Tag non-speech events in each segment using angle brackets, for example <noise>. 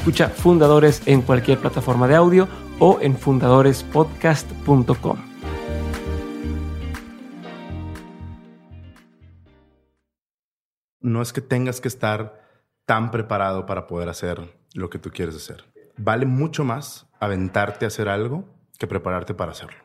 Escucha Fundadores en cualquier plataforma de audio o en fundadorespodcast.com. No es que tengas que estar tan preparado para poder hacer lo que tú quieres hacer vale mucho más aventarte a hacer algo que prepararte para hacerlo.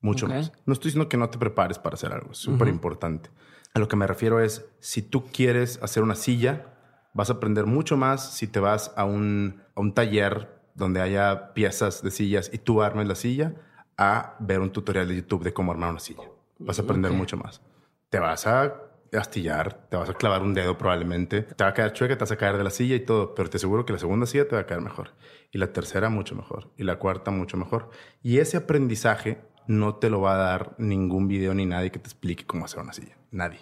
Mucho más. No estoy diciendo que no te prepares para hacer algo, es súper importante. A lo que me refiero es, si tú quieres hacer una silla, vas a aprender mucho más si te vas a un, a un taller donde haya piezas de sillas y tú armes la silla, a ver un tutorial de YouTube de cómo armar una silla. Vas a aprender mucho más. Te vas a astillar, te vas a clavar un dedo probablemente, te va a caer chueca, te vas a caer de la silla y todo, pero te aseguro que la segunda silla te va a caer mejor, y la tercera mucho mejor, y la cuarta mucho mejor. Y ese aprendizaje no te lo va a dar ningún video ni nadie que te explique cómo hacer una silla, nadie.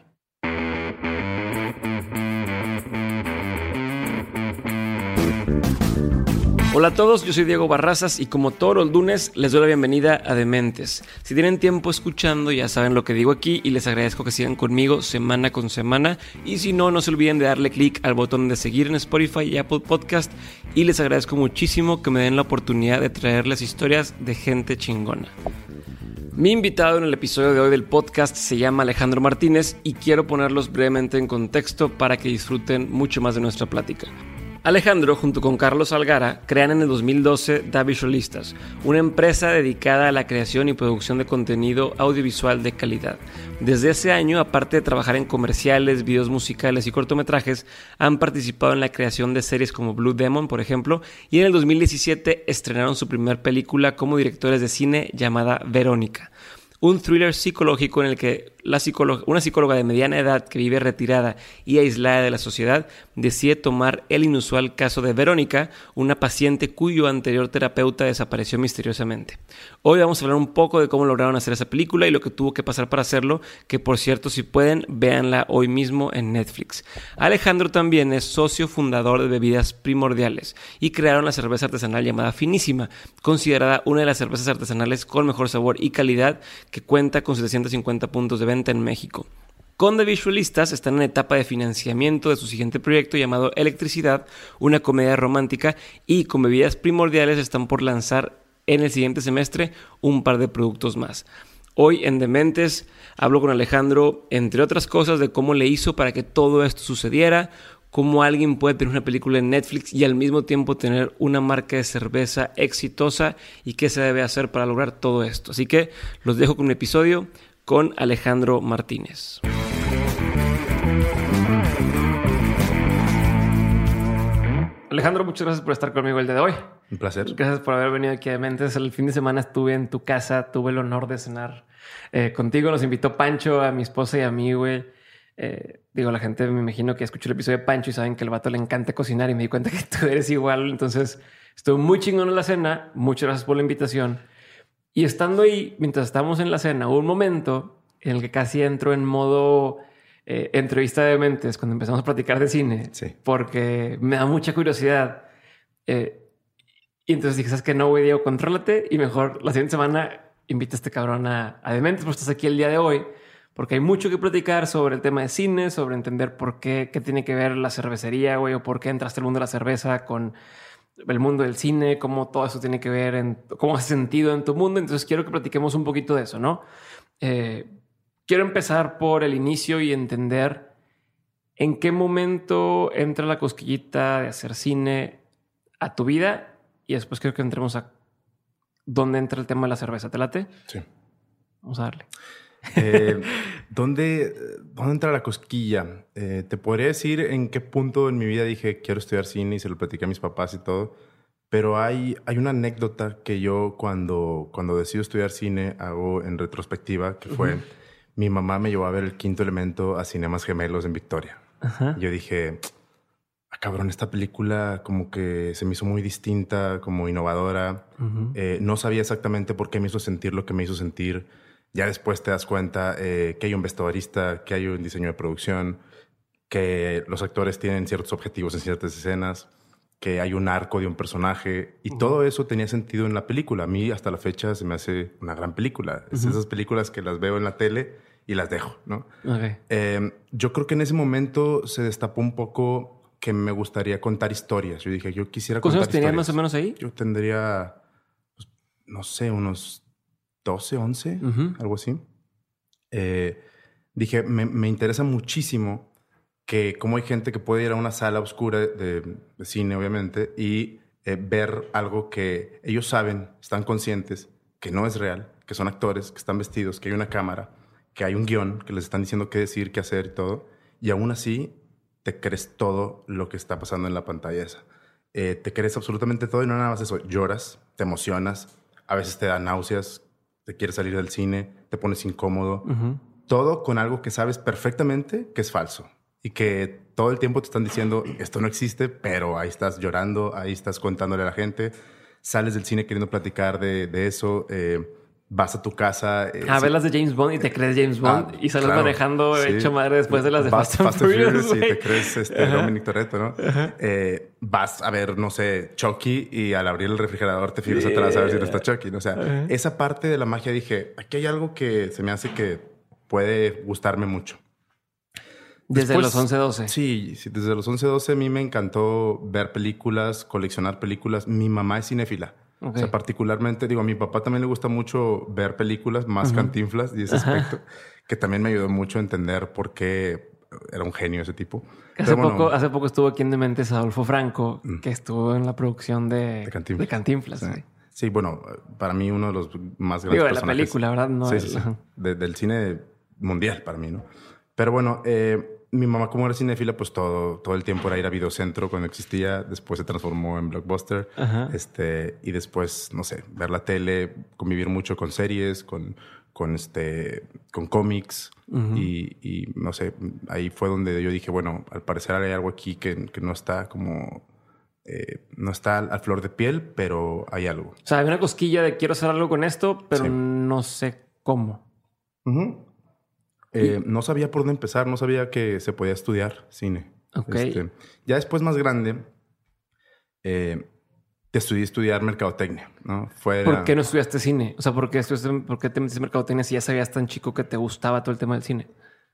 Hola a todos, yo soy Diego Barrazas y como todos los lunes les doy la bienvenida a Dementes. Si tienen tiempo escuchando ya saben lo que digo aquí y les agradezco que sigan conmigo semana con semana y si no, no se olviden de darle clic al botón de seguir en Spotify y Apple Podcast y les agradezco muchísimo que me den la oportunidad de traerles historias de gente chingona. Mi invitado en el episodio de hoy del podcast se llama Alejandro Martínez y quiero ponerlos brevemente en contexto para que disfruten mucho más de nuestra plática. Alejandro, junto con Carlos Algara, crean en el 2012 Da Visualistas, una empresa dedicada a la creación y producción de contenido audiovisual de calidad. Desde ese año, aparte de trabajar en comerciales, videos musicales y cortometrajes, han participado en la creación de series como Blue Demon, por ejemplo, y en el 2017 estrenaron su primer película como directores de cine llamada Verónica un thriller psicológico en el que una psicóloga de mediana edad que vive retirada y aislada de la sociedad decide tomar el inusual caso de Verónica, una paciente cuyo anterior terapeuta desapareció misteriosamente. Hoy vamos a hablar un poco de cómo lograron hacer esa película y lo que tuvo que pasar para hacerlo, que por cierto si pueden, véanla hoy mismo en Netflix. Alejandro también es socio fundador de Bebidas Primordiales y crearon la cerveza artesanal llamada Finísima, considerada una de las cervezas artesanales con mejor sabor y calidad que cuenta con 750 puntos de venta en México. Con The Visualistas están en etapa de financiamiento de su siguiente proyecto llamado Electricidad, una comedia romántica, y con bebidas primordiales están por lanzar en el siguiente semestre un par de productos más. Hoy en Dementes hablo con Alejandro, entre otras cosas, de cómo le hizo para que todo esto sucediera, cómo alguien puede tener una película en Netflix y al mismo tiempo tener una marca de cerveza exitosa y qué se debe hacer para lograr todo esto. Así que los dejo con un episodio con Alejandro Martínez. Alejandro, muchas gracias por estar conmigo el día de hoy. Un placer. Gracias por haber venido aquí a Mentes. El fin de semana estuve en tu casa, tuve el honor de cenar eh, contigo. Nos invitó Pancho, a mi esposa y a mí, güey. Eh, digo, la gente me imagino que escuchó el episodio de Pancho y saben que el vato le encanta cocinar y me di cuenta que <laughs> tú eres igual. Entonces estuvo muy chingón en la cena. Muchas gracias por la invitación. Y estando ahí, mientras estábamos en la cena, hubo un momento en el que casi entro en modo eh, entrevista de mentes cuando empezamos a platicar de cine, porque me da mucha curiosidad. Eh, y entonces dije, ¿sabes que No, güey, Diego, contrólate y mejor la siguiente semana invita a este cabrón a, a Dementes, porque estás aquí el día de hoy porque hay mucho que platicar sobre el tema de cine, sobre entender por qué, qué tiene que ver la cervecería, güey, o por qué entraste al mundo de la cerveza con el mundo del cine, cómo todo eso tiene que ver, en cómo hace sentido en tu mundo. Entonces quiero que platiquemos un poquito de eso, ¿no? Eh, quiero empezar por el inicio y entender en qué momento entra la cosquillita de hacer cine a tu vida y después creo que entremos a dónde entra el tema de la cerveza. ¿Te late? Sí. Vamos a darle. Eh, ¿dónde, ¿Dónde entra la cosquilla? Eh, te podría decir en qué punto en mi vida dije quiero estudiar cine y se lo platiqué a mis papás y todo. Pero hay, hay una anécdota que yo cuando, cuando decido estudiar cine hago en retrospectiva, que fue mi mamá me llevó a ver el quinto elemento a Cinemas Gemelos en Victoria. Yo dije, ah, cabrón, esta película como que se me hizo muy distinta, como innovadora. Eh, no sabía exactamente por qué me hizo sentir lo que me hizo sentir. Ya después te das cuenta eh, que hay un vestuarista, que hay un diseño de producción, que los actores tienen ciertos objetivos en ciertas escenas que hay un arco de un personaje y todo eso tenía sentido en la película. A mí hasta la fecha se me hace una gran película. Es esas películas que las veo en la tele y las dejo, ¿no? Em, yo creo que en ese momento se destapó un poco que me gustaría contar historias. Yo dije, yo quisiera contar historias. tenías más o menos ahí? Yo tendría, pues, no sé, unos 12, 11, algo así. Eh, dije, me, me interesa muchísimo que como hay gente que puede ir a una sala oscura de, cine, obviamente, y eh, ver algo que ellos saben, están conscientes, que no es real, que son actores, que están vestidos, que hay una cámara, que hay un guion, que les están diciendo qué decir, qué hacer y todo, y aún así te crees todo lo que está pasando en la pantalla esa. Eh, te crees absolutamente todo y no nada más eso, lloras, te emocionas, a veces te da náuseas, te quieres salir del cine, te pones incómodo, todo con algo que sabes perfectamente que es falso y que todo el tiempo te están diciendo esto no existe, pero ahí estás llorando, ahí estás contándole a la gente, sales del cine queriendo platicar de, de eso. Eh, vas a tu casa. Eh, a ver las de James Bond y te crees James Bond ah, y sales manejando hecho madre después de las de Fast, and Furious. y te crees este, Dominic Toretto, ¿no? Eh, vas a ver, no sé, Chucky y al abrir el refrigerador te fijas atrás a ver si no está Chucky. O sea, esa parte de la magia dije, aquí hay algo que se me hace que puede gustarme mucho. Desde los 11, 12. Sí, sí, desde los 11, 12 a mí me encantó ver películas, coleccionar películas. Mi mamá es cinéfila. O sea, particularmente, digo, a mi papá también le gusta mucho ver películas, más cantinflas y ese aspecto, que también me ayudó mucho a entender por qué era un genio ese tipo. Hace, poco, hace poco estuvo aquí en Dementes Adolfo Franco, mm. que estuvo en la producción de, de Cantinflas. sí. bueno, para mí uno de los más grandes digo, de la película, ¿verdad? No sí, sí, del cine mundial para mí, ¿no? Pero bueno, eh, mi mamá como era cinéfila, pues todo, todo el tiempo era ir a Videocentro cuando existía. Después se transformó en Blockbuster. Este, y después, no sé, ver la tele, convivir mucho con series, con, con, este, con cómics. y, no sé, ahí fue donde yo dije, bueno, al parecer hay algo aquí que, que no está como... Eh, no está al, flor de piel, pero hay algo. O sea, hay una cosquilla de quiero hacer algo con esto, pero no sé cómo. Eh, no sabía por dónde empezar, no sabía que se podía estudiar cine. Este, ya después, más grande, eh, decidí estudiar mercadotecnia. ¿no? Fue ¿Por qué no estudiaste cine? O sea, ¿por qué, ¿por qué te metiste en mercadotecnia si ya sabías tan chico que te gustaba todo el tema del cine?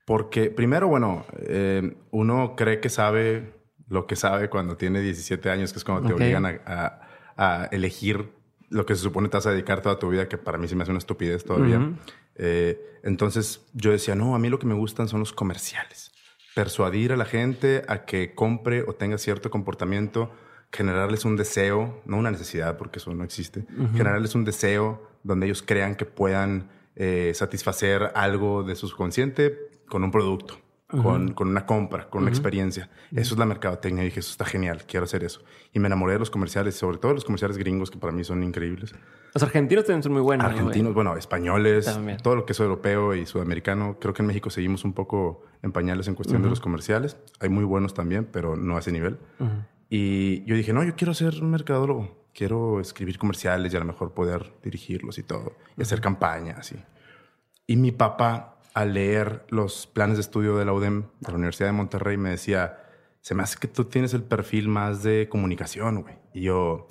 Porque primero, bueno, eh, uno cree que sabe lo que sabe cuando tiene 17 años, que es cuando te obligan a, elegir lo que se supone te vas a dedicar toda tu vida, que para mí se me hace una estupidez todavía. Eh, entonces yo decía, no, a mí lo que me gustan son los comerciales. Persuadir a la gente a que compre o tenga cierto comportamiento, generarles un deseo, no una necesidad, porque eso no existe, generarles un deseo donde ellos crean que puedan eh, satisfacer algo de su subconsciente con un producto con, con, una compra, con una experiencia. Eso es la mercadotecnia. Y dije, eso está genial, quiero hacer eso. Y me enamoré de los comerciales, sobre todo los comerciales gringos, que para mí son increíbles. Los argentinos también son muy buenos. Argentinos, bueno, españoles, todo lo que es europeo y sudamericano. Creo que en México seguimos un poco en pañales en cuestión de los comerciales. Hay muy buenos también, pero no a ese nivel. Y yo dije, no, yo quiero ser un mercadólogo. Quiero escribir comerciales y a lo mejor poder dirigirlos y todo. Y hacer campañas. Y, y mi papá al leer los planes de estudio de la UDEM, de la Universidad de Monterrey, me decía, se me hace que tú tienes el perfil más de comunicación, güey. Y yo,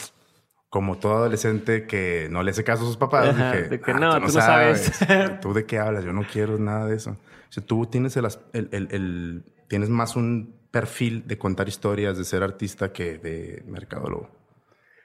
como todo adolescente que no le hace caso a sus papás, dije, de que ah, no, tú no, sabes. <laughs> ¿Tú de qué hablas? Yo no quiero nada de eso. O tú tienes, el, el, el, tienes más un perfil de contar historias, de ser artista que de mercadólogo.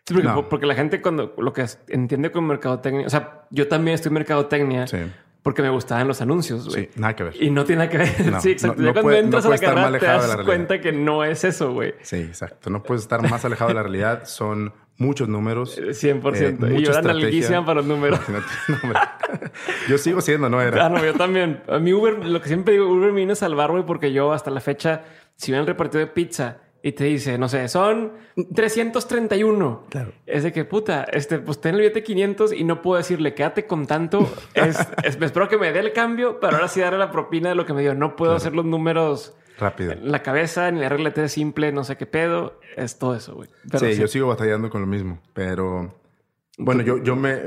Sí, porque, porque, la gente cuando lo que entiende con mercadotecnia, o sea, yo también estoy en mercadotecnia, sí porque me gustaban los anuncios, güey. Sí, nada que ver. Y no tiene nada que ver. sí, exacto. ya cuando entras a la carrera te das cuenta que no es eso, güey. Sí, exacto. No puedes estar más alejado de la realidad. Son muchos números. 100%. Eh, y yo era para los números. <laughs> yo sigo siendo, no era. Ah, no, yo también. A mí Uber, lo que siempre digo, Uber me vino a salvar, güey, porque yo hasta la fecha, si ven el repartido de pizza y te dice, no sé, son 331. Claro. Es de que puta, este, pues ten el billete 500 y no puedo decirle, quédate con tanto. <laughs> es, espero que me dé el cambio, pero ahora sí darle la propina de lo que me dio. No puedo hacer los números rápido. La cabeza, ni la regla simple, no sé qué pedo. Es todo eso, güey. Sí, yo sigo batallando con lo mismo, pero bueno, yo, yo me,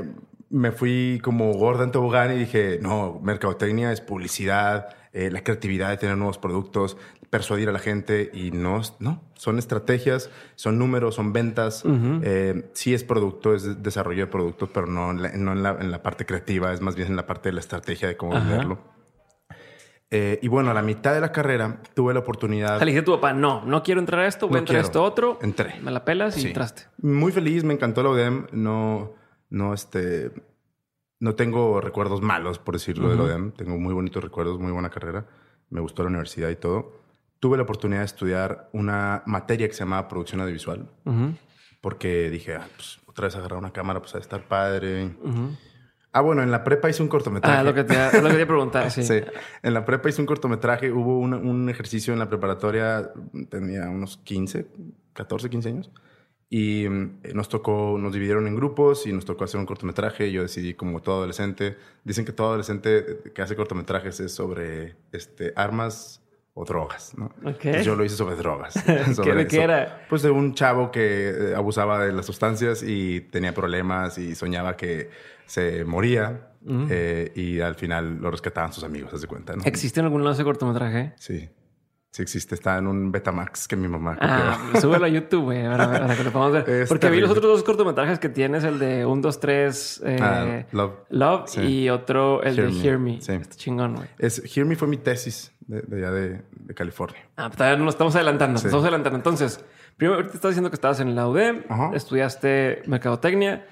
me fui como gorda en tobogán y dije, no, mercadotecnia es publicidad, eh, la creatividad de tener nuevos productos, persuadir a la gente y no, no, son estrategias, son números, son ventas. Eh, sí es producto, es desarrollo de productos, pero no, en la, no en, la, parte creativa, es más bien en la parte de la estrategia de cómo venderlo. Eh, y bueno, a la mitad de la carrera tuve la oportunidad. Le dije a tu papá, no, no quiero entrar a esto, voy a entrar a esto otro. Entré. Me la pelas y entraste. Muy feliz, me encantó la UDEM. No, no, este, no tengo recuerdos malos, por decirlo, de la UDEM. Tengo muy bonitos recuerdos, muy buena carrera. Me gustó la universidad y todo tuve la oportunidad de estudiar una materia que se llamaba producción audiovisual, porque dije, ah, pues otra vez agarrar una cámara, pues a estar padre. Ah, bueno, en la prepa hice un cortometraje. Ah, lo que te, lo que te preguntar, <laughs> sí. sí. En la prepa hice un cortometraje, hubo un, ejercicio en la preparatoria, tenía unos 15, 14, 15 años. Y mm, nos tocó, nos dividieron en grupos y nos tocó hacer un cortometraje. Yo decidí, como todo adolescente, dicen que todo adolescente que hace cortometrajes es sobre este, armas o drogas, ¿no? yo lo hice sobre drogas. <laughs> ¿Qué, ¿Qué, era? Pues de un chavo que eh, abusaba de las sustancias y tenía problemas y soñaba que se moría eh, y al final lo rescataban sus amigos, ¿se cuenta? ¿no? ¿Existe en algún lado ese cortometraje? Sí. Sí existe, está en un Betamax que mi mamá Ah, súbelo a YouTube, güey, para, que lo podamos ver. Porque vi los otros dos cortometrajes que tienes, el de 1, 2, 3, Love. Love y otro, el de Hear Me. Sí. Está chingón, güey. Hear Me fue mi tesis de, allá de, California. Ah, pues todavía no nos estamos adelantando. Estamos adelantando. Entonces, primero ahorita estás diciendo que estabas en la UDEM, estudiaste mercadotecnia.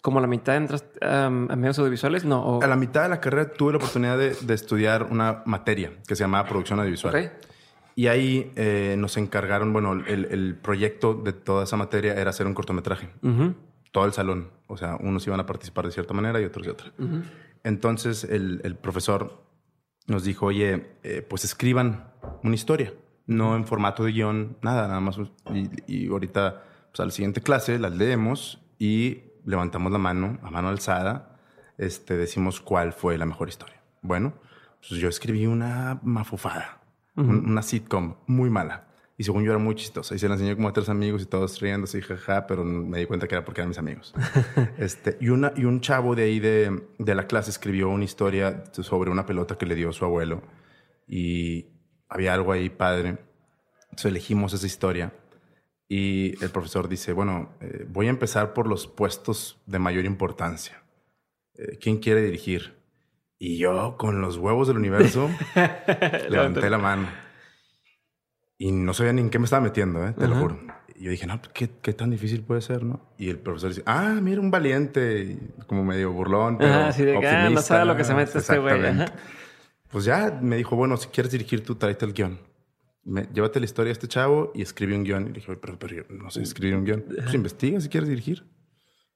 ¿Como a la mitad entras a medios audiovisuales? No. A la mitad de la carrera tuve la oportunidad de, estudiar una materia que se llamaba producción audiovisual. Y ahí eh, nos encargaron, bueno, el, proyecto de toda esa materia era hacer un cortometraje. Todo el salón. O sea, unos iban a participar de cierta manera y otros de otra. Entonces, el, el profesor nos dijo, oye, eh, pues escriban una historia, no en formato de guion, nada, nada más. Y, ahorita, pues a la siguiente clase las leemos y levantamos la mano, a mano alzada, este, decimos cuál fue la mejor historia. Bueno, pues yo escribí una mafufada, una sitcom muy mala. Y según yo era muy chistosa. Y se la enseñé como a tres amigos y todos riéndose y jaja, pero me di cuenta que era porque eran mis amigos. <laughs> este, y, una, y un chavo de ahí de, de, la clase escribió una historia sobre una pelota que le dio su abuelo. Y había algo ahí padre. Entonces elegimos esa historia. Y el profesor dice, bueno, eh, voy a empezar por los puestos de mayor importancia. Eh, ¿Quién quiere dirigir? Y yo, con los huevos del universo, <laughs> levanté la mano. Y no sabía ni en qué me estaba metiendo, ¿eh? te lo juro. Y yo dije, no, ¿qué, ¿qué, tan difícil puede ser, no? Y el profesor dice, ah, mira, un valiente, como medio burlón, pero Ajá, sí, de que, ah, no sabe lo que se mete este güey. Pues ya me dijo, bueno, si quieres dirigir tú, tráete el guion. Me, llévate la historia de este chavo y escribe un guion. Y dije, pero, pero yo no sé escribir un guion. Pues investiga si quieres dirigir.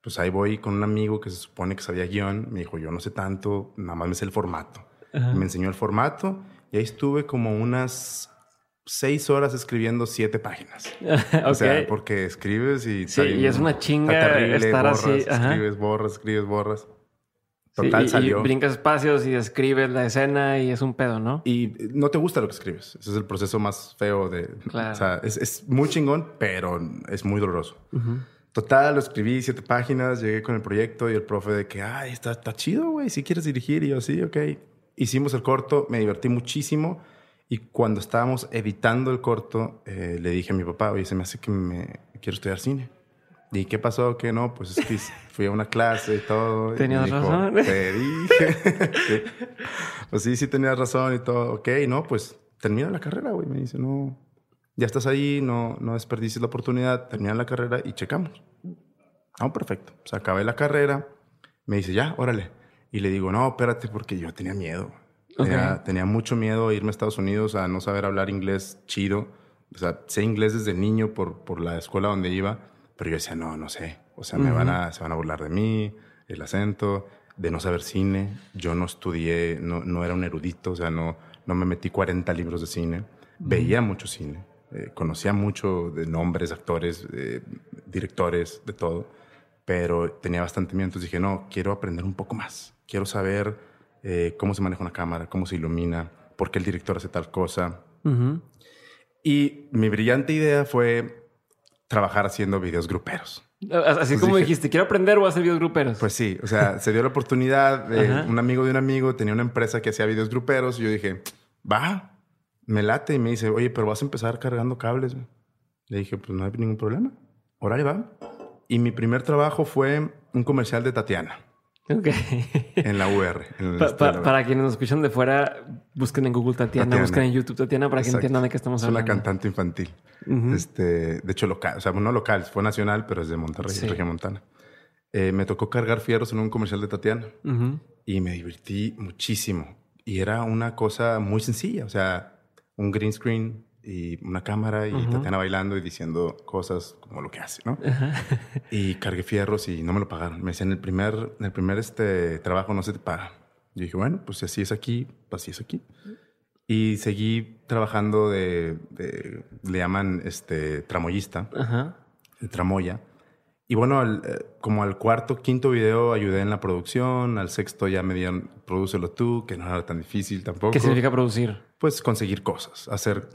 Pues ahí voy con un amigo que se supone que sabía guion. Me dijo, yo no sé tanto, nada más me sé el formato. Me enseñó el formato y ahí estuve como unas seis horas escribiendo siete páginas. <laughs> O sea, porque escribes y... Sí, y es una chinga estar así. Escribes, borras, escribes, borras. Total, salió. Y brincas espacios y escribes la escena y es un pedo, ¿no? Y no te gusta lo que escribes. Ese es el proceso más feo de... O sea, es, muy chingón, pero es muy doloroso. Total, lo escribí siete páginas, llegué con el proyecto y el profe de que, ay, está, está chido, güey, si quieres dirigir. Y yo, sí, ok. Hicimos el corto, me divertí muchísimo y cuando estábamos editando el corto, eh, le dije a mi papá, oye, se me hace que me quiero estudiar cine. ¿Y qué pasó? Que no, pues es que <laughs> fui a una clase y todo. Tenías razón. Te dije. <laughs> Pues sí, sí tenías razón y todo. Ok, no, pues termina la carrera, güey. Me dice, no, ya estás ahí, no, no desperdicies la oportunidad, termina la carrera y checamos. Ah, perfecto. Pues acabé la carrera. Me dice, ya, órale. Y le digo, no, espérate, porque yo tenía miedo. Tenía, mucho miedo a irme a Estados Unidos a no saber hablar inglés chido. O sea, sé inglés desde niño por, por la escuela donde iba, Pero yo decía, no, no sé. O sea, me van a, se van a burlar de mí, el acento, de no saber cine. Yo no estudié, no, no era un erudito, o sea, no, no me metí 40 libros de cine. Veía mucho cine. Eh, conocía mucho de nombres, actores, eh, directores, de todo. Pero tenía bastante miedo. Entonces dije, no, quiero aprender un poco más. Quiero saber eh, cómo se maneja una cámara, cómo se ilumina, por qué el director hace tal cosa. Y mi brillante idea fue trabajar haciendo videos gruperos. Así como dijiste, quiero aprender o hacer videos gruperos. Pues sí, o sea, se dio la oportunidad de un amigo de un amigo, tenía una empresa que hacía videos gruperos y yo dije, va, me late y me dice, oye, pero vas a empezar cargando cables. Le dije, pues no hay ningún problema. Órale, va. Y mi primer trabajo fue un comercial de Tatiana. Ok. En la UR. para quienes nos escuchan de fuera, busquen en Google Tatiana, busquen en YouTube Tatiana para que entiendan de qué estamos hablando. Es una cantante infantil. este, de hecho, local. O sea, no local, fue nacional, pero es de Monterrey, Región Montana. Eh, me tocó cargar fierros en un comercial de Tatiana. Y me divertí muchísimo. Y era una cosa muy sencilla. O sea, un green screen, y una cámara y Tatiana bailando y diciendo cosas como lo que hace, ¿no? Y cargué fierros y no me lo pagaron. Me decían, el primer, el primer este, trabajo no se te paga. Yo dije, bueno, pues si así es aquí, pues así es aquí. Y seguí trabajando de, le llaman este, tramoyista, el tramoya. Y bueno, eh, como al cuarto, quinto video ayudé en la producción, al sexto ya me dieron, prodúcelo tú, que no era tan difícil tampoco. ¿Qué significa producir? Pues conseguir cosas, hacer,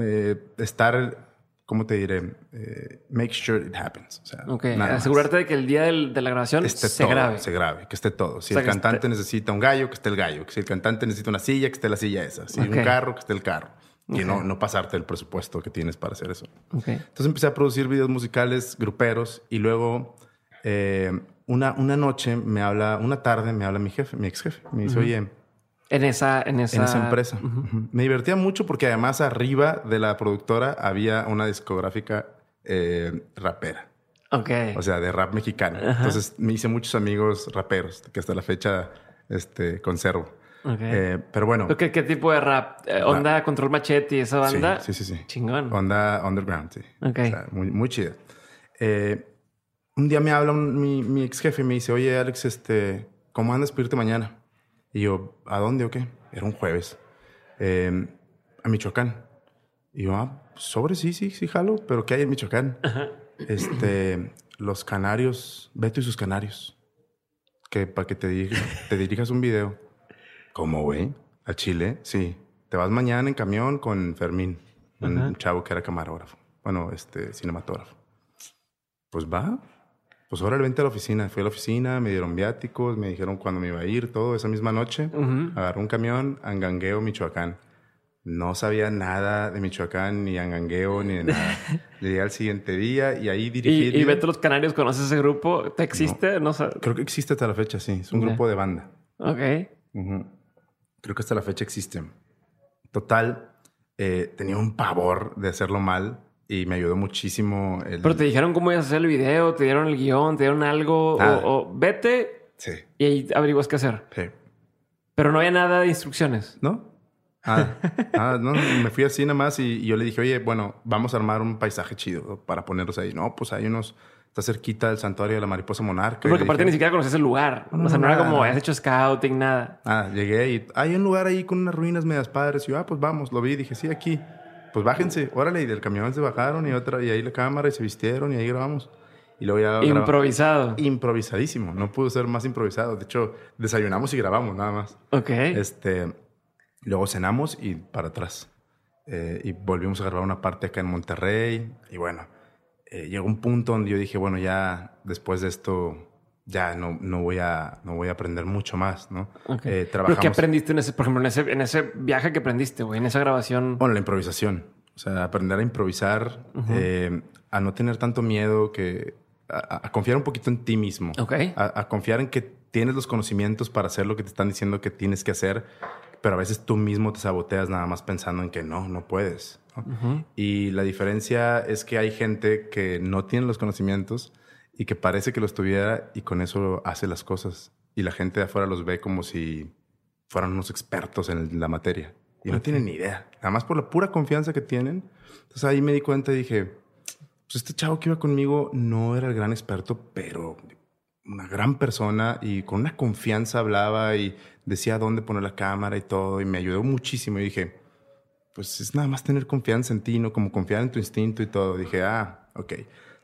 eh, estar, ¿cómo te diré? Eh, make sure it happens. O sea, asegurarte de que el día de la grabación esté se grabe. Se grabe, que esté todo. Si el cantante necesita un gallo, que esté el gallo. Si el cantante necesita una silla, que esté la silla esa. Si un carro, que esté el carro. Y no, no pasarte el presupuesto que tienes para hacer eso. Entonces empecé a producir videos musicales, gruperos, y luego eh, una, una noche me habla, una tarde me habla mi jefe, mi ex jefe. Me dice, oye, en esa, en esa... En esa empresa. Me divertía mucho porque además arriba de la productora había una discográfica eh, rapera. Ok. O sea, de rap mexicano. Entonces me hice muchos amigos raperos que hasta la fecha este, conservo. Okay. Eh, pero bueno. ¿Qué, ¿Qué, tipo de rap? Eh, ¿Onda Control Machete y esa banda? Sí, sí, sí. Chingón. Onda Underground, sí. Ok. O sea, muy, muy chida. un día me habla mi, mi, ex jefe y me dice, oye, Alex, este, ¿cómo andas para irte mañana? Y yo, ¿a dónde o qué? Era un jueves. Em, a Michoacán. Y yo, ah, sobre, sí, sí, sí, jalo, pero ¿qué hay en Michoacán? Este, los canarios, Beto y sus canarios. Que para que te, dirijas, te dirijas un video. ¿Cómo, güey? ¿A Chile? Sí. Te vas mañana en camión con Fermín, un chavo que era camarógrafo. Bueno, este, cinematógrafo. Pues va, pues ahora vente a la oficina. Fui a la oficina, me dieron viáticos, me dijeron cuándo me iba a ir, todo esa misma noche. Agarré un camión, Angangueo, Michoacán. No sabía nada de Michoacán, ni Angangueo, ni de nada. <laughs> Llegué al siguiente día y ahí dirigí... ¿Y, y Vete los Canarios conoces ese grupo? ¿Te existe? No, Creo que existe hasta la fecha, sí. Es un grupo de banda. Ok. Creo que hasta la fecha existe. Total, eh, tenía un pavor de hacerlo mal y me ayudó muchísimo. El... Pero te dijeron cómo ibas a hacer el video, te dieron el guion, te dieron algo, o, vete sí. y ahí averiguas qué hacer. Sí. Pero no había nada de instrucciones. ¿No? Ah, ah no, me fui así nada más y, yo le dije, oye, bueno, vamos a armar un paisaje chido para ponerlos ahí. No, pues hay unos, está cerquita del santuario de la mariposa monarca. Porque aparte ni siquiera conoces el lugar. No, o sea, no era como, has hecho scouting, nada. Ah, llegué y hay un lugar ahí con unas ruinas medias padres. Y yo, ah, pues vamos, lo vi y dije, sí, aquí pues bájense, órale, y del camión se bajaron y otra, y ahí la cámara y se vistieron y ahí grabamos. Y luego ya Improvisado. Improvisadísimo, no pudo ser más improvisado. De hecho, desayunamos y grabamos nada más. Ok. Este, luego cenamos y para atrás. Eh, y volvimos a grabar una parte acá en Monterrey. Y bueno, eh, llegó un punto donde yo dije, bueno, ya después de esto ya no, no, voy a, no voy a aprender mucho más, ¿no? Eh, trabajamos... ¿Pero qué aprendiste en ese, por ejemplo, en ese, en ese viaje que aprendiste, güey, en esa grabación? Bueno, la improvisación. O sea, aprender a improvisar, eh, a no tener tanto miedo, que a, confiar un poquito en ti mismo. Ok. A, confiar en que tienes los conocimientos para hacer lo que te están diciendo que tienes que hacer, pero a veces tú mismo te saboteas nada más pensando en que no, no puedes. Y la diferencia es que hay gente que no tiene los conocimientos y que parece que lo estuviera y con eso hace las cosas. Y la gente de afuera los ve como si fueran unos expertos en la materia. Y no tienen ni idea. Nada más por la pura confianza que tienen. Entonces ahí me di cuenta y dije, pues este chavo que iba conmigo no era el gran experto, pero una gran persona y con una confianza hablaba y decía dónde poner la cámara y todo y me ayudó muchísimo y dije, pues es nada más tener confianza en ti, ¿no? Como confiar en tu instinto y todo. Dije, ah, ok.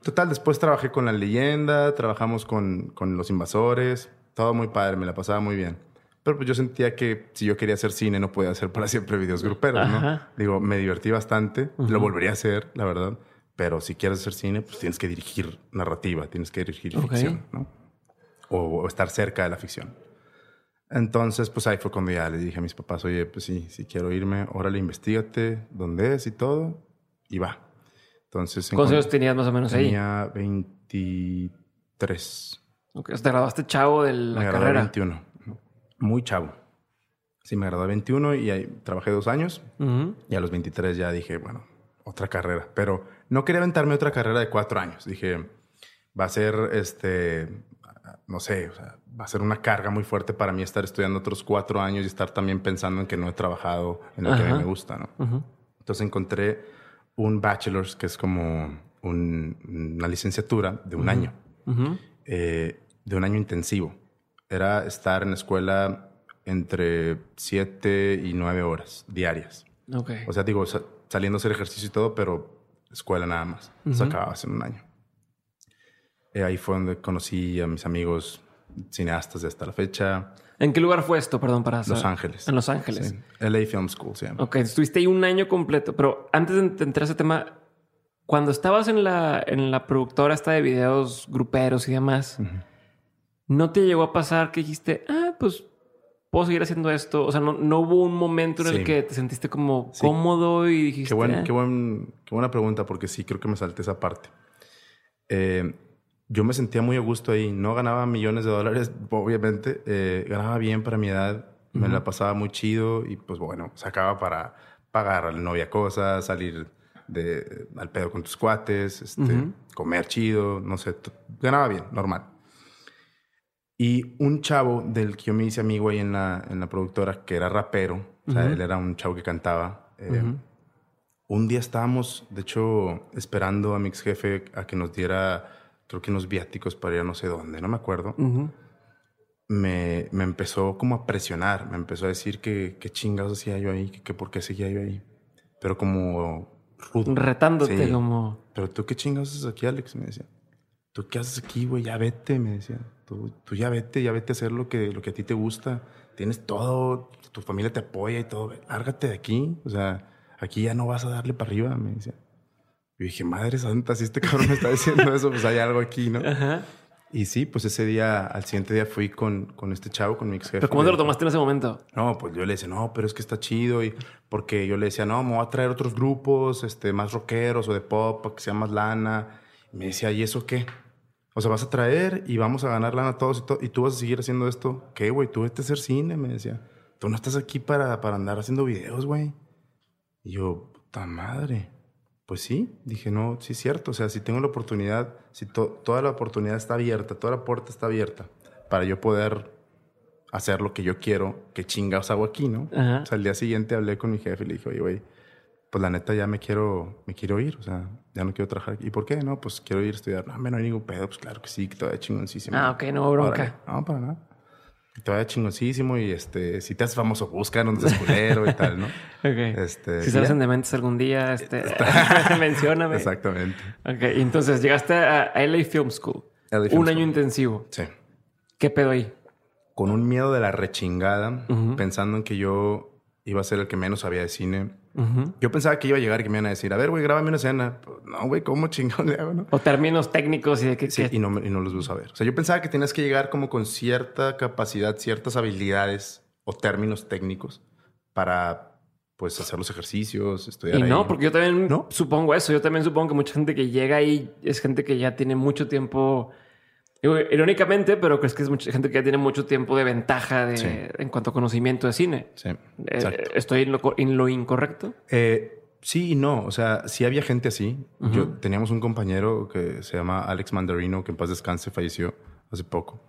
Total, después trabajé con la leyenda, trabajamos con, con los invasores, todo muy padre, me la pasaba muy bien. Pero pues yo sentía que si yo quería hacer cine no podía hacer para siempre videos gruperos, ¿no? Digo, me divertí bastante, lo volvería a hacer, la verdad. Pero si quieres hacer cine, pues tienes que dirigir narrativa, tienes que dirigir ficción, ¿no? o, estar cerca de la ficción. Entonces, pues ahí fue cuando ya le dije a mis papás, oye, pues sí, si quiero irme, órale, investigate dónde es y todo, y va. Entonces... ¿Cuántos años tenías más o menos ahí? Tenía 23. Ok, te graduaste chavo de la me carrera. 21. Muy chavo. Sí, me gradué 21 y ahí trabajé dos años. Y a los 23 ya dije, bueno, otra carrera. Pero no quería aventarme otra carrera de cuatro años. Dije, va a ser este no sé, va a ser una carga muy fuerte para mí estar estudiando otros cuatro años y estar también pensando en que no he trabajado en lo que a mí me gusta, ¿no? Entonces encontré un bachelor's que es como una licenciatura de un año, eh, de un año intensivo. Era estar en la escuela entre siete y nueve horas diarias. O sea, digo, saliendo a hacer ejercicio y todo, pero escuela nada más. Eso acababa en un año. Eh, ahí fue donde conocí a mis amigos cineastas de hasta la fecha. ¿En qué lugar fue esto? Perdón, para Los Ángeles. En Los Ángeles. LA Film School se llama. Ok, estuviste ahí un año completo. Pero antes de entrar a ese tema, cuando estabas en la, en la productora esta de videos gruperos y demás, ¿no te llegó a pasar que dijiste, ah, pues puedo seguir haciendo esto? O sea, no, no hubo un momento en el que te sentiste como cómodo y dijiste. Qué, buen, ah". qué, buen, qué buena pregunta, porque sí, creo que me salté esa parte. Eh, yo me sentía muy a gusto ahí. No ganaba millones de dólares, <laughs> obviamente. Eh, ganaba bien para mi edad. Me la pasaba muy chido y pues bueno, sacaba para pagar a la novia cosas, salir de, al pedo con tus cuates, este, comer chido, no sé. Ganaba bien, normal. Y un chavo del que yo me hice amigo ahí en la, en la productora, que era rapero, o sea, él era un chavo que cantaba. Eh, un día estábamos, de hecho, esperando a mi ex jefe a que nos diera creo que unos viáticos para ir a no sé dónde, no me acuerdo, me, me, empezó como a presionar, me empezó a decir que qué chingados hacía yo ahí, que, por qué seguía yo ahí. Pero como Retándote como... Pero tú qué chingados haces aquí, Alex, me decía. ¿Tú qué haces aquí, güey? Ya vete, me decía. Tú, tú, ya vete, ya vete a hacer lo que, lo que a ti te gusta. Tienes todo, tu familia te apoya y todo. Lárgate de aquí. O sea, aquí ya no vas a darle para arriba, me decía. Y dije, madre santa, si este cabrón me está diciendo eso, pues hay algo aquí, ¿no? Ajá. Y sí, pues ese día, al siguiente día fui con, con este chavo, con mi ex jefe. ¿Pero cómo te lo tomaste en ese momento? No, pues yo le decía, no, pero es que está chido. Y porque yo le decía, no, me voy a traer otros grupos, este, más rockeros o de pop, para que sea más lana. Y me decía, ¿y eso qué? O sea, vas a traer y vamos a ganar lana todos y, y tú vas a seguir haciendo esto. ¿Qué, güey? Tú vete a hacer cine, me decía. Tú no estás aquí para, para andar haciendo videos, güey. Y yo, puta madre. Pues sí, dije, no, sí es cierto. O sea, si tengo la oportunidad, si toda la oportunidad está abierta, toda la puerta está abierta para yo poder hacer lo que yo quiero, ¿qué chingados hago aquí, no? O sea, el día siguiente hablé con mi jefe y le dije, oye, güey, pues la neta ya me quiero, me quiero ir, o sea, ya no quiero trabajar. ¿Y por qué? No, pues quiero ir a estudiar. No, no hay ningún pedo, pues claro que sí, que todavía chingoncísimo. Ah, ok, no bronca. no, para nada te vaya chingoncísimo y este, si te haces famoso, buscan un desculero y tal, ¿no? <laughs> ok. Este, si sales en Dementes algún día, este, <laughs> mencióname. Exactamente. Ok, entonces llegaste a LA Film School. un año intensivo. Sí. ¿Qué pedo ahí? Con un miedo de la rechingada, pensando en que yo iba a ser el que menos sabía de cine yo pensaba que iba a llegar y que me iban a decir, a ver, güey, grábame una escena. Pues, no, güey, ¿cómo chingón le hago, no? O términos técnicos y de que... Sí, Y, no, y no los voy a saber. O sea, yo pensaba que tenías que llegar como con cierta capacidad, ciertas habilidades o términos técnicos para pues hacer los ejercicios, estudiar. Y no, porque yo también supongo eso. Yo también supongo que mucha gente que llega ahí es gente que ya tiene mucho tiempo irónicamente, pero crees que es mucha gente que ya tiene mucho tiempo de ventaja en cuanto a conocimiento de cine. Sí. Eh, ¿Estoy en lo, incorrecto? Eh, sí y no. O sea, sí había gente así. Yo teníamos un compañero que se llama Alex Mandarino, que en paz descanse, falleció hace poco.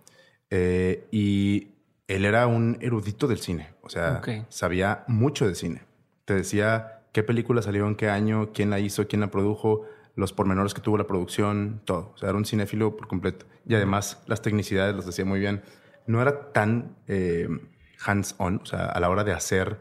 Eh, y él era un erudito del cine. O sea, sabía mucho de cine. Te decía qué película salió en qué año, quién la hizo, quién la produjo, los pormenores que tuvo la producción, todo. O sea, era un cinéfilo por completo. Y además las tecnicidades las hacía muy bien. No era tan eh, hands-on, o sea, a la hora de hacer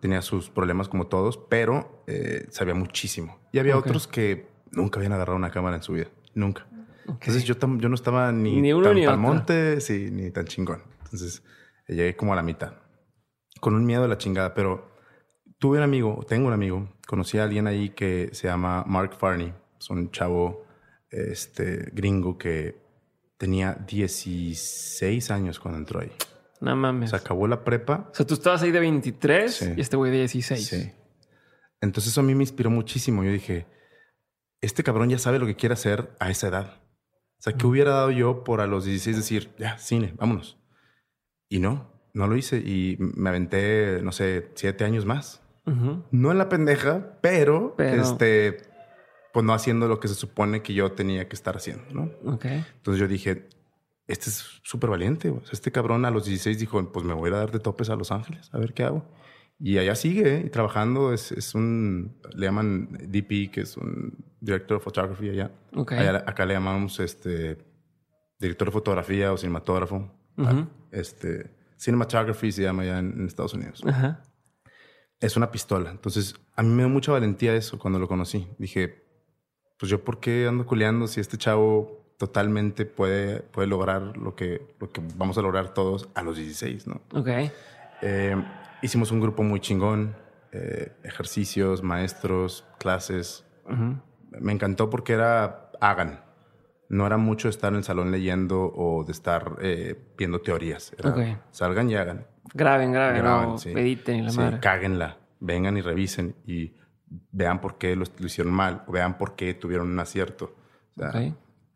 tenía sus problemas como todos, pero eh, sabía muchísimo. Y había otros que nunca habían agarrado una cámara en su vida, nunca. Entonces yo, yo no estaba ni, Ni uno tan ni sí, ni tan chingón. Entonces llegué como a la mitad, con un miedo a la chingada, pero tuve un amigo, tengo un amigo, conocí a alguien ahí que se llama Mark Farney, es un chavo este, gringo que tenía 16 años cuando entró ahí. No mames. Se acabó la prepa. O sea, tú estabas ahí de 23 Sí. y este güey de 16. Sí. Entonces eso a mí me inspiró muchísimo. Yo dije, este cabrón ya sabe lo que quiere hacer a esa edad. O sea, ¿qué hubiera dado yo por a los 16 decir, ya, cine, vámonos? Y no, no lo hice y me aventé, no sé, siete años más. No en la pendeja, pero, Pero- este, pues no haciendo lo que se supone que yo tenía que estar haciendo, ¿no? Ok. Entonces yo dije, este es súper valiente. O sea, Este cabrón a los 16 dijo, pues me voy a dar de topes a Los Ángeles, a ver qué hago. Y allá sigue ¿eh? y trabajando. Es, es un, le llaman DP, que es un director de photography allá. Ok. Allá- acá le llamamos este, director de fotografía o cinematógrafo. Ujú. Este, cinematography se llama allá en, en Estados Unidos. Ajá. Es una pistola. Entonces, a mí me dio mucha valentía eso cuando lo conocí. Dije, pues yo por qué ando culeando si este chavo totalmente puede, puede lograr lo que, lo que vamos a lograr todos a los 16, ¿no? Ok. Eh, hicimos un grupo muy chingón, eh, ejercicios, maestros, clases. Ujú. Me encantó porque era hagan. No era mucho estar en el salón leyendo o de estar eh, viendo teorías. Era, Ok. Salgan y hagan. Graben, graben, Graben, no sí. editen y la Sí, madre. cáguenla. Vengan y revisen y vean por qué lo, lo hicieron mal o vean por qué tuvieron un acierto. O sea, Ok.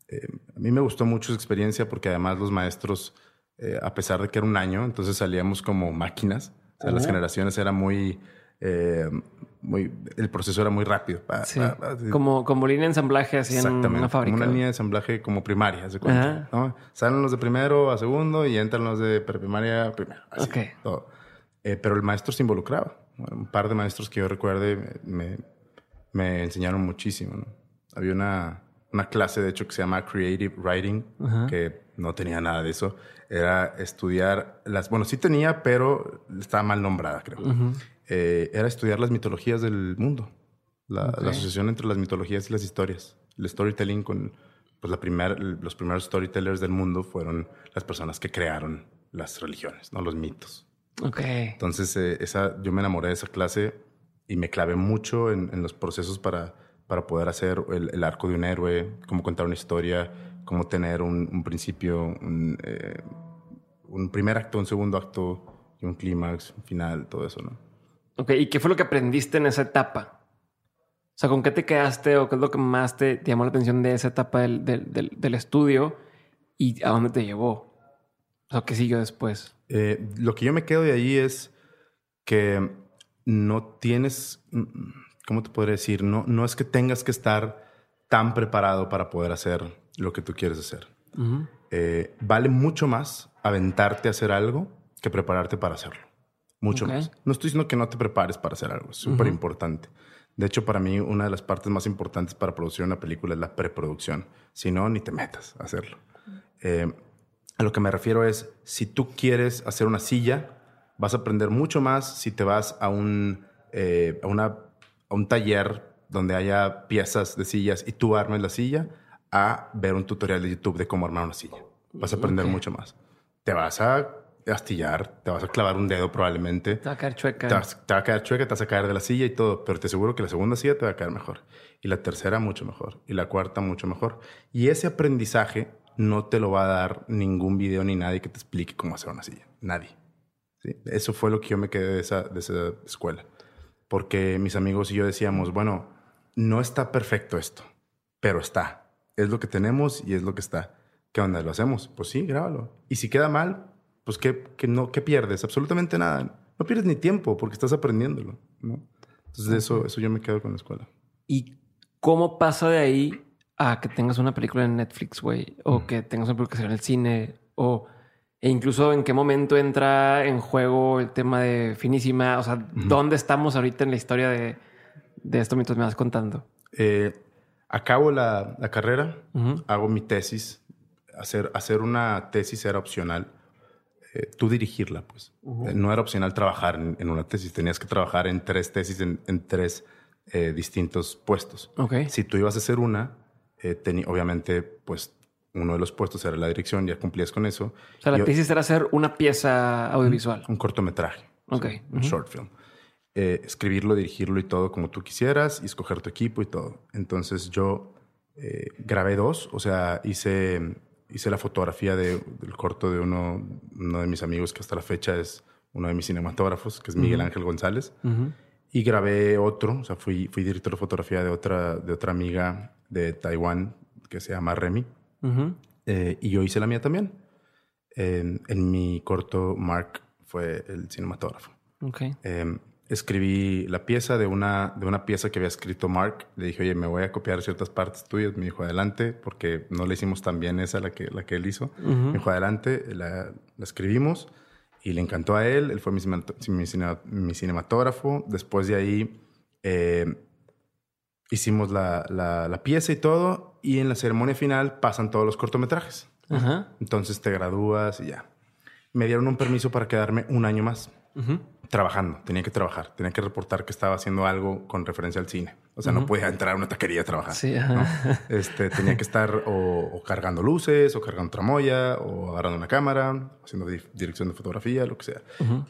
eh, a mí me gustó mucho su experiencia porque además los maestros, eh, a pesar de que era un año, entonces salíamos como máquinas. O sea, las Ajá. generaciones era muy, eh, muy, el proceso era muy rápido. Pa, Sí. pa, pa. Como, como línea de ensamblaje así en una fábrica. Como una línea de ensamblaje como primaria, ¿se cuenta? ¿no? Salen los de primero a segundo y entran los de preprimaria a primero. Así, Ok. todo. Eh, pero el maestro se involucraba. Un par de maestros que yo recuerde me, me enseñaron muchísimo. ¿no? Había una, una clase, de hecho, que se llama Creative Writing, Ajá. que no tenía nada de eso. Era estudiar las... Bueno, sí tenía, pero estaba mal nombrada, creo. Eh, era estudiar las mitologías del mundo. La asociación entre las mitologías y las historias. El storytelling con... Pues la primer, los primeros storytellers del mundo fueron las personas que crearon las religiones, ¿no? Los mitos. Ok. Entonces, eh, esa, yo me enamoré de esa clase y me clavé mucho en, en los procesos para, para poder hacer el, el arco de un héroe, cómo contar una historia, cómo tener un, un principio, un, eh, un primer acto, un segundo acto y un clímax, un final, todo eso, ¿no? Ok. ¿Y qué fue lo que aprendiste en esa etapa? O sea, ¿con qué te quedaste o qué es lo que más te, te llamó la atención de esa etapa del, del, del- del estudio y a dónde te llevó? O sea, ¿qué siguió después? Eh, lo que yo me quedo de ahí es que no tienes, mm, ¿cómo te podría decir? No, no es que tengas que estar tan preparado para poder hacer lo que tú quieres hacer. Eh, vale mucho más aventarte a hacer algo que prepararte para hacerlo. Mucho más. No estoy diciendo que no te prepares para hacer algo, es súper importante. De hecho, para mí, una de las partes más importantes para producir una película es la preproducción. Si no, ni te metas a hacerlo. Eh, a lo que me refiero es, si tú quieres hacer una silla, vas a aprender mucho más si te vas a un, eh, a una, a un taller donde haya piezas de sillas y tú armes la silla, a ver un tutorial de YouTube de cómo armar una silla. Vas a aprender Ok. mucho más. Te vas a astillar, te vas a clavar un dedo probablemente. Te va a caer chueca. Te vas- te va a caer chueca, te vas a caer de la silla y todo, pero te aseguro que la segunda silla te va a caer mejor. Y la tercera mucho mejor. Y la cuarta mucho mejor. Y ese aprendizaje no te lo va a dar ningún video ni nadie que te explique cómo hacer una silla. Nadie. Eso fue lo que yo me quedé de esa, de esa escuela. Porque mis amigos y yo decíamos, bueno, no está perfecto esto, pero está. Es lo que tenemos y es lo que está. ¿Qué onda? ¿Lo hacemos? Pues sí, grábalo. Y si queda mal, pues ¿qué, qué no, ¿qué pierdes? Absolutamente nada. No pierdes ni tiempo porque estás aprendiéndolo. Entonces, eso, eso yo me quedo con la escuela. ¿Y cómo pasa de ahí a que tengas una película en Netflix, güey? O que tengas una película en el cine. O e incluso en qué momento entra en juego el tema de Finísima. O sea, ¿dónde estamos ahorita en la historia de, de esto mientras me vas contando? Eh, acabo la, la carrera, hago mi tesis. Hacer, hacer una tesis era opcional. Eh, tú dirigirla, pues. Eh, no era opcional trabajar en, una tesis. Tenías que trabajar en tres tesis, en, en tres distintos puestos. Okay. Si tú ibas a hacer una, obviamente, pues uno de los puestos era la dirección, ya cumplías con eso. O sea, la tesis era hacer una pieza audiovisual. Un, cortometraje. Ok. un short film. Eh, escribirlo, dirigirlo y todo como tú quisieras y escoger tu equipo y todo. Entonces yo eh, grabé dos, o sea, hice, hice la fotografía del corto de uno, uno de mis amigos que hasta la fecha es uno de mis cinematógrafos, que es Miguel Ángel González. Y grabé otro, o sea, fui, fui director de fotografía de otra, de otra amiga de Taiwán que se llama Remy. Eh, y yo hice la mía también. En, en, mi corto, Mark fue el cinematógrafo. Okay. Em, escribí la pieza de una, de una pieza que había escrito Mark. Le dije, oye, me voy a copiar ciertas partes tuyas. Me dijo, adelante, porque no le hicimos tan bien esa la que, la que él hizo. Me dijo, adelante, la, la, escribimos y le encantó a él. Él fue mi, mi, cinematógrafo. Después de ahí eh, hicimos la, la, la, pieza y todo. Y en la ceremonia final pasan todos los cortometrajes. Entonces te gradúas y ya. Me dieron un permiso para quedarme un año más trabajando, tenía que trabajar, tenía que reportar que estaba haciendo algo con referencia al cine. O sea, no podía entrar a una taquería a trabajar. Sí, este, tenía que estar o, cargando luces, o cargando tramoya, o agarrando una cámara, haciendo dirección de fotografía, lo que sea.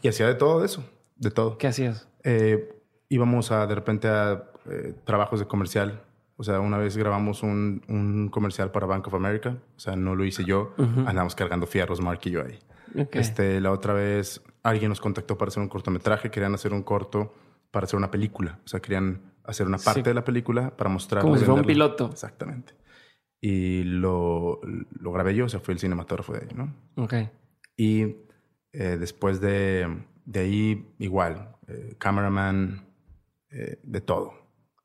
Y hacía de todo eso, de todo. ¿Qué hacías? Eh, íbamos a, de repente a eh, trabajos de comercial. O sea, una vez grabamos un, un, comercial para Bank of America. O sea, no lo hice yo. Andamos cargando fierros, Mark y yo ahí. Este, la otra vez alguien nos contactó para hacer un cortometraje, querían hacer un corto para hacer una película. O sea, querían hacer una parte de la película para mostrar. Como si fuera un piloto. Exactamente. Y lo, lo, grabé yo, o sea, fui el cinematógrafo de ahí, ¿no? Ok. Y eh, después de, de, ahí, igual, eh, cameraman, eh, de todo.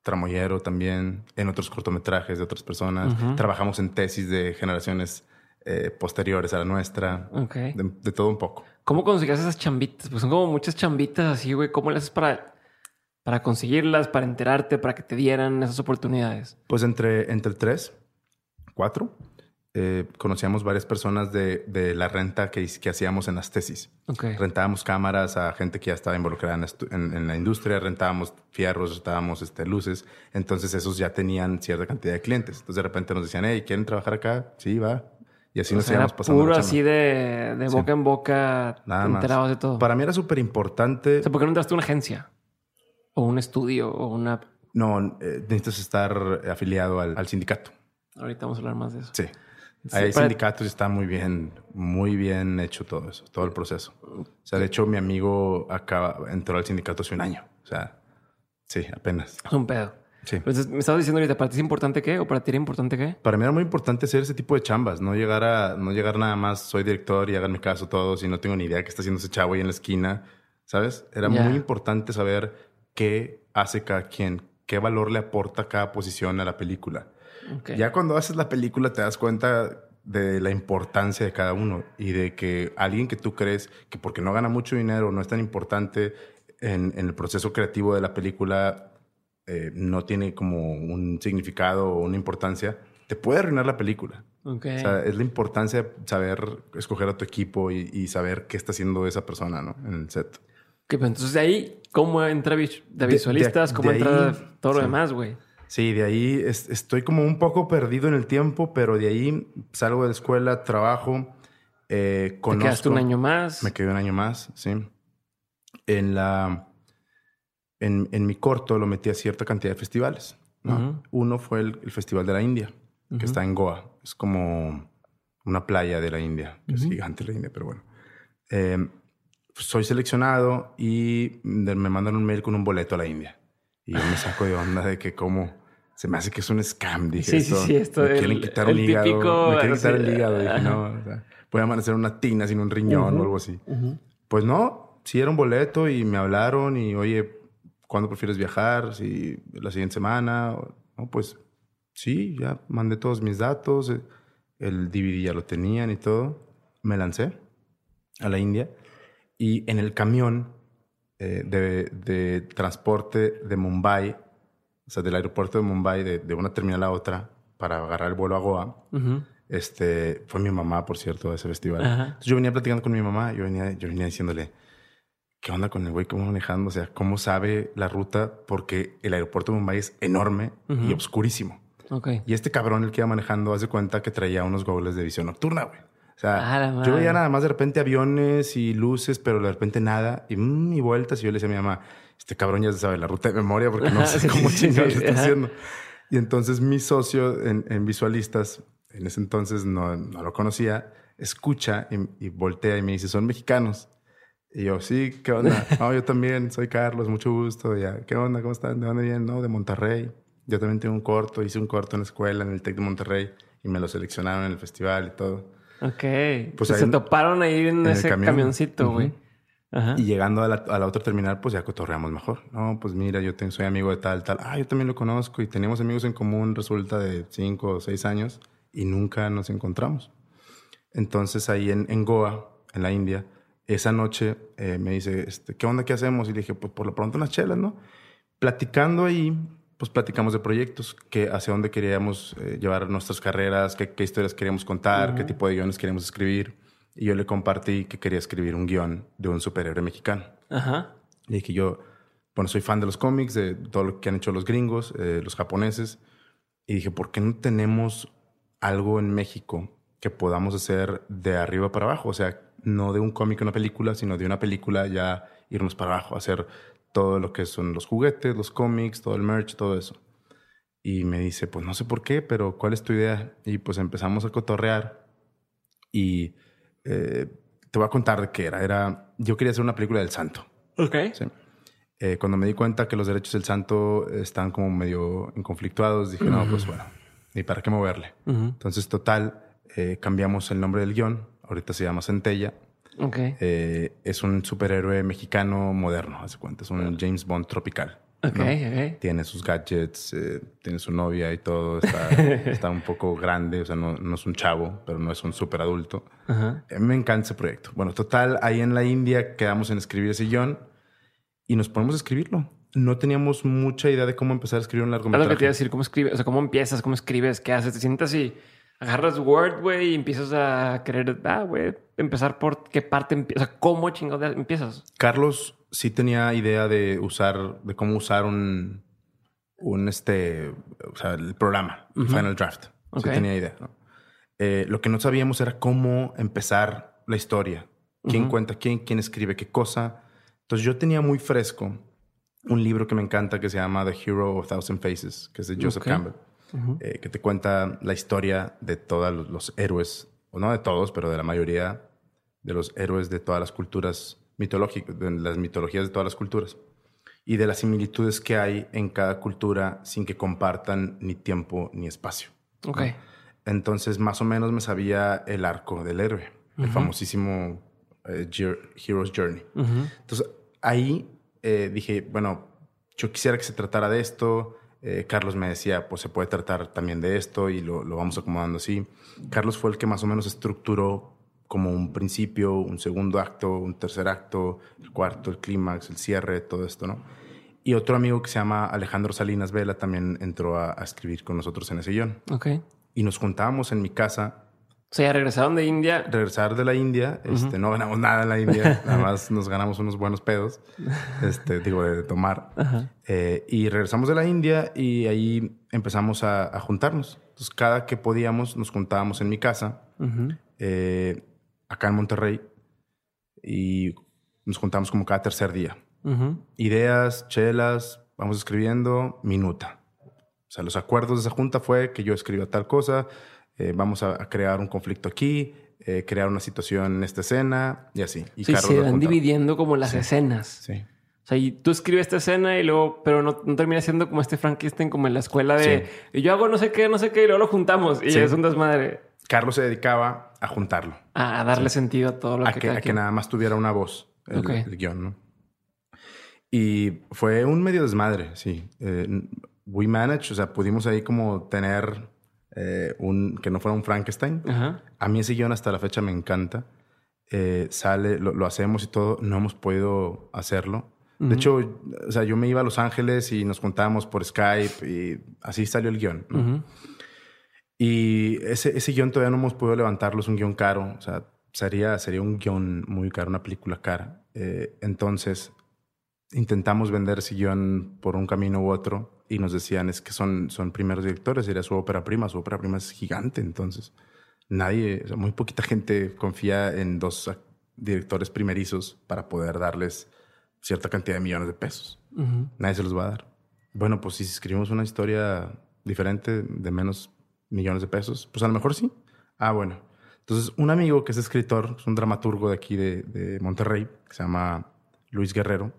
Tramoyero también, en otros cortometrajes de otras personas. Trabajamos en tesis de generaciones eh, posteriores a la nuestra. De, todo un poco. ¿Cómo consigues esas chambitas? Pues son como muchas chambitas así, güey. ¿Cómo le haces para, para conseguirlas, para enterarte, para que te dieran esas oportunidades? Pues entre, entre tres, cuatro. Eh, conocíamos varias personas de, de la renta que, que, hacíamos en las tesis. Rentábamos cámaras a gente que ya estaba involucrada en, en, la industria, rentábamos fierros, rentábamos este, luces. Entonces esos ya tenían cierta cantidad de clientes. Entonces de repente nos decían, hey, ¿quieren trabajar acá? Sí, va. Y así nos íbamos pasando. Puro así de, de boca en boca, Nada enterados de todo. Para mí era súper importante. O sea, ¿por qué no entraste a una agencia? O un estudio o una. No, eh, necesitas estar afiliado al, sindicato. Ahorita vamos a hablar más de eso. Sí. Hay sindicatos y está muy bien, muy bien hecho todo eso, todo el proceso. O sea, de hecho, mi amigo acaba, entró al sindicato hace un año. O sea, sí, apenas. Es un pedo. Sí. Pues me estabas diciendo ahorita, ¿para ti es importante qué? ¿O para ti era importante qué? Para mí era muy importante hacer ese tipo de chambas, no llegar a, no llegar nada más, soy director y hagan mi caso todos y no tengo ni idea qué está haciendo ese chavo ahí en la esquina, ¿sabes? Era muy importante saber qué hace cada quien, qué valor le aporta cada posición a la película. Ya cuando haces la película te das cuenta de la importancia de cada uno y de que alguien que tú crees que porque no gana mucho dinero no es tan importante en, en el proceso creativo de la película eh, no tiene como un significado o una importancia, te puede arruinar la película. O sea, es la importancia de saber escoger a tu equipo y, saber qué está haciendo esa persona ¿no? en el set. Que pues entonces de ahí, ¿cómo entra de visualistas? ¿Cómo entra todo lo demás, güey? Sí, de ahí estoy como un poco perdido en el tiempo, pero de ahí salgo de la escuela, trabajo, eh, conozco... ¿Te quedaste un año más? Me quedé un año más, sí. En la en, mi corto lo metí a cierta cantidad de festivales. Uno fue el, Festival de la India, que está en Goa. Es como una playa de la India, que es gigante la India, pero bueno. Eh, soy seleccionado y me mandan un mail con un boleto a la India. Y yo me saco de onda de que como... Se me hace que es un scam, dije. Sí, sí, sí. Esto me quieren quitar el, hígado. me quieren quitar el hígado. Dije, no, o sea, voy a amanecer una tina sin un riñón o algo así. Pues no, sí era un boleto y me hablaron y, oye, ¿cuándo prefieres viajar? Si la siguiente semana. No, pues sí, ya mandé todos mis datos. Eh, el DVD ya lo tenían y todo. Me lancé a la India y en el camión eh, de, transporte de Mumbai o sea, del aeropuerto de Mumbai, de, una terminal a otra, para agarrar el vuelo a Goa. Este, fue mi mamá, por cierto, a ese festival. Entonces yo venía platicando con mi mamá, yo venía, yo venía diciéndole, ¿qué onda con el güey? ¿Cómo manejando? O sea, ¿cómo sabe la ruta? Porque el aeropuerto de Mumbai es enorme y oscurísimo. Okay. Y este cabrón, el que iba manejando, hace cuenta que traía unos goggles de visión nocturna, güey. O sea, yo veía nada más de repente aviones y luces, pero de repente nada. Y, mm, y vueltas. Y yo le decía a mi mamá, este cabrón ya sabe la ruta de memoria porque no sé cómo chingados está haciendo. Y entonces mi socio en, en Visualistas, en ese entonces no, no lo conocía, escucha y, voltea y me dice, son mexicanos. Y yo, sí, ¿qué onda? <laughs> No, yo también, soy Carlos, mucho gusto. Ya, ¿qué onda? ¿Cómo están? ¿De dónde vienen? No, de Monterrey. Yo también tengo un corto, hice un corto en la escuela, en el TEC de Monterrey, y me lo seleccionaron en el festival y todo. Ok. Pues se toparon ahí en, ese camioncito, güey. Y llegando a la, a la, otra terminal, pues ya cotorreamos mejor. No, pues mira, yo tengo, soy amigo de tal, tal. Ah, yo también lo conozco y tenemos amigos en común, resulta de cinco o seis años y nunca nos encontramos. Entonces ahí en, en Goa, en la India, esa noche eh, me dice, este, ¿qué onda? ¿Qué hacemos? Y le dije, pues por lo pronto unas chelas, ¿no? Platicando ahí, pues platicamos de proyectos, que hacia dónde queríamos eh, llevar nuestras carreras, qué, qué, historias queríamos contar, qué tipo de guiones queríamos escribir. Y yo le compartí que quería escribir un guion de un superhéroe mexicano. Ajá. Y dije yo, bueno, soy fan de los cómics, de todo lo que han hecho los gringos, eh, los japoneses. Y dije, ¿por qué no tenemos algo en México que podamos hacer de arriba para abajo. O sea, no de un cómic, una película, sino de una película ya irnos para abajo, hacer todo lo que son los juguetes, los cómics, todo el merch, todo eso. Y me dice, pues no sé por qué, pero ¿cuál es tu idea? Y pues empezamos a cotorrear y eh, te voy a contar de qué era. Era, yo quería hacer una película del santo. Ok. Eh, cuando me di cuenta que los derechos del santo están como medio conflictuados, dije, no, pues bueno, ¿Y para qué moverle? Entonces, total, eh, cambiamos el nombre del guion. Ahorita se llama Centella. Okay. Eh, es un superhéroe mexicano moderno, hace cuenta. Es un James Bond tropical. Okay, Tiene sus gadgets, eh, tiene su novia y todo. Está, <laughs> está un poco grande, o sea, no, no, es un chavo, pero no es un super adulto. me encanta ese proyecto. Bueno, total, ahí en la India quedamos en escribir ese guion y nos ponemos a escribirlo no teníamos mucha idea de cómo empezar a escribir un largometraje. lo que te iba a decir, cómo escribes, o sea, cómo empiezas, cómo escribes, qué haces, te sientas y agarras Word, güey, y empiezas a querer, ah, güey, empezar por qué parte empiezas, o sea, cómo chingados empiezas. Carlos sí tenía idea de usar, de cómo usar un, un este, o sea, el programa, Final Draft. Sí tenía idea, eh, lo que no sabíamos era cómo empezar la historia. ¿Quién cuenta quién? ¿Quién escribe qué cosa? Entonces yo tenía muy fresco un libro que me encanta que se llama The Hero of Thousand Faces, que es de Joseph Campbell, eh, que te cuenta la historia de todos los, héroes, o no de todos, pero de la mayoría de los héroes de todas las culturas mitológicas, de las mitologías de todas las culturas, y de las similitudes que hay en cada cultura sin que compartan ni tiempo ni espacio. Ok. Entonces, más o menos me sabía el arco del héroe, el famosísimo eh, Hero's Journey. Entonces, ahí eh, dije, bueno, yo quisiera que se tratara de esto. Eh, Carlos me decía, pues se puede tratar también de esto y lo, lo, vamos acomodando así. Carlos fue el que más o menos estructuró como un principio, un segundo acto, un tercer acto, el cuarto, el clímax, el cierre, todo esto, ¿no? Y otro amigo que se llama Alejandro Salinas Vela también entró a, a escribir con nosotros en ese guion. Ok. Y nos juntábamos en mi casa o sea, regresaron de India. Regresar de la India, este, no ganamos nada en la India, <laughs> nada más nos ganamos unos buenos pedos, este, digo, de, tomar. Eh, y regresamos de la India y ahí empezamos a, juntarnos. Entonces, cada que podíamos, nos juntábamos en mi casa, eh, acá en Monterrey, y nos juntamos como cada tercer día. Ideas, chelas, vamos escribiendo, minuta. O sea, los acuerdos de esa junta fue que yo escriba tal cosa, eh, vamos a, crear un conflicto aquí, eh, crear una situación en esta escena y así. Y sí, se van dividiendo como las escenas. Sí. O sea, y tú escribes esta escena y luego, pero no, termina siendo como este Frankenstein, como en la escuela de y yo hago no sé qué, no sé qué, y luego lo juntamos y es un desmadre. Carlos se dedicaba a juntarlo. a darle sentido a todo lo que, A que nada más tuviera una voz el, el, guion, ¿no? Y fue un medio desmadre, sí. Eh, we managed, o sea, pudimos ahí como tener eh, un, que no fuera un Frankenstein. A mí ese guion hasta la fecha me encanta. Eh, sale, lo, hacemos y todo, no hemos podido hacerlo. De hecho, o sea, yo me iba a Los Ángeles y nos contábamos por Skype y así salió el guion. Y ese, ese guion todavía no hemos podido levantarlo, es un guion caro. O sea, sería, sería un guion muy caro, una película cara. Eh, entonces, intentamos vender guion por un camino u otro y nos decían es que son, son primeros directores, sería su ópera prima, su ópera prima es gigante, entonces nadie, muy poquita gente confía en dos directores primerizos para poder darles cierta cantidad de millones de pesos. Nadie se los va a dar. Bueno, pues si escribimos una historia diferente de menos millones de pesos, pues a lo mejor sí. Ah, bueno. Entonces, un amigo que es escritor, es un dramaturgo de aquí de, de Monterrey, que se llama Luis Guerrero,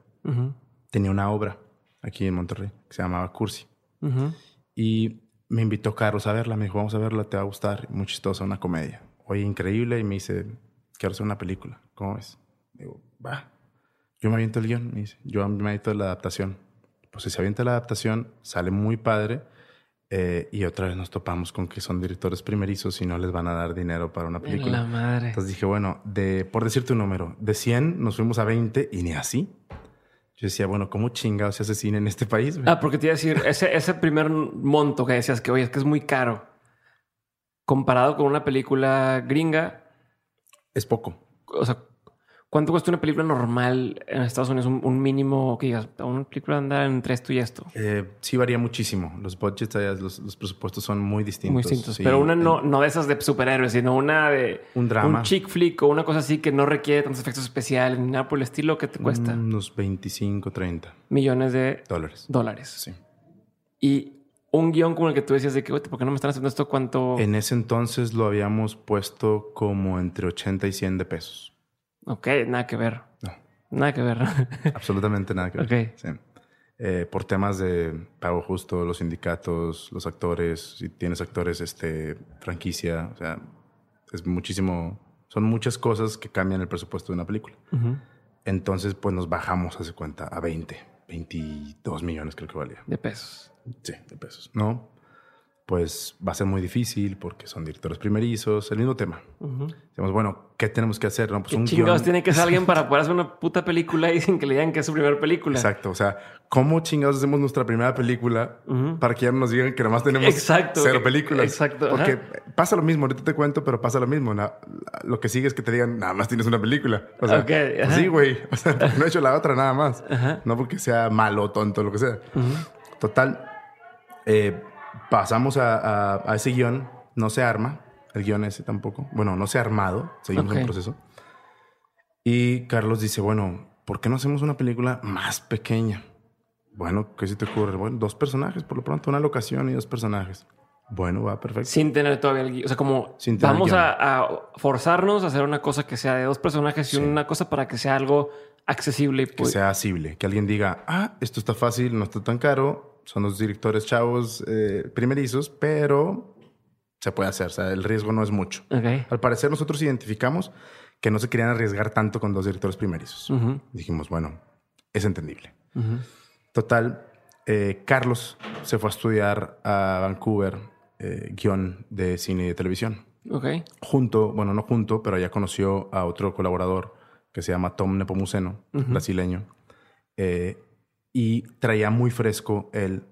tenía una obra aquí en Monterrey que se llamaba Cursi. Y me invitó Carlos a verla. Me dijo, vamos a verla, te va a gustar. Muy chistosa, una comedia. Oye, increíble. Y me dice, quiero hacer una película. ¿Cómo ves? Digo, va. Yo me aviento el guion. Me dice, yo me aviento la adaptación. Pues si se avienta la adaptación, sale muy padre. Eh, y otra vez nos topamos con que son directores primerizos y no les van a dar dinero para una película. la madre. Entonces dije, bueno, de, por decirte un número, de 100 nos fuimos a 20 y ni así. Yo decía, bueno, ¿cómo chingados se hace cine en este país? Ah, porque te iba a decir, ese, ese primer monto que decías que, oye, es que es muy caro. Comparado con una película gringa. Es poco. O sea, ¿Cuánto cuesta una película normal en Estados Unidos? Un, mínimo que digas, una película anda entre esto y esto. Eh, sí, varía muchísimo. Los budgets, los, los, presupuestos son muy distintos. Muy distintos. pero una no, no de esas de superhéroes, sino una de un drama. Un chick flick o una cosa así que no requiere tantos efectos especiales ni nada por el estilo que te cuesta. Unos 25, 30 millones de dólares. Dólares. Sí. Y un guion como el que tú decías de que, ¿por qué no me están haciendo esto? ¿Cuánto? En ese entonces lo habíamos puesto como entre 80 y 100 de pesos. Ok, nada que ver. No. Nada que ver. <laughs> Absolutamente nada que ver. Sí. Eh, por temas de pago justo, los sindicatos, los actores, si tienes actores, este, franquicia, o sea, es muchísimo, son muchas cosas que cambian el presupuesto de una película. Entonces, pues nos bajamos, hace cuenta, a 20, 22 millones creo que valía. De pesos. Sí, de pesos. No, pues va a ser muy difícil porque son directores primerizos, el mismo tema. Decimos, bueno, ¿qué tenemos que hacer? No, pues un chingados tiene que ser alguien para <laughs> poder hacer una puta película y dicen que le digan que es su primera película? Exacto, o sea, ¿cómo chingados hacemos nuestra primera película para que ya nos digan que nomás tenemos cero películas? Exacto. Porque pasa lo mismo, ahorita te cuento, pero pasa lo mismo. lo que sigue es que te digan, nada más tienes una película. O sea, pues sí, güey. <laughs> O sea, no he hecho la otra nada más. No porque sea malo, tonto, lo que sea. Total, eh, pasamos a, ese guion, no se arma, el guion ese tampoco. Bueno, no se ha armado, seguimos en proceso. Y Carlos dice, bueno, ¿por qué no hacemos una película más pequeña? Bueno, ¿qué se te ocurre? Bueno, dos personajes, por lo pronto, una locación y dos personajes. Bueno, va perfecto. Sin tener todavía el guion. O sea, como vamos a, forzarnos a hacer una cosa que sea de dos personajes y una cosa para que sea algo accesible. Que sea asible. Que alguien diga, ah, esto está fácil, no está tan caro son los directores chavos eh, primerizos, pero se puede hacer. O sea, el riesgo no es mucho. Al parecer, nosotros identificamos que no se querían arriesgar tanto con dos directores primerizos. Dijimos, bueno, es entendible. Total, eh, Carlos se fue a estudiar a Vancouver eh, guion de cine y de televisión. Okay. Junto, bueno, no junto, pero ya conoció a otro colaborador que se llama Tom Nepomuceno, brasileño. Eh, y traía muy fresco el,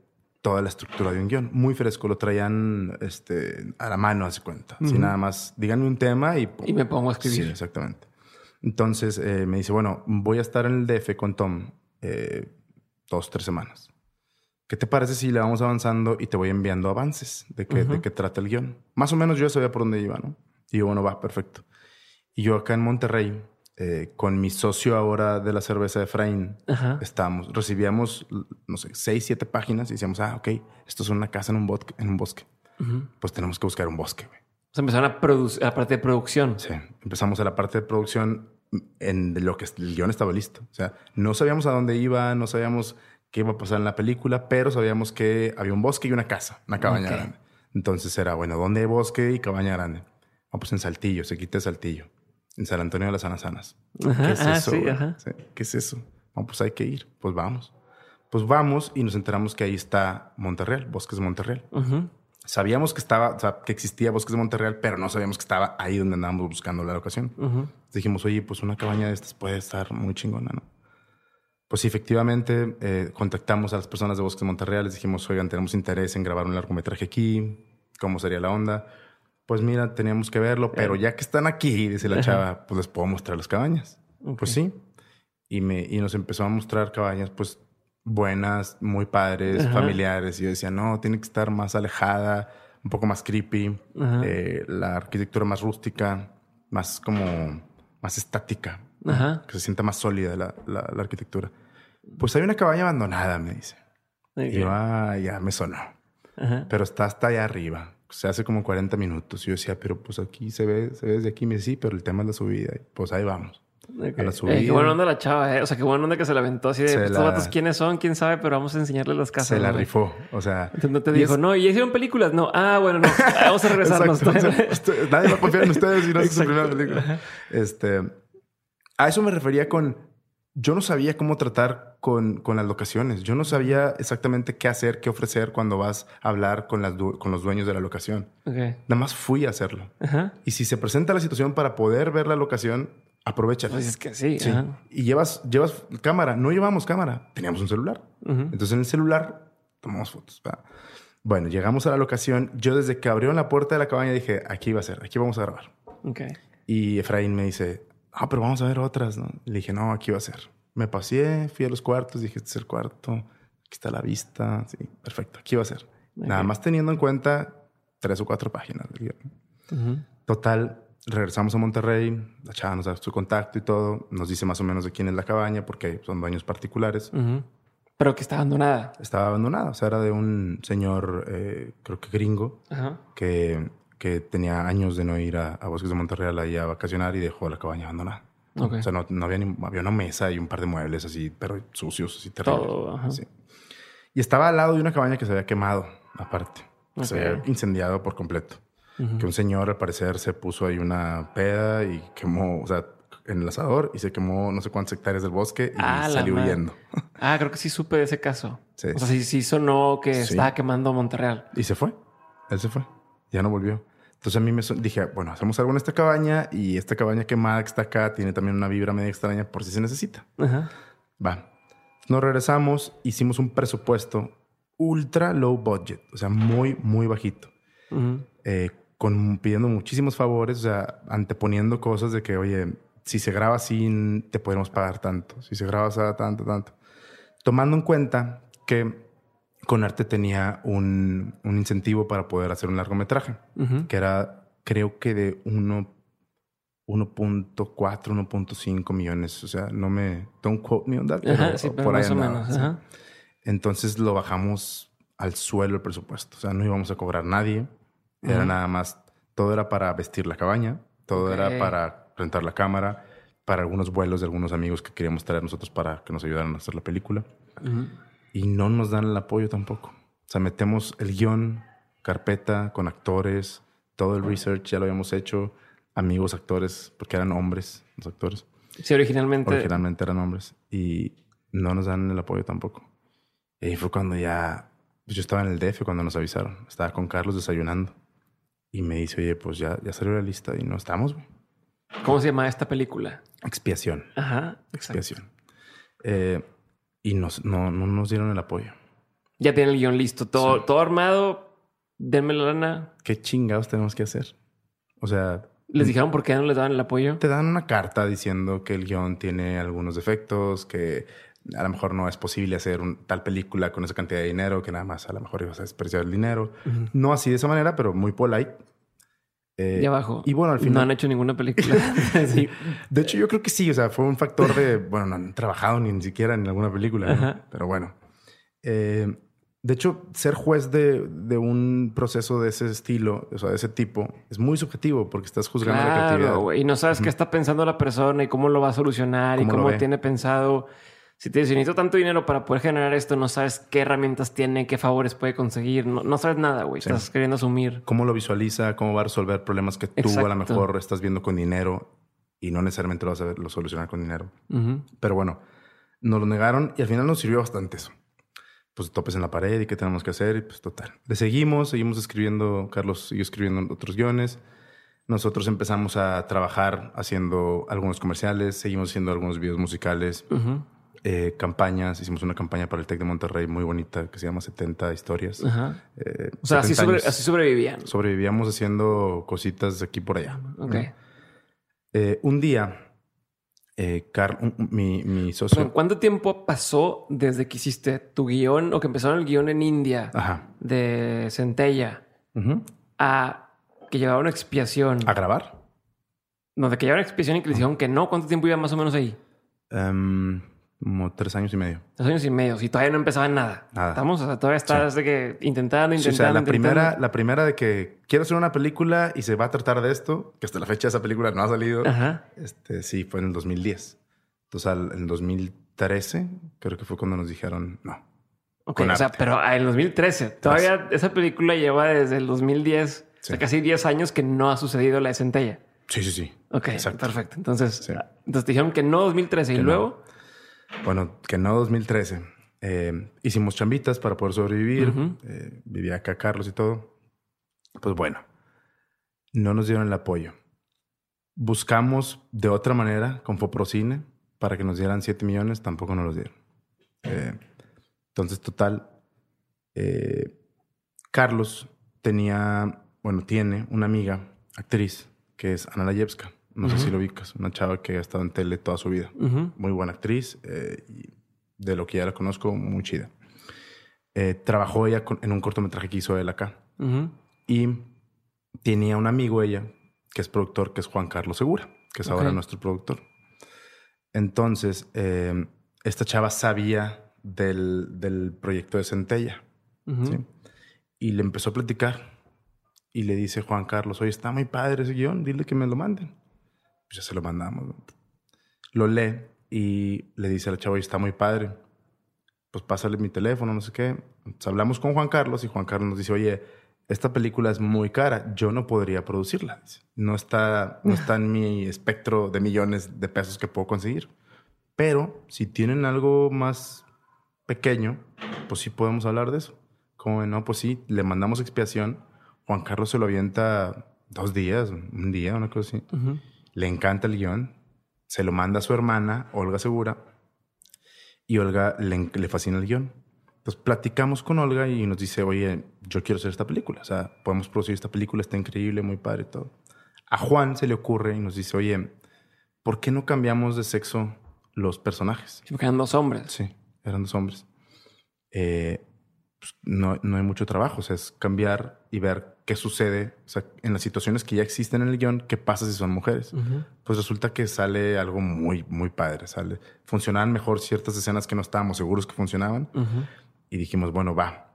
toda la estructura de un guion. Muy fresco, lo traían este, a la mano, hace cuenta. Así nada más, díganme un tema y... Y me pongo a escribir. Sí, exactamente. Entonces eh, me dice, bueno, voy a estar en el DF con Tom eh, dos, tres semanas. ¿Qué te parece si le vamos avanzando y te voy enviando avances de qué, de qué trata el guion? Más o menos yo ya sabía por dónde iba, ¿no? Y yo, bueno, va, perfecto. Y yo acá en Monterrey eh, con mi socio ahora de la cerveza de Efraín, estábamos, recibíamos, no sé, seis, siete páginas y decíamos, ah, ok, esto es una casa en un, bosque, en un bosque. Pues tenemos que buscar un bosque, güey. O sea, empezaron a producir la parte de producción. Sí, empezamos a la parte de producción en lo que el guion estaba listo. O sea, no sabíamos a dónde iba, no sabíamos qué iba a pasar en la película, pero sabíamos que había un bosque y una casa, una cabaña grande. Entonces era, bueno, ¿dónde hay bosque y cabaña grande? Vamos ah, pues en Saltillo, se quita Saltillo en San Antonio de las Anasanas. ¿Qué es ah, eso? ¿Qué es eso? Vamos, pues hay que ir. Pues vamos. Pues vamos y nos enteramos que ahí está Monterreal, Bosques de Monterreal. Sabíamos que estaba, que existía Bosques de Monterreal, pero no sabíamos que estaba ahí donde andábamos buscando la locación. Dijimos, oye, pues una cabaña de estas puede estar muy chingona, ¿no? Pues sí, efectivamente, eh, contactamos a las personas de Bosques de Monterreal, les dijimos, oigan, tenemos interés en grabar un largometraje aquí, ¿cómo sería la onda? Pues mira, teníamos que verlo, pero ya que están aquí, dice la chava, pues les puedo mostrar las cabañas. Pues sí. Y, me, y nos empezó a mostrar cabañas, pues buenas, muy padres, familiares. Y yo decía, no, tiene que estar más alejada, un poco más creepy, eh, la arquitectura más rústica, más como más estática, que se sienta más sólida la, la, arquitectura. Pues hay una cabaña abandonada, me dice. Y yo, ah, ya me sonó. Pero está hasta allá arriba. Se hace como 40 minutos. Y yo decía, pero pues aquí se ve, se ve desde aquí. Me dice, sí, pero el tema es la subida. Pues ahí vamos. A la subida. Eh, qué buena onda la chava, ¿eh? O sea, qué buena onda que se la aventó así de estos vatos quiénes son, quién sabe, pero vamos a enseñarles las casas. Se la rifó. O sea. Entonces no te dijo, no, y hicieron películas. No, ah, bueno, no. Vamos a <laughs> regresarnos. <laughs> nadie va a confiar en ustedes si no es su primera película. Este. A eso me refería con. Yo no sabía cómo tratar con, con las locaciones. Yo no sabía exactamente qué hacer, qué ofrecer cuando vas a hablar con, las con los dueños de la locación. Nada más fui a hacerlo. Y si se presenta la situación para poder ver la locación, aprovecha. Pues es que sí. Y llevas, llevas cámara. No llevamos cámara. Teníamos un celular. Entonces en el celular tomamos fotos. Bueno, llegamos a la locación. Yo desde que abrieron la puerta de la cabaña dije, aquí va a ser, aquí vamos a grabar. Okay. Y Efraín me dice, ah, pero vamos a ver otras. ¿no? Le dije, no, aquí va a ser. Me pasé, fui a los cuartos, dije, este es el cuarto, aquí está la vista. Sí, perfecto, aquí va a ser. Nada más teniendo en cuenta tres o cuatro páginas Total, regresamos a Monterrey, la chava nos da su contacto y todo, nos dice más o menos de quién es la cabaña porque son dueños particulares. Pero que está abandonada. Estaba abandonada, o sea, era de un señor, eh, creo que gringo, que, que tenía años de no ir a, Bosques de Monterrey ahí a vacacionar y dejó la cabaña abandonada. O sea, no, había ni, había una mesa y un par de muebles así, pero sucios, así terribles. Todo, sí. Y estaba al lado de una cabaña que se había quemado, aparte. Se había incendiado por completo que un señor al parecer se puso ahí una peda y quemó, o sea, en el asador y se quemó no sé cuántas hectáreas del bosque y ah, salió huyendo. <laughs> Ah, creo que sí supe de ese caso. Sí. O sea, sí, sí sonó que estaba quemando Monterreal. Y se fue. Él se fue. Ya no volvió. Entonces a mí me dije, bueno, hacemos algo en esta cabaña y esta cabaña quemada que está acá tiene también una vibra media extraña por si se necesita. Ajá. Va. Nos regresamos, hicimos un presupuesto ultra low budget, o sea, muy, muy bajito. eh, con, pidiendo muchísimos favores, o sea, anteponiendo cosas de que, oye, si se graba así, te podemos pagar tanto. Si se graba así, tanto, tanto. Tomando en cuenta que con arte tenía un, un incentivo para poder hacer un largometraje, que era, creo que de 1.4, 1.5 millones. O sea, no me. Don't quote me on that, pero, por ahí menos. Entonces lo bajamos al suelo el presupuesto. O sea, no íbamos a cobrar nadie. Era nada más, todo era para vestir la cabaña, todo era para rentar la cámara, para algunos vuelos de algunos amigos que queríamos traer nosotros para que nos ayudaran a hacer la película. Y no nos dan el apoyo tampoco. O sea, metemos el guion, carpeta con actores, todo el research ya lo habíamos hecho, amigos actores, porque eran hombres los actores. Sí, originalmente. Originalmente eran hombres. Y no nos dan el apoyo tampoco. Y fue cuando ya. Pues yo estaba en el DF cuando nos avisaron. Estaba con Carlos desayunando. Y me dice, oye, pues ya, ya salió la lista y no estamos, güey. ¿Cómo se llama esta película? Expiación. Ajá. Expiación. Eh, y nos, no, no, nos dieron el apoyo. Ya tienen el guion listo, todo, todo armado. Denme la lana. ¿Qué chingados tenemos que hacer? O sea. ¿Les dijeron por qué no les daban el apoyo? Te dan una carta diciendo que el guion tiene algunos defectos, que a lo mejor no es posible hacer un, tal película con esa cantidad de dinero, que nada más a lo mejor ibas a desperdiciar el dinero. No así de esa manera, pero muy polite. Eh, y abajo. Y bueno, al final. No han hecho ninguna película. <laughs> <laughs> sí. De hecho, yo creo que sí. O sea, fue un factor de. Bueno, no han trabajado ni, ni siquiera en alguna película. Pero bueno. Eh, de hecho, ser juez de, de, un proceso de ese estilo, o sea, de ese tipo, es muy subjetivo porque estás juzgando la creatividad. Y no sabes qué está pensando la persona y cómo lo va a solucionar y cómo tiene pensado si te necesito tanto dinero para poder generar esto, no sabes qué herramientas tiene, qué favores puede conseguir, no, sabes nada, güey. Estás queriendo asumir. ¿Cómo lo visualiza? ¿Cómo va a resolver problemas que tú a lo mejor estás viendo con dinero y no necesariamente lo vas a ver, solucionar con dinero? Pero bueno, nos lo negaron y al final nos sirvió bastante eso. Pues topes en la pared y qué tenemos que hacer y pues total. Le seguimos, seguimos escribiendo, Carlos siguió escribiendo otros guiones. Nosotros empezamos a trabajar haciendo algunos comerciales, seguimos haciendo algunos videos musicales eh, campañas. Hicimos una campaña para el TEC de Monterrey muy bonita que se llama 70 historias. Ajá. Eh, o sea, así, sobrevivían. Sobrevivíamos haciendo cositas de aquí por allá. Ok. Eh, un día, Carl, mi, mi, socio... ¿Cuánto tiempo pasó desde que hiciste tu guion o que empezaron el guion en India de Centella a que llevaba una expiación? ¿A grabar? No, de que llevaba una expiación y que le dijeron que no. ¿Cuánto tiempo iba más o menos ahí? Um, como tres años y medio. Tres años y medio. Y todavía no empezaba nada. Nada. Estamos, o sea, todavía estás de que intentando, intentando. Sí, o sea, la primera, la primera de que quiero hacer una película y se va a tratar de esto, que hasta la fecha esa película no ha salido. Ajá. Este, sí, fue en el 2010. Entonces, en el 2013, creo que fue cuando nos dijeron no. Ok, o sea, pero en el 2013. Todavía esa película lleva desde el 2010, o sea, casi 10 años que no ha sucedido la de Centella. Sí, sí, sí. Ok, perfecto. Entonces, entonces dijeron que no 2013 y luego. Bueno, que no 2013. Eh, hicimos chambitas para poder sobrevivir. Eh, vivía acá Carlos y todo. Pues bueno, no nos dieron el apoyo. Buscamos de otra manera con Foprocine para que nos dieran 7 millones, tampoco nos los dieron. Eh, entonces, total, Carlos tenía, bueno, tiene una amiga, actriz, que es Ana Layevska. No sé si lo ubicas. Una chava que ha estado en tele toda su vida. Muy buena actriz. Eh, y de lo que ya la conozco, muy chida. Eh, trabajó ella en un cortometraje que hizo él acá. Y tenía un amigo ella, que es productor, que es Juan Carlos Segura, que es ahora nuestro productor. Entonces, eh, esta chava sabía del, del proyecto de Centella. Y le empezó a platicar. Y le dice Juan Carlos, oye, está muy padre ese guion, dile que me lo manden. Pues ya se lo mandamos. Lo lee y le dice al chavo, está muy padre. Pues pásale mi teléfono, no sé qué. Entonces hablamos con Juan Carlos y Juan Carlos nos dice, oye, esta película es muy cara, yo no podría producirla. No está, no está en mi espectro de millones de pesos que puedo conseguir. Pero si tienen algo más pequeño, pues sí podemos hablar de eso. Como no, pues sí, le mandamos expiación. Juan Carlos se lo avienta dos días, un día, una cosa así le encanta el guion, se lo manda a su hermana, Olga Segura, y Olga le, fascina el guion. Entonces platicamos con Olga y nos dice, oye, yo quiero hacer esta película, o sea, podemos producir esta película, está increíble, muy padre todo. A Juan se le ocurre y nos dice, oye, ¿por qué no cambiamos de sexo los personajes? porque eran dos hombres. Sí, eran dos hombres. Eh, pues, no, no, hay mucho trabajo, o sea, es cambiar y ver qué sucede, o sea, en las situaciones que ya existen en el guion, qué pasa si son mujeres. Pues resulta que sale algo muy, muy padre, sale. Funcionaban mejor ciertas escenas que no estábamos seguros que funcionaban y dijimos, bueno, va.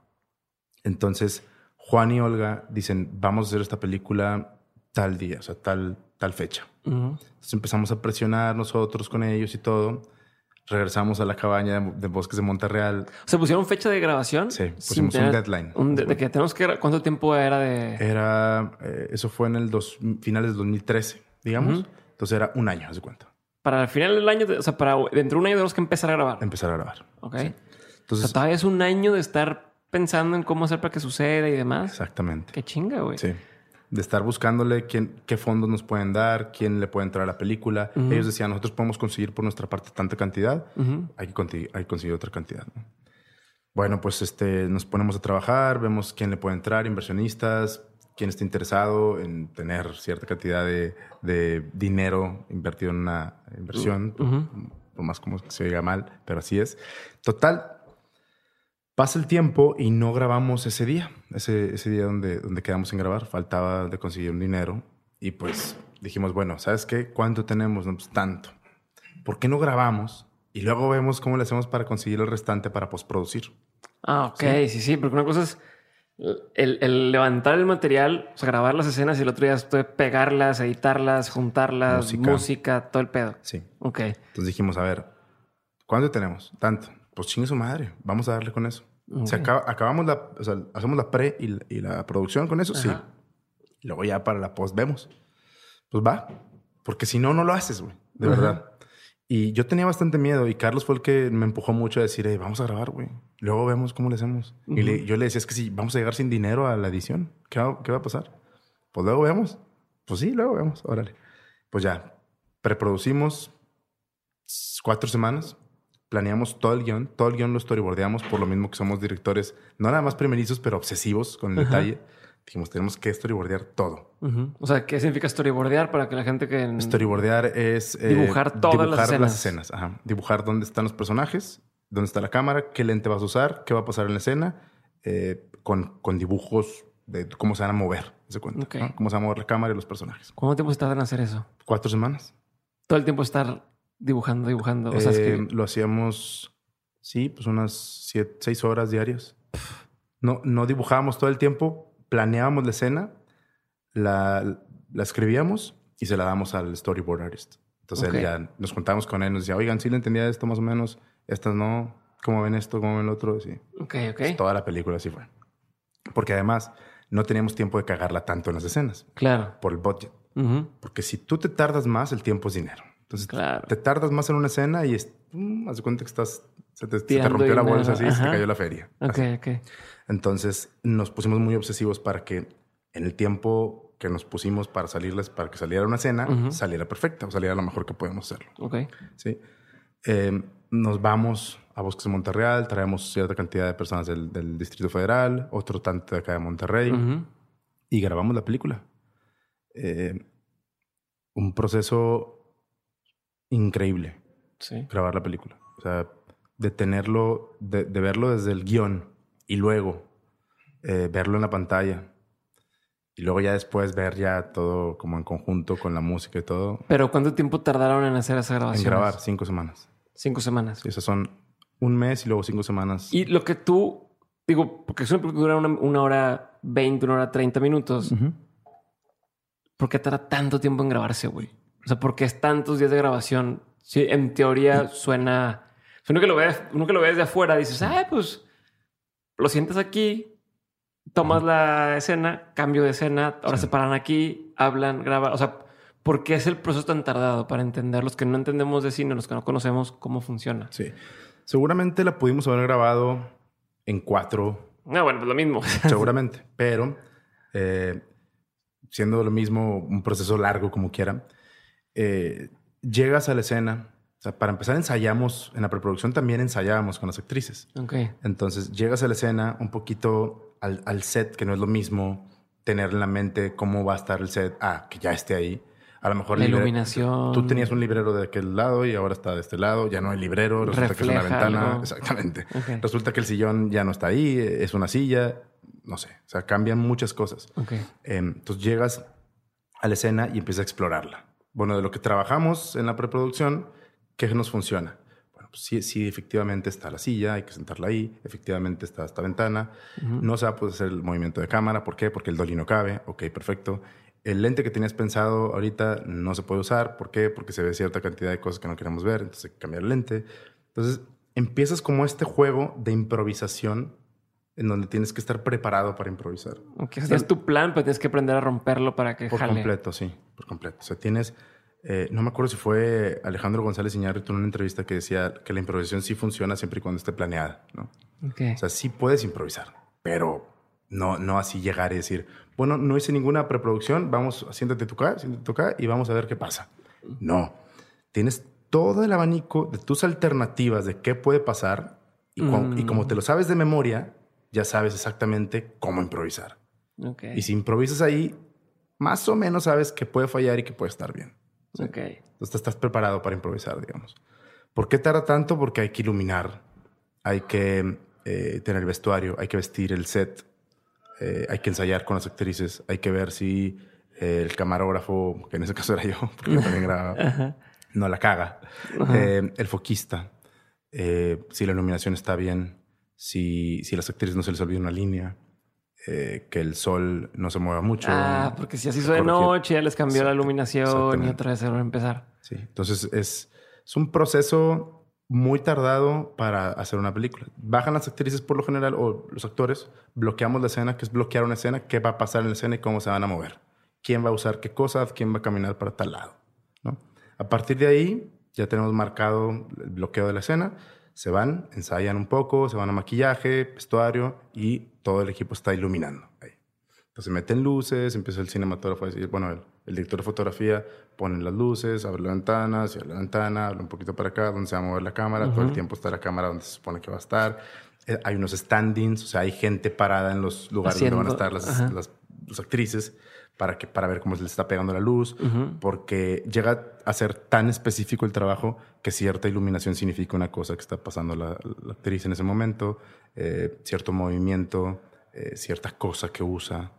Entonces, Juan y Olga dicen, vamos a hacer esta película tal día, o sea, tal, tal fecha. Entonces empezamos a presionar nosotros con ellos y todo regresamos a la cabaña de, Bosques de Monterreal. ¿Se pusieron fecha de grabación? Sí, pusimos un deadline. de, que tenemos que... ¿Cuánto tiempo era de...? Era... Eh, eso fue en el dos, finales del 2013, digamos. Entonces era un año, haz de cuenta. Para el final del año, o sea, para dentro de un año tenemos que empezar a grabar. Empezar a grabar. Ok. Entonces... O sea, todavía es un año de estar pensando en cómo hacer para que suceda y demás. Exactamente. Qué chinga, güey. Sí de estar buscándole quién, qué fondos nos pueden dar, quién le puede entrar a la película. Ellos decían, nosotros podemos conseguir por nuestra parte tanta cantidad, hay, que conseguir, hay, que conseguir, otra cantidad. Bueno, pues este, nos ponemos a trabajar, vemos quién le puede entrar, inversionistas, quién está interesado en tener cierta cantidad de, de dinero invertido en una inversión, por más como se oiga mal, pero así es. Total, Pasa el tiempo y no grabamos ese día, ese, ese día donde, donde quedamos en grabar. Faltaba de conseguir un dinero y pues dijimos, bueno, ¿sabes qué? ¿Cuánto tenemos? No, pues tanto. ¿Por qué no grabamos? Y luego vemos cómo le hacemos para conseguir el restante para postproducir. Ah, ok, sí, sí, porque una cosa es el, levantar el material, o sea, grabar las escenas y el otro día estoy pegarlas, editarlas, juntarlas, música. música, todo el pedo. Sí. Ok. Entonces dijimos, a ver, ¿cuánto tenemos? Tanto pues chingue su madre, vamos a darle con eso. Acabamos la, o sea, hacemos la pre y, la producción con eso, sí. luego ya para la post vemos. Pues va, porque si no, no lo haces, güey, de verdad. Y yo tenía bastante miedo y Carlos fue el que me empujó mucho a decir, vamos a grabar, güey. Luego vemos cómo le hacemos. Y yo le decía, es que si vamos a llegar sin dinero a la edición, ¿qué va, ¿qué va a pasar? Pues luego vemos. Pues sí, luego vemos, órale. Pues ya, preproducimos cuatro semanas planeamos todo el guion, todo el guion lo storyboardeamos, por lo mismo que somos directores, no nada más primerizos, pero obsesivos con el detalle. Dijimos, tenemos que storyboardear todo. O sea, ¿qué significa storyboardear para que la gente que... Storyboardear es... Eh, dibujar todas las escenas. Las escenas. Ajá. Dibujar dónde están los personajes, dónde está la cámara, qué lente vas a usar, qué va a pasar en la escena, eh, con, con, dibujos de cómo se van a mover, se cuenta. Cómo se va a mover la cámara y los personajes. ¿Cuánto tiempo se tardan en hacer eso? Cuatro semanas. Todo el tiempo estar dibujando, dibujando. O sea, eh, Lo hacíamos, sí, pues unas siete, seis horas diarias. No, no dibujábamos todo el tiempo, planeábamos la escena, la, la escribíamos y se la damos al storyboard artist. Entonces ya nos contábamos con él, nos decía, oigan, sí le entendía esto más o menos, estas no, ¿cómo ven esto? ¿Cómo ven lo otro? Sí. Ok, ok. Pues toda la película así fue. Porque además no teníamos tiempo de cagarla tanto en las escenas. Claro. Por el budget. Porque si tú te tardas más, el tiempo es dinero. Entonces te tardas más en una escena y es, um, haz de cuenta que estás, se te, rompió la bolsa así, se te cayó la feria. Ok, ok. Entonces nos pusimos muy obsesivos para que en el tiempo que nos pusimos para salirles, para que saliera una escena, saliera perfecta o saliera lo mejor que podemos hacerlo. Ok. Sí. Eh, nos vamos a Bosques de Monterreal, traemos cierta cantidad de personas del, Distrito Federal, otro tanto de acá de Monterrey, y grabamos la película. Eh, un proceso increíble. Sí. Grabar la película. O sea, de tenerlo, de, verlo desde el guion y luego eh, verlo en la pantalla. Y luego ya después ver ya todo como en conjunto con la música y todo. Pero ¿cuánto tiempo tardaron en hacer esa grabación? En grabar, cinco semanas. Cinco semanas. Sí, esas son un mes y luego cinco semanas. Y lo que tú, digo, porque es una película dura una, hora veinte, una hora treinta minutos. ¿Por qué tarda tanto tiempo en grabarse, güey? O sea, ¿por qué es tantos días de grabación? Sí, en teoría suena... Uno que lo ve, uno que lo ve desde afuera, dices, ah, pues lo sientes aquí, tomas la escena, cambio de escena, ahora se paran aquí, hablan, graban. O sea, ¿por qué es el proceso tan tardado para entender los que no entendemos de cine, los que no conocemos cómo funciona? Sí. Seguramente la pudimos haber grabado en cuatro. Ah, bueno, pues lo mismo. <laughs> Seguramente. Pero eh, siendo lo mismo, un proceso largo como quiera, eh, llegas a la escena. O sea, para empezar, ensayamos, en la preproducción también ensayábamos con las actrices. Okay. Entonces, llegas a la escena un poquito al, al, set, que no es lo mismo tener en la mente cómo va a estar el set, ah, que ya esté ahí. A lo mejor la iluminación. Tú tenías un librero de aquel lado y ahora está de este lado. Ya no hay librero. Resulta que es una ventana. Exactamente. Resulta que el sillón ya no está ahí. Es una silla no sé, o sea, cambian muchas cosas. Em, entonces llegas a la escena y empiezas a explorarla. Bueno, de lo que trabajamos en la preproducción, ¿qué nos funciona? Bueno, pues sí, sí, efectivamente está la silla, hay que sentarla ahí, efectivamente está esta ventana, no se va a poder hacer el movimiento de cámara, ¿por qué? Porque el dolly no cabe, ok, perfecto. El lente que tenías pensado ahorita no se puede usar, ¿por qué? Porque se ve cierta cantidad de cosas que no queremos ver, entonces hay que cambiar el lente. Entonces empiezas como este juego de improvisación en donde tienes que estar preparado para improvisar. Okay, es tu plan, pero tienes que aprender a romperlo para que por completo, sí, por completo. O sea, tienes, eh, no me acuerdo si fue Alejandro González Iñárritu en una entrevista que decía que la improvisación sí funciona siempre y cuando esté planeada, ¿no? Okay. O sea, sí puedes improvisar, pero no, no así llegar y decir, bueno, no hice ninguna preproducción, vamos, siéntate tú acá, siéntate tú acá y vamos a ver qué pasa. No, tienes todo el abanico de tus alternativas de qué puede pasar y, y como te lo sabes de memoria, ya sabes exactamente cómo improvisar. Y si improvisas ahí, más o menos sabes que puede fallar y que puede estar bien. Okay. Entonces estás preparado para improvisar, digamos. ¿Por qué tarda tanto? Porque hay que iluminar, hay que eh, tener vestuario, hay que vestir el set, eh, hay que ensayar con las actrices, hay que ver si eh, el camarógrafo, que en ese caso era yo, <laughs> porque también grababa, <laughs> no la caga, el foquista, si la iluminación está bien, si, si a las actrices no se les olvida una línea, eh, que el sol no se mueva mucho. Ah, porque si así hizo de noche, ya les cambió la iluminación y otra vez se va a empezar. Sí, entonces es, es un proceso muy tardado para hacer una película. Bajan las actrices por lo general o los actores, bloqueamos la escena, que es bloquear una escena, qué va a pasar en la escena y cómo se van a mover. Quién va a usar qué cosas, quién va a caminar para tal lado. ¿no? A partir de ahí ya tenemos marcado el bloqueo de la escena se van, ensayan un poco, se van a maquillaje, vestuario y todo el equipo está iluminando. Ahí. Entonces meten luces, empieza el cinematógrafo a decir, bueno, el, director de fotografía pone las luces, abre la ventana, cierra la ventana, habla un poquito para acá, donde se va a mover la cámara, todo el tiempo está la cámara donde se supone que va a estar. Eh, hay unos standings, o sea, hay gente parada en los lugares donde van a estar las, las, actrices para, que, para ver cómo se les está pegando la luz, porque llega a ser tan específico el trabajo que cierta iluminación significa una cosa que está pasando la, la actriz en ese momento, eh, cierto movimiento, eh, cierta cosa que usa.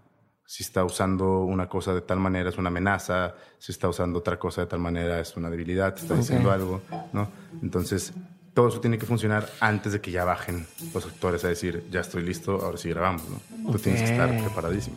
Si está usando una cosa de tal manera es una amenaza, si está usando otra cosa de tal manera es una debilidad, está diciendo algo, ¿no? Entonces, todo eso tiene que funcionar antes de que ya bajen los actores a decir, ya estoy listo, ahora sí grabamos, ¿no? Tú tienes que estar preparadísimo.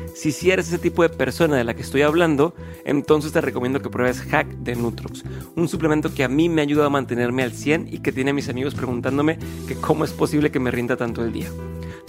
Si si eres ese tipo de persona de la que estoy hablando, entonces te recomiendo que pruebes Hack de Nutrox, un suplemento que a mí me ha ayudado a mantenerme al 100 y que tiene a mis amigos preguntándome que cómo es posible que me rinda tanto el día.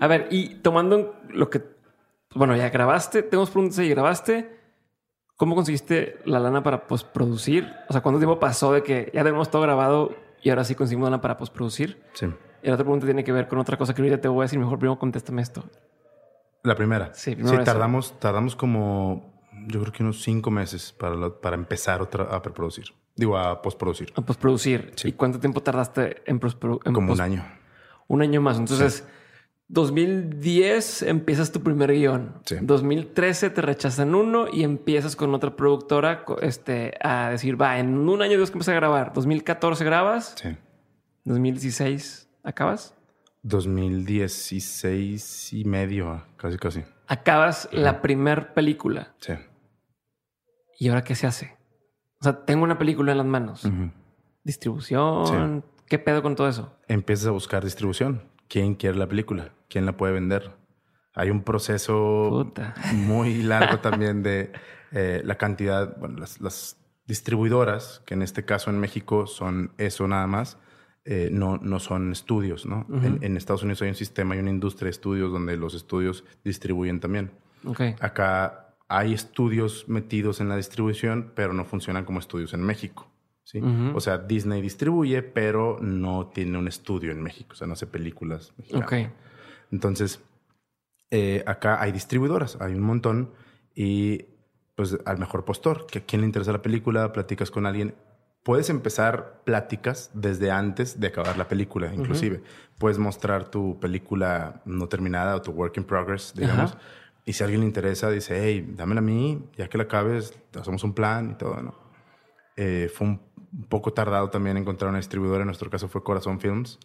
A ver, y tomando lo que, bueno, ya grabaste, tenemos preguntas ahí, grabaste. ¿Cómo conseguiste la lana para postproducir? O sea, ¿cuánto tiempo pasó de que ya tenemos todo grabado y ahora sí conseguimos lana para postproducir? Sí. Y la otra pregunta tiene que ver con otra cosa que ahorita te voy a decir. Mejor primero contéstame esto. La primera. Sí, sí tardamos, tardamos como, yo creo que unos cinco meses para, para empezar otra, a preproducir. Digo, a postproducir. A postproducir. ¿Y cuánto tiempo tardaste en, postproducir? Como un año. Un año más. Entonces... 2010 empiezas tu primer guion. 2013 te rechazan uno y empiezas con otra productora este, a decir, va, en un año Dios que empieza a grabar. 2014 grabas. Sí. 2016 acabas. 2016 y medio, casi casi. Acabas la primer película. Sí. ¿Y ahora qué se hace? O sea, tengo una película en las manos. Distribución. ¿Qué pedo con todo eso? Empiezas a buscar distribución. ¿Quién quiere la película? Quién la puede vender. Hay un proceso muy largo <laughs> también de eh, la cantidad, bueno, las, distribuidoras, que en este caso en México son eso nada más, eh, no, no son estudios, ¿no? en, Estados Unidos hay un sistema, hay una industria de estudios donde los estudios distribuyen también. Okay. Acá hay estudios metidos en la distribución, pero no funcionan como estudios en México. ¿Sí? O sea, Disney distribuye, pero no tiene un estudio en México, o sea, no hace películas mexicanas. Okay. Entonces, eh, acá hay distribuidoras, hay un montón, y pues al mejor postor, que a quién le interesa la película, platicas con alguien. Puedes empezar pláticas desde antes de acabar la película, inclusive. Puedes mostrar tu película no terminada o tu work in progress, digamos. Y si a alguien le interesa, dice, hey, dámela a mí, ya que la acabes, hacemos un plan y todo, ¿no? Eh, fue un poco tardado también encontrar una distribuidora, en nuestro caso fue Corazón Films,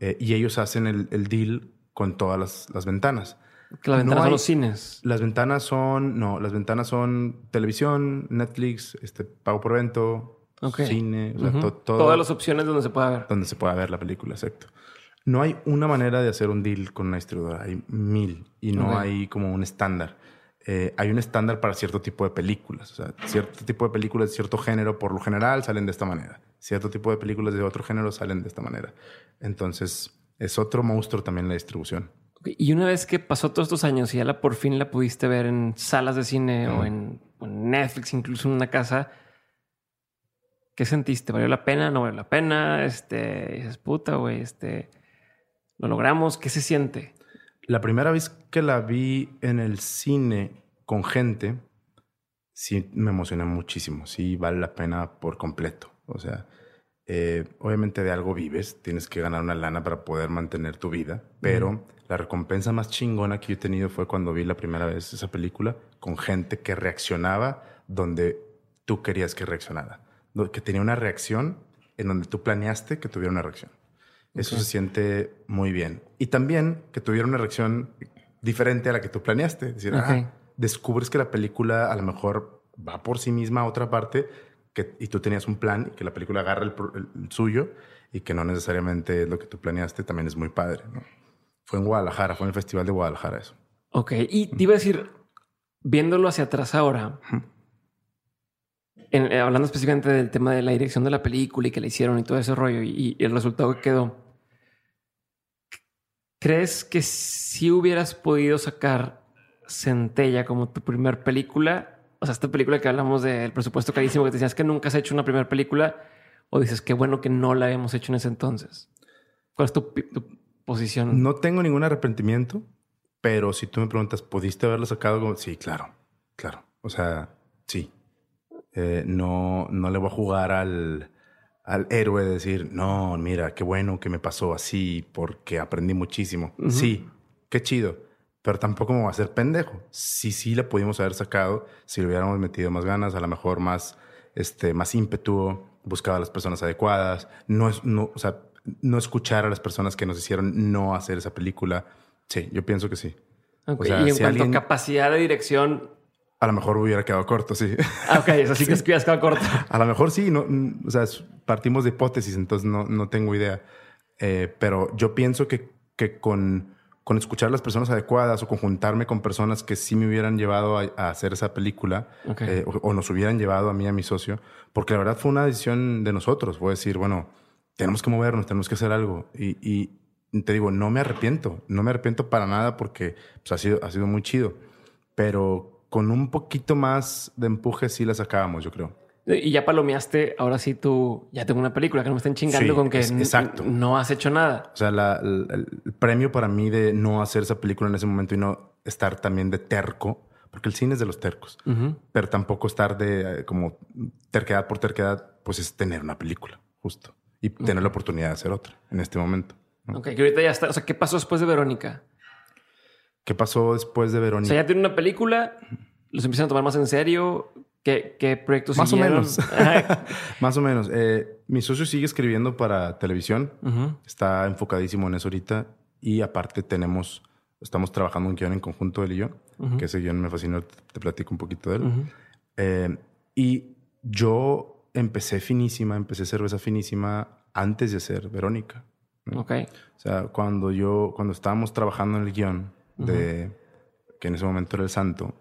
eh, y ellos hacen el, el, deal con todas las, las ventanas. las ventanas son los cines. Las ventanas son, no, las ventanas son televisión, Netflix, este, pago por evento, cine, todas las opciones donde se pueda ver. Donde se pueda ver la película, exacto. No hay una manera de hacer un deal con una distribuidora, hay mil y no hay como un estándar. Eh, hay un estándar para cierto tipo de películas. O sea, cierto tipo de películas de cierto género, por lo general, salen de esta manera. Cierto tipo de películas de otro género salen de esta manera. Entonces, es otro monstruo también la distribución. Y una vez que pasó todos estos años y ya la por fin la pudiste ver en salas de cine o, en, Netflix, incluso en una casa, ¿qué sentiste? ¿Valió la pena? ¿No valió la pena? Este, dices, puta, güey, este, lo logramos. ¿Qué se siente? La primera vez que la vi en el cine con gente, sí me emocioné muchísimo. Sí vale la pena por completo. O sea, eh, obviamente de algo vives, tienes que ganar una lana para poder mantener tu vida, pero la recompensa más chingona que yo he tenido fue cuando vi la primera vez esa película con gente que reaccionaba donde tú querías que reaccionara, que tenía una reacción en donde tú planeaste que tuviera una reacción. Eso se siente muy bien. Y también que tuviera una reacción diferente a la que tú planeaste. Es decir, ah, descubres que la película a lo mejor va por sí misma a otra parte que, y tú tenías un plan y que la película agarra el, suyo y que no necesariamente es lo que tú planeaste, también es muy padre. Fue en Guadalajara, fue en el Festival de Guadalajara eso. Ok, y te iba a decir, viéndolo hacia atrás ahora, eh, hablando específicamente del tema de la dirección de la película y que la hicieron y todo ese rollo y, el resultado que quedó, ¿crees que si hubieras podido sacar Centella como tu primer película? O sea, esta película que hablamos del presupuesto carísimo que te decías que nunca has hecho una primera película o dices qué bueno que no la hemos hecho en ese entonces. ¿Cuál es tu, posición? No tengo ningún arrepentimiento, pero si tú me preguntas, ¿pudiste haberlo sacado? Sí, claro, claro. O sea, sí. Eh, no, no le voy a jugar al, al héroe de decir, no, mira, qué bueno que me pasó así porque aprendí muchísimo. Sí, qué chido, pero tampoco me voy a hacer pendejo. Sí, sí le pudimos haber sacado si le hubiéramos metido más ganas, a lo mejor más, este, más ímpetu, buscado a las personas adecuadas, no, no, o sea, no escuchar a las personas que nos hicieron no hacer esa película. Sí, yo pienso que sí. y en cuanto a capacidad de dirección, a lo mejor hubiera quedado corto, sí. Ah, ok, eso sí, <laughs> que es que quedado corto. A lo mejor sí, no, o sea, partimos de hipótesis, entonces no, no tengo idea. Eh, pero yo pienso que, que con, con, escuchar a las personas adecuadas o conjuntarme con personas que sí me hubieran llevado a, hacer esa película eh, o, nos hubieran llevado a mí, a mi socio, porque la verdad fue una decisión de nosotros. Fue decir, bueno, tenemos que movernos, tenemos que hacer algo. Y, y te digo, no me arrepiento, no me arrepiento para nada porque pues, ha, sido, ha sido muy chido. Pero con un poquito más de empuje sí la sacábamos, yo creo. Y ya palomeaste, ahora sí tú, ya tengo una película que no me estén chingando con que exacto. no has hecho nada. O sea, el, premio para mí de no hacer esa película en ese momento y no estar también de terco, porque el cine es de los tercos, pero tampoco estar de eh, como terquedad por terquedad, pues es tener una película, justo, y tener la oportunidad de hacer otra en este momento. Ok, que ahorita ya está. O sea, ¿qué pasó después de Verónica? ¿Qué pasó después de Verónica? O sea, ya tiene una película, los empiezan a tomar más en serio. ¿Qué, qué proyectos Más o menos. <laughs> <laughs> más o menos. Eh, mi socio sigue escribiendo para televisión. Está enfocadísimo en eso ahorita. Y aparte tenemos, estamos trabajando un guion en conjunto él y yo, que ese guion me fascinó. Te, platico un poquito de él. Eh, y yo empecé finísima, empecé cerveza finísima antes de hacer Verónica. Ok. O sea, cuando yo, cuando estábamos trabajando en el guion, de que en ese momento era el santo,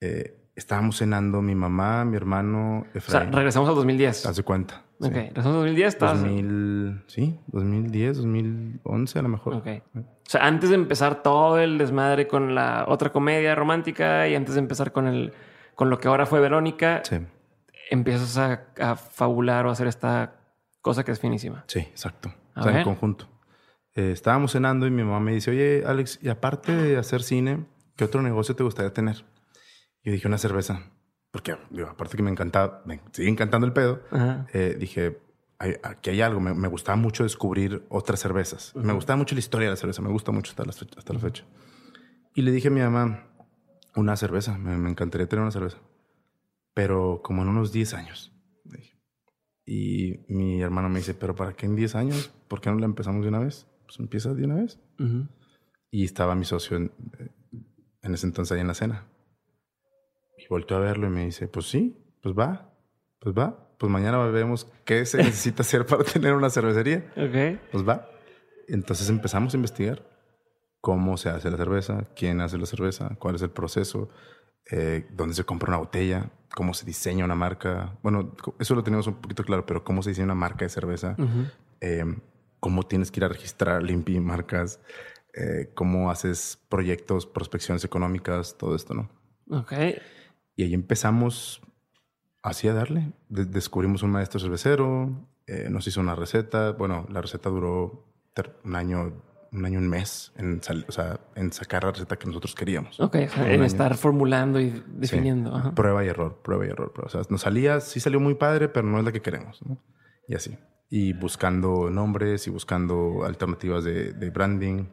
eh, estábamos cenando mi mamá, mi hermano, Efraín. O sea, regresamos al 2010. Haz de cuenta. Ok, regresamos al 2010. 2000, sí, 2010, 2011 a lo mejor. Ok. O sea, antes de empezar todo el desmadre con la otra comedia romántica y antes de empezar con el con lo que ahora fue Verónica, empiezas a, fabular o a hacer esta cosa que es finísima. Sí, exacto. o sea, en conjunto. Eh, estábamos cenando y mi mamá me dice, oye, Alex, y aparte de hacer cine, ¿qué otro negocio te gustaría tener? Y yo dije, una cerveza. Porque, digo, aparte que me encantaba, me sigue encantando el pedo, eh, dije, aquí hay algo. Me, gustaba mucho descubrir otras cervezas. Me gustaba mucho la historia de la cerveza. Me gusta mucho hasta la fecha. Hasta la fecha. Y le dije a mi mamá, una cerveza. Me, me, encantaría tener una cerveza. Pero como en unos 10 años. Y mi hermano me dice, ¿pero para qué en 10 años? ¿Por qué no la empezamos de una vez? Pues empieza de una vez. Y estaba mi socio en, ese entonces ahí en la cena. Y volteó a verlo y me dice, pues sí, pues va, pues va. Pues mañana vemos qué se necesita hacer para tener una cervecería. Ok. Pues va. Entonces empezamos a investigar cómo se hace la cerveza, quién hace la cerveza, cuál es el proceso, eh, dónde se compra una botella, cómo se diseña una marca. Bueno, eso lo tenemos un poquito claro, pero cómo se diseña una marca de cerveza cómo tienes que ir a registrar limpi marcas, eh, cómo haces proyectos, prospecciones económicas, todo esto, ¿no? Ok. Y ahí empezamos así a darle. descubrimos un maestro cervecero, eh, nos hizo una receta. Bueno, la receta duró un año, un año, un mes en, o sea, en sacar la receta que nosotros queríamos. Ok, en estar formulando y definiendo. Prueba y error, prueba y error. O sea, nos salía, sí salió muy padre, pero no es la que queremos. ¿no? Y así y buscando nombres y buscando alternativas de, branding,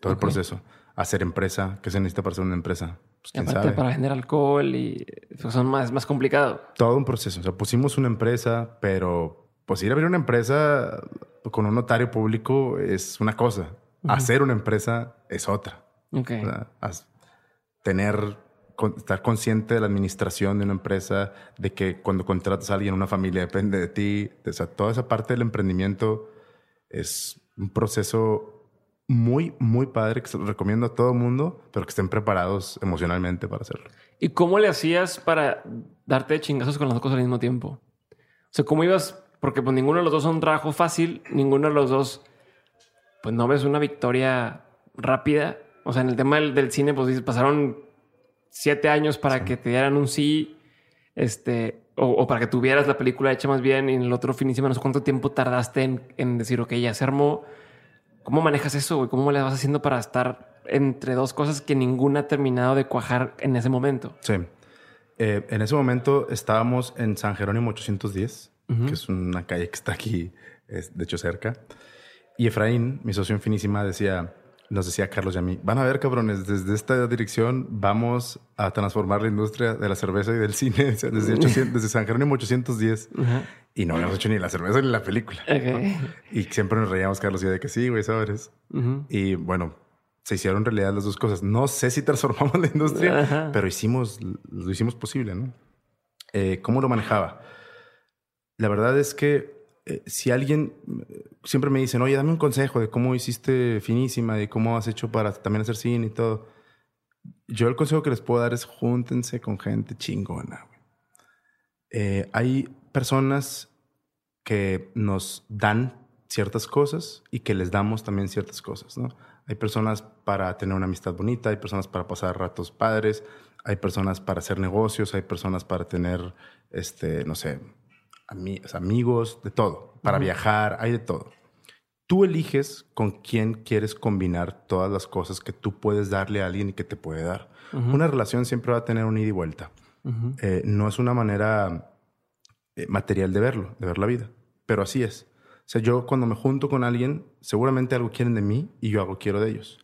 todo el proceso. Hacer empresa, ¿qué se necesita para hacer una empresa? Pues quién sabe. Para vender alcohol y pues, son más, más complicado. Todo un proceso. O sea, pusimos una empresa, pero pues ir a abrir una empresa con un notario público es una cosa. Hacer una empresa es otra. Okay. tener, estar consciente de la administración de una empresa, de que cuando contratas a alguien, una familia depende de ti. O sea, toda esa parte del emprendimiento es un proceso muy, muy padre que se lo recomiendo a todo el mundo, pero que estén preparados emocionalmente para hacerlo. ¿Y cómo le hacías para darte chingazos con las dos cosas al mismo tiempo? O sea, ¿cómo ibas? Porque pues ninguno de los dos son un trabajo fácil, ninguno de los dos, pues no ves una victoria rápida. O sea, en el tema del, cine, pues pasaron siete años para que te dieran un sí, este, o, para que tuvieras la película hecha más bien, y en el otro fin de semana, no sé cuánto tiempo tardaste en, en decir, ok, ya se armó ¿Cómo manejas eso? ¿Cómo le vas haciendo para estar entre dos cosas que ninguna ha terminado de cuajar en ese momento? Sí. Eh, en ese momento estábamos en San Jerónimo 810, que es una calle que está aquí, de hecho cerca. Y Efraín, mi socio en Finísima, decía, nos decía Carlos y a mí, van a ver cabrones, desde esta dirección vamos a transformar la industria de la cerveza y del <laughs> cine desde, desde San Jerónimo 810. Y no habíamos hecho ni la cerveza ni la película. Y siempre nos reíamos Carlos y de que sí, güey, sabes. Y bueno, se hicieron realidad las dos cosas. No sé si transformamos la industria, pero hicimos, lo hicimos posible, ¿no? Eh, ¿Cómo lo manejaba? La verdad es que eh, si alguien siempre me dicen, oye, dame un consejo de cómo hiciste finísima, de cómo has hecho para también hacer cine y todo. Yo el consejo que les puedo dar es júntense con gente chingona. Eh, hay personas que nos dan ciertas cosas y que les damos también ciertas cosas, ¿no? Hay personas para tener una amistad bonita, hay personas para pasar ratos padres, hay personas para hacer negocios, hay personas para tener, este, no sé, amigos, de todo. Para viajar, hay de todo. Tú eliges con quién quieres combinar todas las cosas que tú puedes darle a alguien y que te puede dar. Una relación siempre va a tener un ida y vuelta. Eh, no es una manera eh, material de verlo, de ver la vida, pero así es. O sea, yo cuando me junto con alguien, seguramente algo quieren de mí y yo algo quiero de ellos.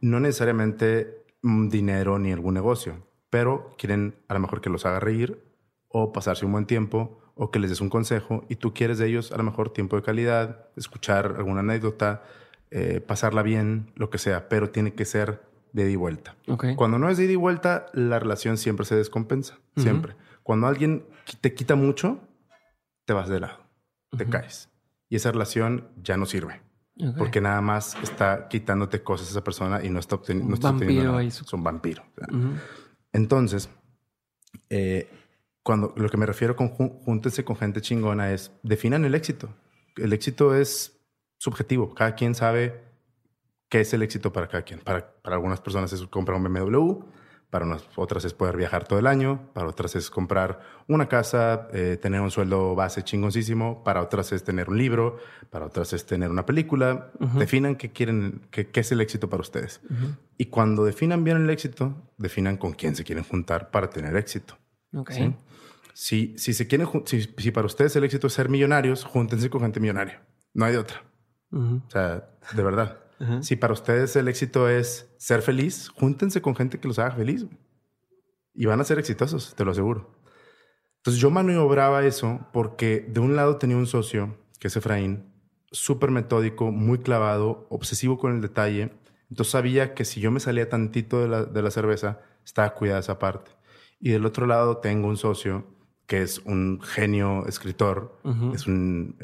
No necesariamente dinero ni algún negocio, pero quieren a lo mejor que los haga reír o pasarse un buen tiempo o que les des un consejo y tú quieres de ellos a lo mejor tiempo de calidad, escuchar alguna anécdota, eh, pasarla bien, lo que sea, pero tiene que ser de ida y vuelta. Cuando no es de ida y vuelta, la relación siempre se descompensa, siempre. Cuando alguien te quita mucho, te vas de lado, te caes. Y esa relación ya no sirve. Porque nada más está quitándote cosas a esa persona y no está, obteniendo, no Es un vampiro. Entonces, eh, cuando lo que me refiero con júntense con gente chingona es definan el éxito. El éxito es subjetivo. Cada quien sabe qué es el éxito para cada quien. Para, para algunas personas es comprar un BMW, para unas otras es poder viajar todo el año, para otras es comprar una casa, eh, tener un sueldo base chingoncísimo, para otras es tener un libro, para otras es tener una película. Definan qué quieren, qué, qué, es el éxito para ustedes. Y cuando definan bien el éxito, definan con quién se quieren juntar para tener éxito. Okay. Si, si se quieren, si, si, para ustedes el éxito es ser millonarios, júntense con gente millonaria. No hay de otra. O sea, de verdad. Si para ustedes el éxito es ser feliz, júntense con gente que los haga feliz. Y van a ser exitosos, te lo aseguro. Entonces yo maniobraba eso porque de un lado tenía un socio, que es Efraín, súper metódico, muy clavado, obsesivo con el detalle. Entonces sabía que si yo me salía tantito de la, de la cerveza, estaba cuidada esa parte. Y del otro lado tengo un socio que es un genio escritor, es un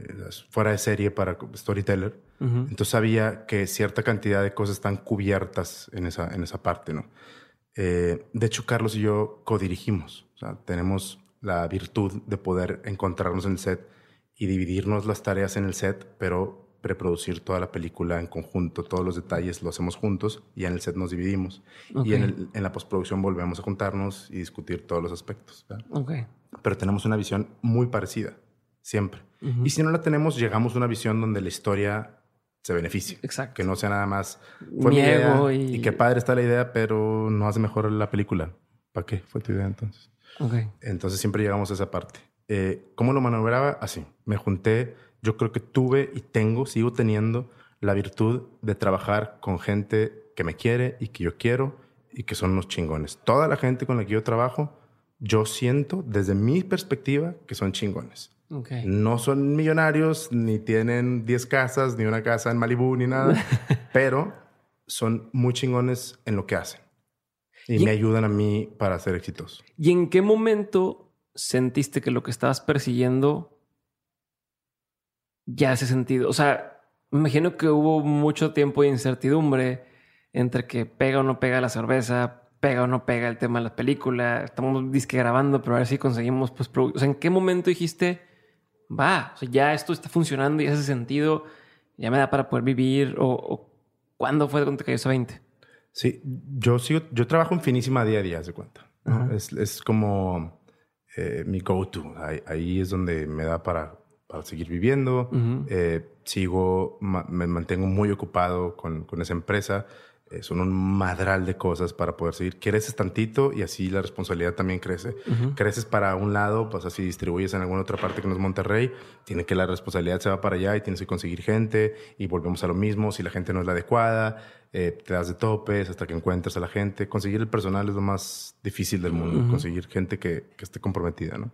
fuera de serie para storyteller. Entonces sabía que cierta cantidad de cosas están cubiertas en esa, en esa parte, ¿no? Eh, de hecho, Carlos y yo codirigimos. O sea, tenemos la virtud de poder encontrarnos en el set y dividirnos las tareas en el set, pero preproducir toda la película en conjunto, todos los detalles lo hacemos juntos y en el set nos dividimos. Y en, en, la postproducción volvemos a juntarnos y discutir todos los aspectos. Okay pero tenemos una visión muy parecida, siempre. Y si no la tenemos, llegamos a una visión donde la historia se beneficie. Exacto. Que no sea nada más fue idea y... y... qué padre está la idea, pero no hace mejor la película. ¿Para qué fue tu idea entonces? Okay. Entonces siempre llegamos a esa parte. Eh, ¿Cómo lo maniobraba? Así. Me junté. Yo creo que tuve y tengo, sigo teniendo la virtud de trabajar con gente que me quiere y que yo quiero y que son unos chingones. Toda la gente con la que yo trabajo yo siento desde mi perspectiva que son chingones. No son millonarios, ni tienen 10 casas, ni una casa en Malibú, ni nada, <laughs> pero son muy chingones en lo que hacen. Y, me ayudan a mí para ser exitoso. ¿Y en qué momento sentiste que lo que estabas persiguiendo ya hace sentido? O sea, me imagino que hubo mucho tiempo de incertidumbre entre que pega o no pega la cerveza, pega o no pega el tema de la película. Estamos disque grabando, pero a ver si conseguimos pues, o sea, ¿en qué momento dijiste, va, o sea, ya esto está funcionando y hace sentido, ya me da para poder vivir? ¿O, cuándo fue cuando te cayó ese 20? Sí, yo sigo, yo trabajo en finísima día a día, de cuenta. es, es, como eh, mi go-to. Ahí, es donde me da para, para seguir viviendo. Eh, sigo, me mantengo muy ocupado con, con esa empresa. Eh, son un madral de cosas para poder seguir. Creces tantito y así la responsabilidad también crece. Creces para un lado, pues así distribuyes en alguna otra parte que no es Monterrey, tiene que la responsabilidad se va para allá y tienes que conseguir gente y volvemos a lo mismo. Si la gente no es la adecuada, eh, te das de topes hasta que encuentres a la gente. Conseguir el personal es lo más difícil del mundo, conseguir gente que, que, esté comprometida, ¿no?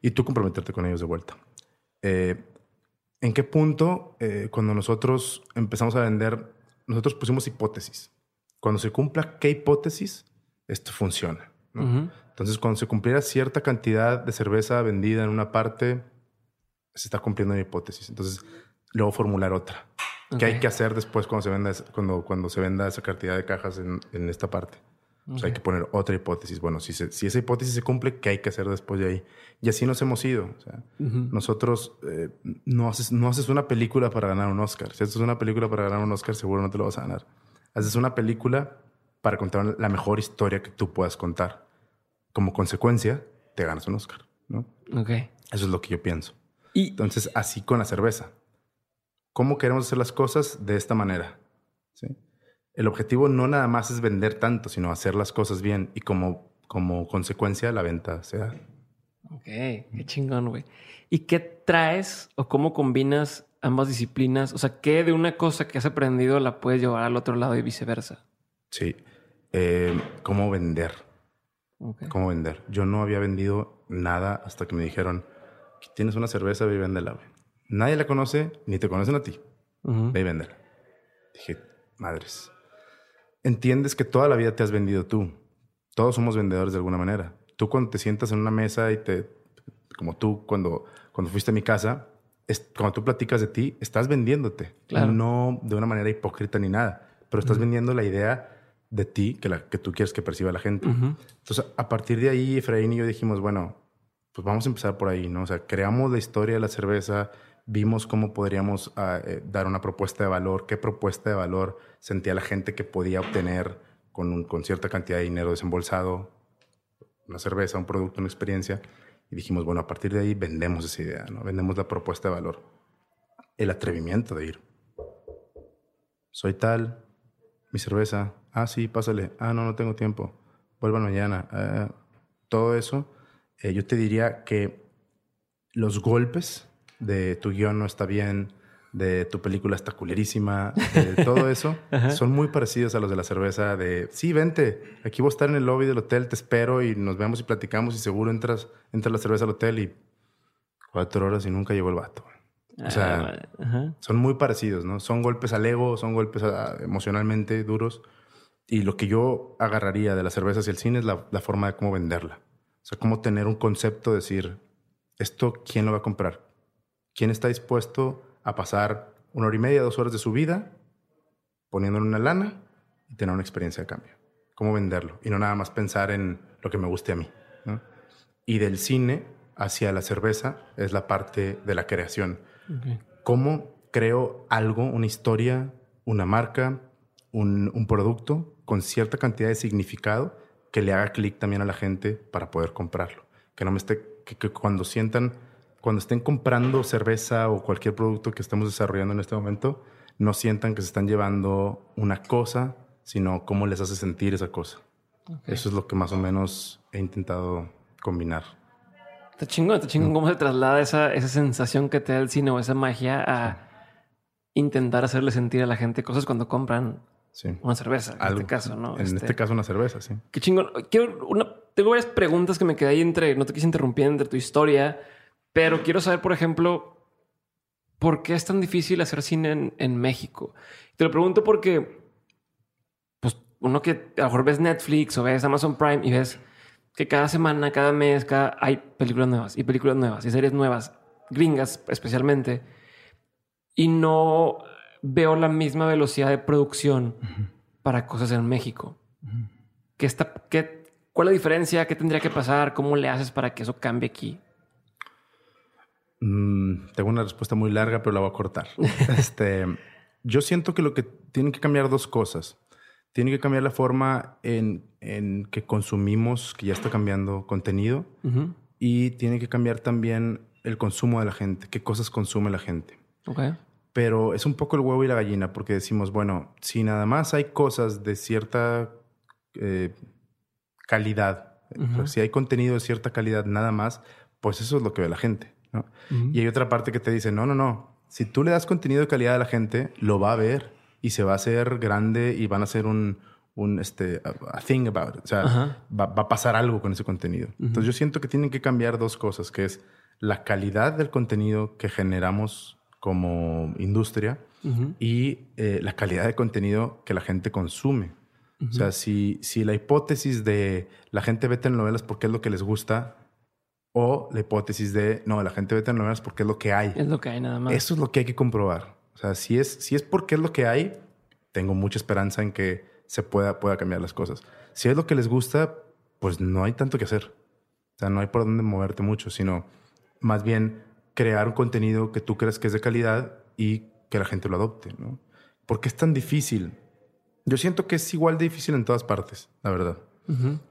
Y tú comprometerte con ellos de vuelta. Eh, ¿En qué punto, cuando nosotros empezamos a vender nosotros pusimos hipótesis. Cuando se cumpla qué hipótesis, esto funciona. Entonces, cuando se cumpliera cierta cantidad de cerveza vendida en una parte, se está cumpliendo una hipótesis. Entonces, luego formular otra. ¿Qué hay que hacer después cuando se venda, cuando, cuando se venda esa cantidad de cajas en, en esta parte? Hay que poner otra hipótesis. Bueno, si, si esa hipótesis se cumple, ¿qué hay que hacer después de ahí? Y así nos hemos ido. O sea, Nosotros eh, no, haces, no haces una película para ganar un Oscar. Si haces una película para ganar un Oscar, seguro no te lo vas a ganar. Haces una película para contar la mejor historia que tú puedas contar. Como consecuencia, te ganas un Oscar. ¿no? Okay. Eso es lo que yo pienso. Y entonces, así con la cerveza. ¿Cómo queremos hacer las cosas de esta manera? ¿Sí? El objetivo no nada más es vender tanto, sino hacer las cosas bien y como, como consecuencia la venta sea. Ok, qué chingón, güey. ¿Y qué traes o cómo combinas ambas disciplinas? O sea, ¿qué de una cosa que has aprendido la puedes llevar al otro lado y viceversa? Sí, eh, cómo vender. ¿Cómo vender? Yo no había vendido nada hasta que me dijeron, tienes una cerveza, ve y véndela. Nadie la conoce, ni te conocen a ti. Ve y véndela. Dije, madres entiendes que toda la vida te has vendido tú. Todos somos vendedores de alguna manera. Tú cuando te sientas en una mesa y te, como tú cuando, cuando fuiste a mi casa, es, cuando tú platicas de ti, estás vendiéndote. No de una manera hipócrita ni nada, pero estás vendiendo la idea de ti que, la, que tú quieres que perciba la gente. Entonces, a partir de ahí, Efraín y yo dijimos, bueno, pues vamos a empezar por ahí, ¿no? O sea, creamos la historia de la cerveza, vimos cómo podríamos ah, eh, dar una propuesta de valor, qué propuesta de valor sentía la gente que podía obtener con, con cierta cantidad de dinero desembolsado, una cerveza, un producto, una experiencia. Y dijimos, bueno, a partir de ahí vendemos esa idea, ¿no? vendemos la propuesta de valor. El atrevimiento de ir. Soy tal, mi cerveza, ah, sí, pásale, ah, no, no tengo tiempo, vuelvan mañana. Ah, todo eso, eh, yo te diría que los golpes de tu guion no está bien, de tu película está culerísima, de <laughs> todo eso, son muy parecidos a los de la cerveza de, sí, vente, aquí voy a estar en el lobby del hotel, te espero y nos vemos y platicamos y seguro entras, entras la cerveza al hotel y cuatro horas y nunca llegó el vato. O sea, ah, son muy parecidos, ¿no? Son golpes al ego, son golpes emocionalmente duros. Y lo que yo agarraría de la cerveza hacia el cine es la, la forma de cómo venderla. O sea, cómo tener un concepto, decir, ¿esto quién lo va a comprar? ¿Quién está dispuesto a pasar una hora y media, dos horas de su vida poniéndole una lana y tener una experiencia de cambio? ¿Cómo venderlo? Y no nada más pensar en lo que me guste a mí. Y del cine hacia la cerveza es la parte de la creación. ¿Cómo creo algo, una historia, una marca, un, producto con cierta cantidad de significado que le haga clic también a la gente para poder comprarlo? Que no me esté, que cuando sientan cuando estén comprando cerveza o cualquier producto que estemos desarrollando en este momento, no sientan que se están llevando una cosa, sino cómo les hace sentir esa cosa. Eso es lo que más o menos he intentado combinar. Está chingón, está chingón cómo se traslada esa, esa sensación que te da el cine o esa magia a intentar hacerle sentir a la gente cosas cuando compran una cerveza, en este caso, ¿no? En este, este caso una cerveza, sí. Qué chingón. Quiero una tengo varias preguntas que me quedé ahí entre, no te quise interrumpir entre tu historia, pero quiero saber, por ejemplo, ¿por qué es tan difícil hacer cine en, México? Te lo pregunto porque, pues, uno que a lo mejor ves Netflix o ves Amazon Prime y ves que cada semana, cada mes, cada hay películas nuevas y películas nuevas y series nuevas, gringas especialmente, y no veo la misma velocidad de producción para cosas en México. ¿Qué está, qué, ¿Cuál es la diferencia? ¿Qué tendría que pasar? ¿Cómo le haces para que eso cambie aquí? Mm, tengo una respuesta muy larga, pero la voy a cortar. <laughs> este, yo siento que lo que tienen que cambiar dos cosas. Tiene que cambiar la forma en, en, que consumimos, que ya está cambiando contenido, y tiene que cambiar también el consumo de la gente, qué cosas consume la gente. Okay. Pero es un poco el huevo y la gallina, porque decimos, bueno, si nada más hay cosas de cierta eh, calidad, si hay contenido de cierta calidad nada más, pues eso es lo que ve la gente. ¿No? Y hay otra parte que te dice, no, no, no, si tú le das contenido de calidad a la gente, lo va a ver y se va a hacer grande y van a hacer un, un este, a, thing about it. O sea, va, va, a pasar algo con ese contenido. Entonces yo siento que tienen que cambiar dos cosas, que es la calidad del contenido que generamos como industria y eh, la calidad de contenido que la gente consume. O sea, si, si la hipótesis de la gente ve telenovelas porque es lo que les gusta, o la hipótesis de no, la gente ve telenovelas porque es lo que hay. Es lo que hay nada más. Eso es lo que hay que comprobar. O sea, si es, si es porque es lo que hay, tengo mucha esperanza en que se pueda, pueda cambiar las cosas. Si es lo que les gusta, pues no hay tanto que hacer. O sea, no hay por dónde moverte mucho, sino más bien crear un contenido que tú crees que es de calidad y que la gente lo adopte, ¿no? Porque es tan difícil. Yo siento que es igual de difícil en todas partes, la verdad.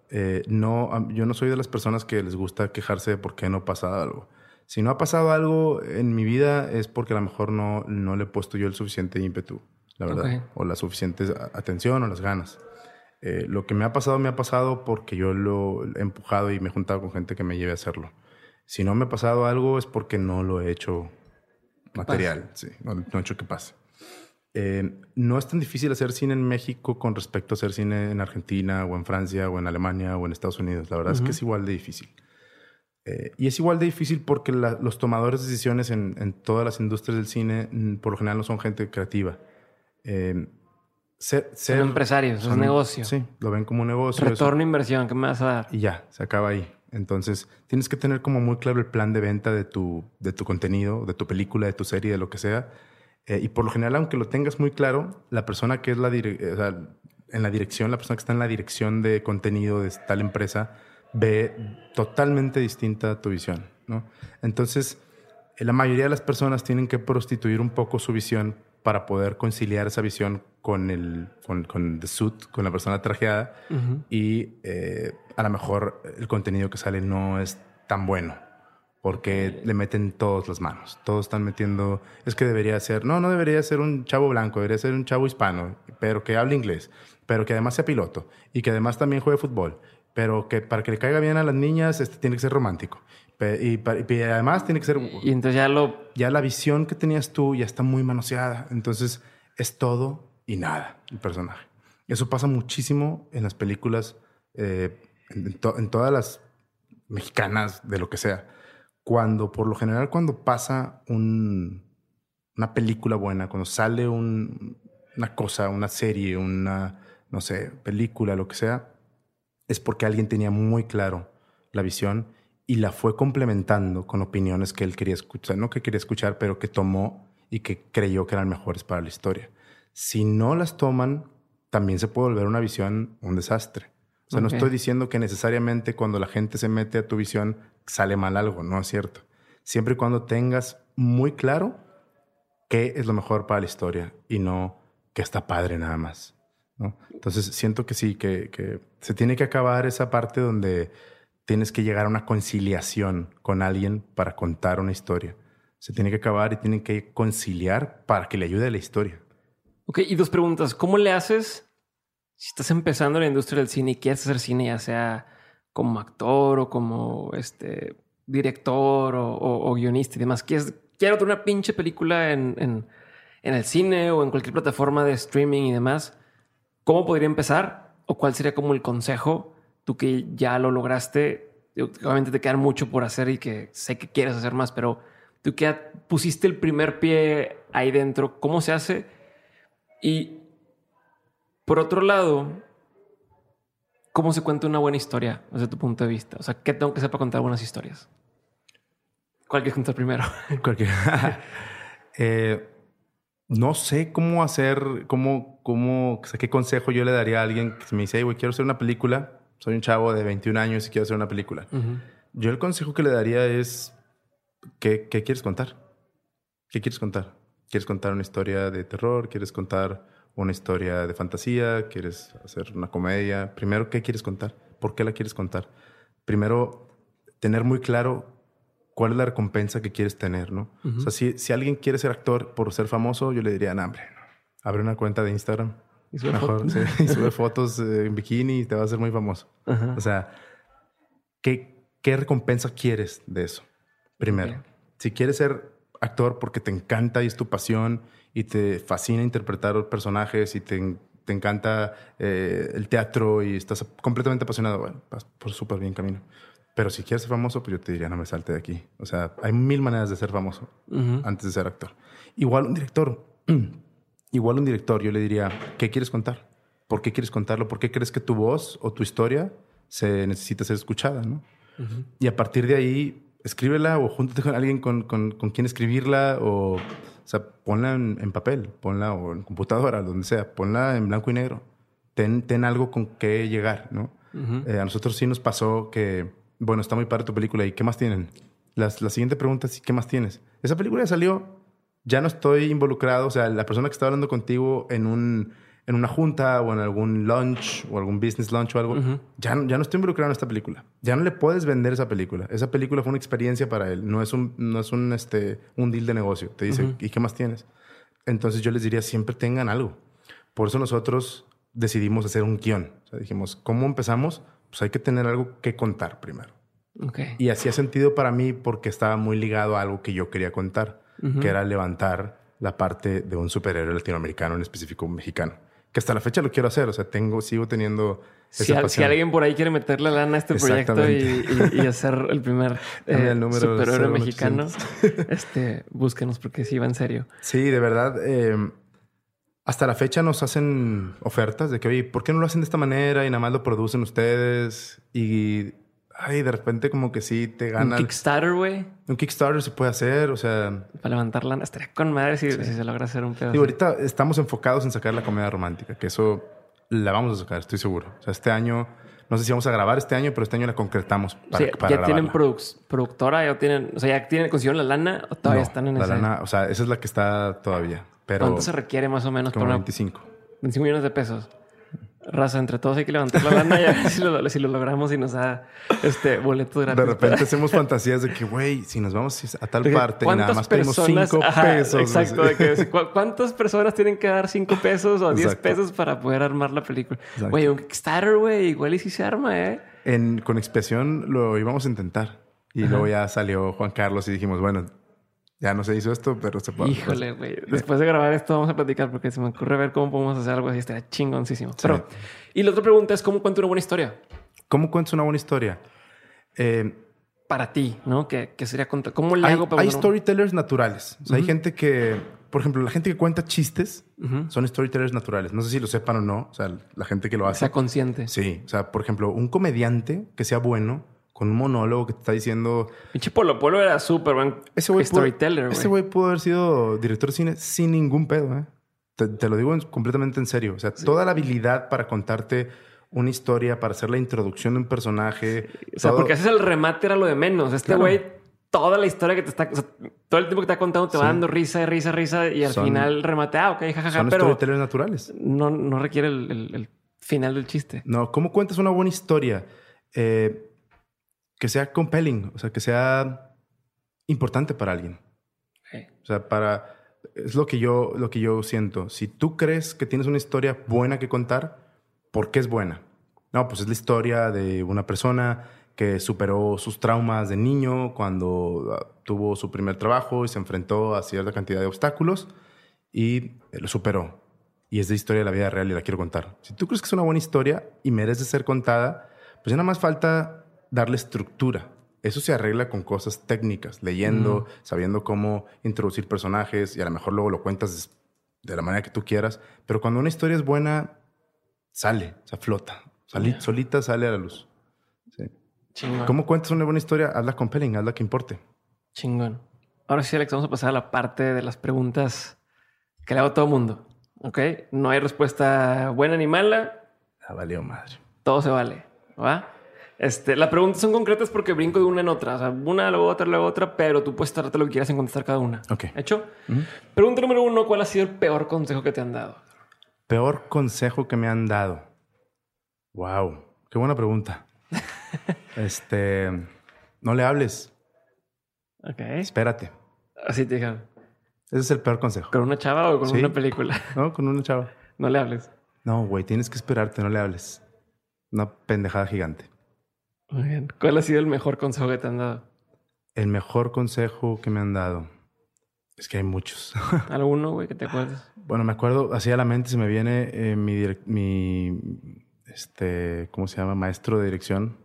Eh, no, yo no soy de las personas que les gusta quejarse de por qué no ha pasado algo. Si no ha pasado algo en mi vida es porque a lo mejor no, no le he puesto yo el suficiente ímpetu, la verdad, o la suficiente atención o las ganas. Eh, lo que me ha pasado me ha pasado porque yo lo he empujado y me he juntado con gente que me lleve a hacerlo. Si no me ha pasado algo es porque no lo he hecho material, sí, no, he hecho que pase. Eh, no es tan difícil hacer cine en México con respecto a hacer cine en Argentina o en Francia o en Alemania o en Estados Unidos. La verdad es que es igual de difícil. Eh, y es igual de difícil porque los tomadores de decisiones en, todas las industrias del cine mm, por lo general no son gente creativa. Eh, ser, son empresarios, son, es negocio. Sí, lo ven como un negocio. Retorno inversión, ¿qué me vas a dar? Y ya, se acaba ahí. Entonces, tienes que tener como muy claro el plan de venta de tu, de tu contenido, de tu película, de tu serie, de lo que sea. Eh, y por lo general, aunque lo tengas muy claro, la persona que es la en la dirección, la persona que está en la dirección de contenido de tal empresa, ve totalmente distinta tu visión. ¿no? Entonces, eh, la mayoría de las personas tienen que prostituir un poco su visión para poder conciliar esa visión con el con, con the suit, con la persona trajeada y eh, a lo mejor el contenido que sale no es tan bueno porque le meten todas las manos. Todos están metiendo, es que debería ser, no, no debería ser un chavo blanco, debería ser un chavo hispano, pero que hable inglés, pero que además sea piloto y que además también juegue fútbol, pero que para que le caiga bien a las niñas este, tiene que ser romántico. Y, y, además tiene que ser... Y entonces ya lo... Ya la visión que tenías tú ya está muy manoseada. Entonces es todo y nada el personaje. Eso pasa muchísimo en las películas, eh, en, todas las mexicanas, de lo que sea. Cuando, por lo general, cuando pasa un, una película buena, cuando sale un, una cosa, una serie, una, no sé, película, lo que sea, es porque alguien tenía muy claro la visión y la fue complementando con opiniones que él quería escuchar, no que quería escuchar, pero que tomó y que creyó que eran mejores para la historia. Si no las toman, también se puede volver una visión un desastre. O sea, no estoy diciendo que necesariamente cuando la gente se mete a tu visión sale mal algo, no es cierto. Siempre y cuando tengas muy claro qué es lo mejor para la historia y no que está padre nada más. ¿no? Entonces siento que sí, que, que se tiene que acabar esa parte donde tienes que llegar a una conciliación con alguien para contar una historia. Se tiene que acabar y tienen que conciliar para que le ayude a la historia. Ok, y dos preguntas. ¿Cómo le haces si estás empezando en la industria del cine y quieres hacer cine, ya sea como actor o como este director o, guionista y demás? ¿Quieres, quiero tener una pinche película en, en, en el cine o en cualquier plataforma de streaming y demás. ¿Cómo podría empezar? ¿O cuál sería como el consejo tú que ya lo lograste, obviamente te queda mucho por hacer y que sé que quieres hacer más, pero tú que pusiste el primer pie ahí dentro, ¿cómo se hace? Y por otro lado, ¿cómo se cuenta una buena historia desde tu punto de vista? O sea, ¿qué tengo que hacer para contar buenas historias? ¿Cuál quieres contar primero? <laughs> <laughs> eh, no sé cómo hacer, cómo, cómo, o sea, qué consejo yo le daría a alguien que me dice, güey, quiero hacer una película. Soy un chavo de 21 años y quiero hacer una película. Yo el consejo que le daría es, ¿qué, ¿qué quieres contar? ¿Qué quieres contar? ¿Quieres contar una historia de terror? ¿Quieres contar una historia de fantasía? ¿Quieres hacer una comedia? Primero, ¿qué quieres contar? ¿Por qué la quieres contar? Primero, tener muy claro cuál es la recompensa que quieres tener, ¿no? O sea, si, si, alguien quiere ser actor por ser famoso, yo le diría, no, hombre, abre una cuenta de Instagram. Y sube, fotos. y sube <laughs> fotos eh, en bikini y te va a hacer muy famoso. O sea, ¿qué, ¿qué recompensa quieres de eso? Primero, si quieres ser actor porque te encanta y es tu pasión y te fascina interpretar personajes y te, te encanta eh, el teatro y estás completamente apasionado, bueno, vas por súper bien camino. Pero si quieres ser famoso, pues yo te diría, no me salte de aquí. O sea, hay mil maneras de ser famoso antes de ser actor. Igual un director, <clears throat> igual un director, yo le diría, ¿qué quieres contar? ¿Por qué quieres contarlo? ¿Por qué crees que tu voz o tu historia se necesita ser escuchada? ¿no? Y a partir de ahí, escríbela o júntate con alguien con, con, con quien escribirla o, o sea, ponla en, papel, ponla o en computadora, <laughs> donde sea, ponla en blanco y negro. Ten, ten algo con qué llegar, ¿no? Eh, a nosotros sí nos pasó que bueno, está muy padre tu película. ¿Y qué más tienen? La, la siguiente pregunta es, ¿qué más tienes? Esa película ya salió, ya no estoy involucrado, o sea, la persona que está hablando contigo en, un, en una junta o en algún lunch o algún business lunch o algo, ya, ya no estoy involucrado en esta película. Ya no le puedes vender esa película. Esa película fue una experiencia para él, no es un, no es un, este, un deal de negocio. Te dice, ¿y qué más tienes? Entonces yo les diría, siempre tengan algo. Por eso nosotros decidimos hacer un guion. O sea, dijimos, ¿cómo empezamos? pues hay que tener algo que contar primero. Okay. Y hacía sentido para mí porque estaba muy ligado a algo que yo quería contar, que era levantar la parte de un superhéroe latinoamericano, en específico mexicano. Que hasta la fecha lo quiero hacer, o sea, tengo, sigo teniendo esa si, si alguien por ahí quiere meterle lana a este proyecto y, y, hacer el primer <laughs> eh, superhéroe mexicano, <laughs> este, búsquenos porque sí va en serio. Sí, de verdad. Eh, hasta la fecha nos hacen ofertas de que, oye, ¿por qué no lo hacen de esta manera y nada más lo producen ustedes? Y, ay, de repente como que sí te ganan. Un Kickstarter, güey. Un Kickstarter se puede hacer, o sea... Para levantar lana. Estaría con madre si, se logra hacer un pedazo. Y ahorita estamos enfocados en sacar la comedia romántica, que eso la vamos a sacar, estoy seguro. O sea, este año... No sé si vamos a grabar este año, pero este año la concretamos para, sí, ¿Ya tienen productora? ¿Ya tienen, o sea, ya tienen, consiguieron la lana o todavía están en la lana, o sea, esa es la que está todavía. ¿Cuánto se requiere más o menos? Como para 25. 25 millones de pesos. Raza, entre todos hay que levantar la lana y a ver si lo, si lo logramos y nos da este boleto gratis. De repente hacemos fantasías de que, güey, si nos vamos a tal parte y nada más tenemos 5 pesos. Exacto. <laughs> ¿Cuántas personas tienen que dar 5 pesos o 10 pesos para poder armar la película? Güey, un Kickstarter, güey, igual y si se arma, ¿eh? En, con expresión lo íbamos a intentar. Y luego ya salió Juan Carlos y dijimos, bueno, ya no se hizo esto, pero se puede. Híjole, güey. Después de grabar esto vamos a platicar porque se me ocurre ver cómo podemos hacer algo así. Estaría chingoncísimo. Pero, y la otra pregunta es, ¿cómo cuento una buena historia? ¿Cómo cuento una buena historia? Eh, para ti, ¿no? ¿Qué, sería contar? ¿Cómo le hago para Hay storytellers naturales. O sea, hay gente que, por ejemplo, la gente que cuenta chistes son storytellers naturales. No sé si lo sepan o no. O sea, la gente que lo hace. Sea consciente. Sí. O sea, por ejemplo, un comediante que sea bueno con un monólogo que te está diciendo. Pinche Polo Polo era súper buen storyteller. ese güey pudo haber sido director de cine sin ningún pedo, ¿eh? Te, lo digo completamente en serio. O sea, toda la habilidad para contarte una historia, para hacer la introducción de un personaje. O sea, porque haces el remate era lo de menos. Este güey, toda la historia que te está. todo el tiempo que te está contando te va dando risa, risa, risa. Y al final remate, ah, ok, jajaja. Son pero storytellers naturales. No, no requiere el, el, final del chiste. No, ¿cómo cuentas una buena historia? Eh que sea compelling, o sea, que sea importante para alguien. O sea, para es lo que yo lo que yo siento. Si tú crees que tienes una historia buena que contar, ¿por qué es buena? No, pues es la historia de una persona que superó sus traumas de niño cuando ah, tuvo su primer trabajo y se enfrentó a cierta cantidad de obstáculos y lo superó. Y es de historia de la vida real y la quiero contar. Si tú crees que es una buena historia y merece ser contada, pues ya nada más falta darle estructura. Eso se arregla con cosas técnicas, leyendo, sabiendo cómo introducir personajes y a lo mejor luego lo cuentas de la manera que tú quieras. Pero cuando una historia es buena, sale, se flota. Solita sale a la luz. ¿Cómo cuentas una buena historia? Hazla compelling, hazla que importe. Chingón. Ahora sí, Alex, vamos a pasar a la parte de las preguntas que le hago a todo mundo. ¿Ok? No hay respuesta buena ni mala. Ah, valió madre. Todo se vale. ¿Va? Este, las preguntas son concretas porque brinco de una en otra. O sea, una, luego otra, luego otra, pero tú puedes tardarte lo que quieras en contestar cada una. Ok. ¿Hecho? Pregunta número uno: ¿Cuál ha sido el peor consejo que te han dado? Peor consejo que me han dado. Wow. Qué buena pregunta. <laughs> este. No le hables. Ok. Espérate. Así te dijeron. Ese es el peor consejo. ¿Con una chava o con una película? <laughs> No, con una chava. No le hables. No, güey, tienes que esperarte, no le hables. Una pendejada gigante. Muy bien. ¿Cuál ha sido el mejor consejo que te han dado? El mejor consejo que me han dado. Es que hay muchos. <laughs> ¿Alguno, güey, que te acuerdas? Bueno, me acuerdo, así a la mente se me viene eh, mi, mi, este, ¿cómo se llama? Maestro de dirección,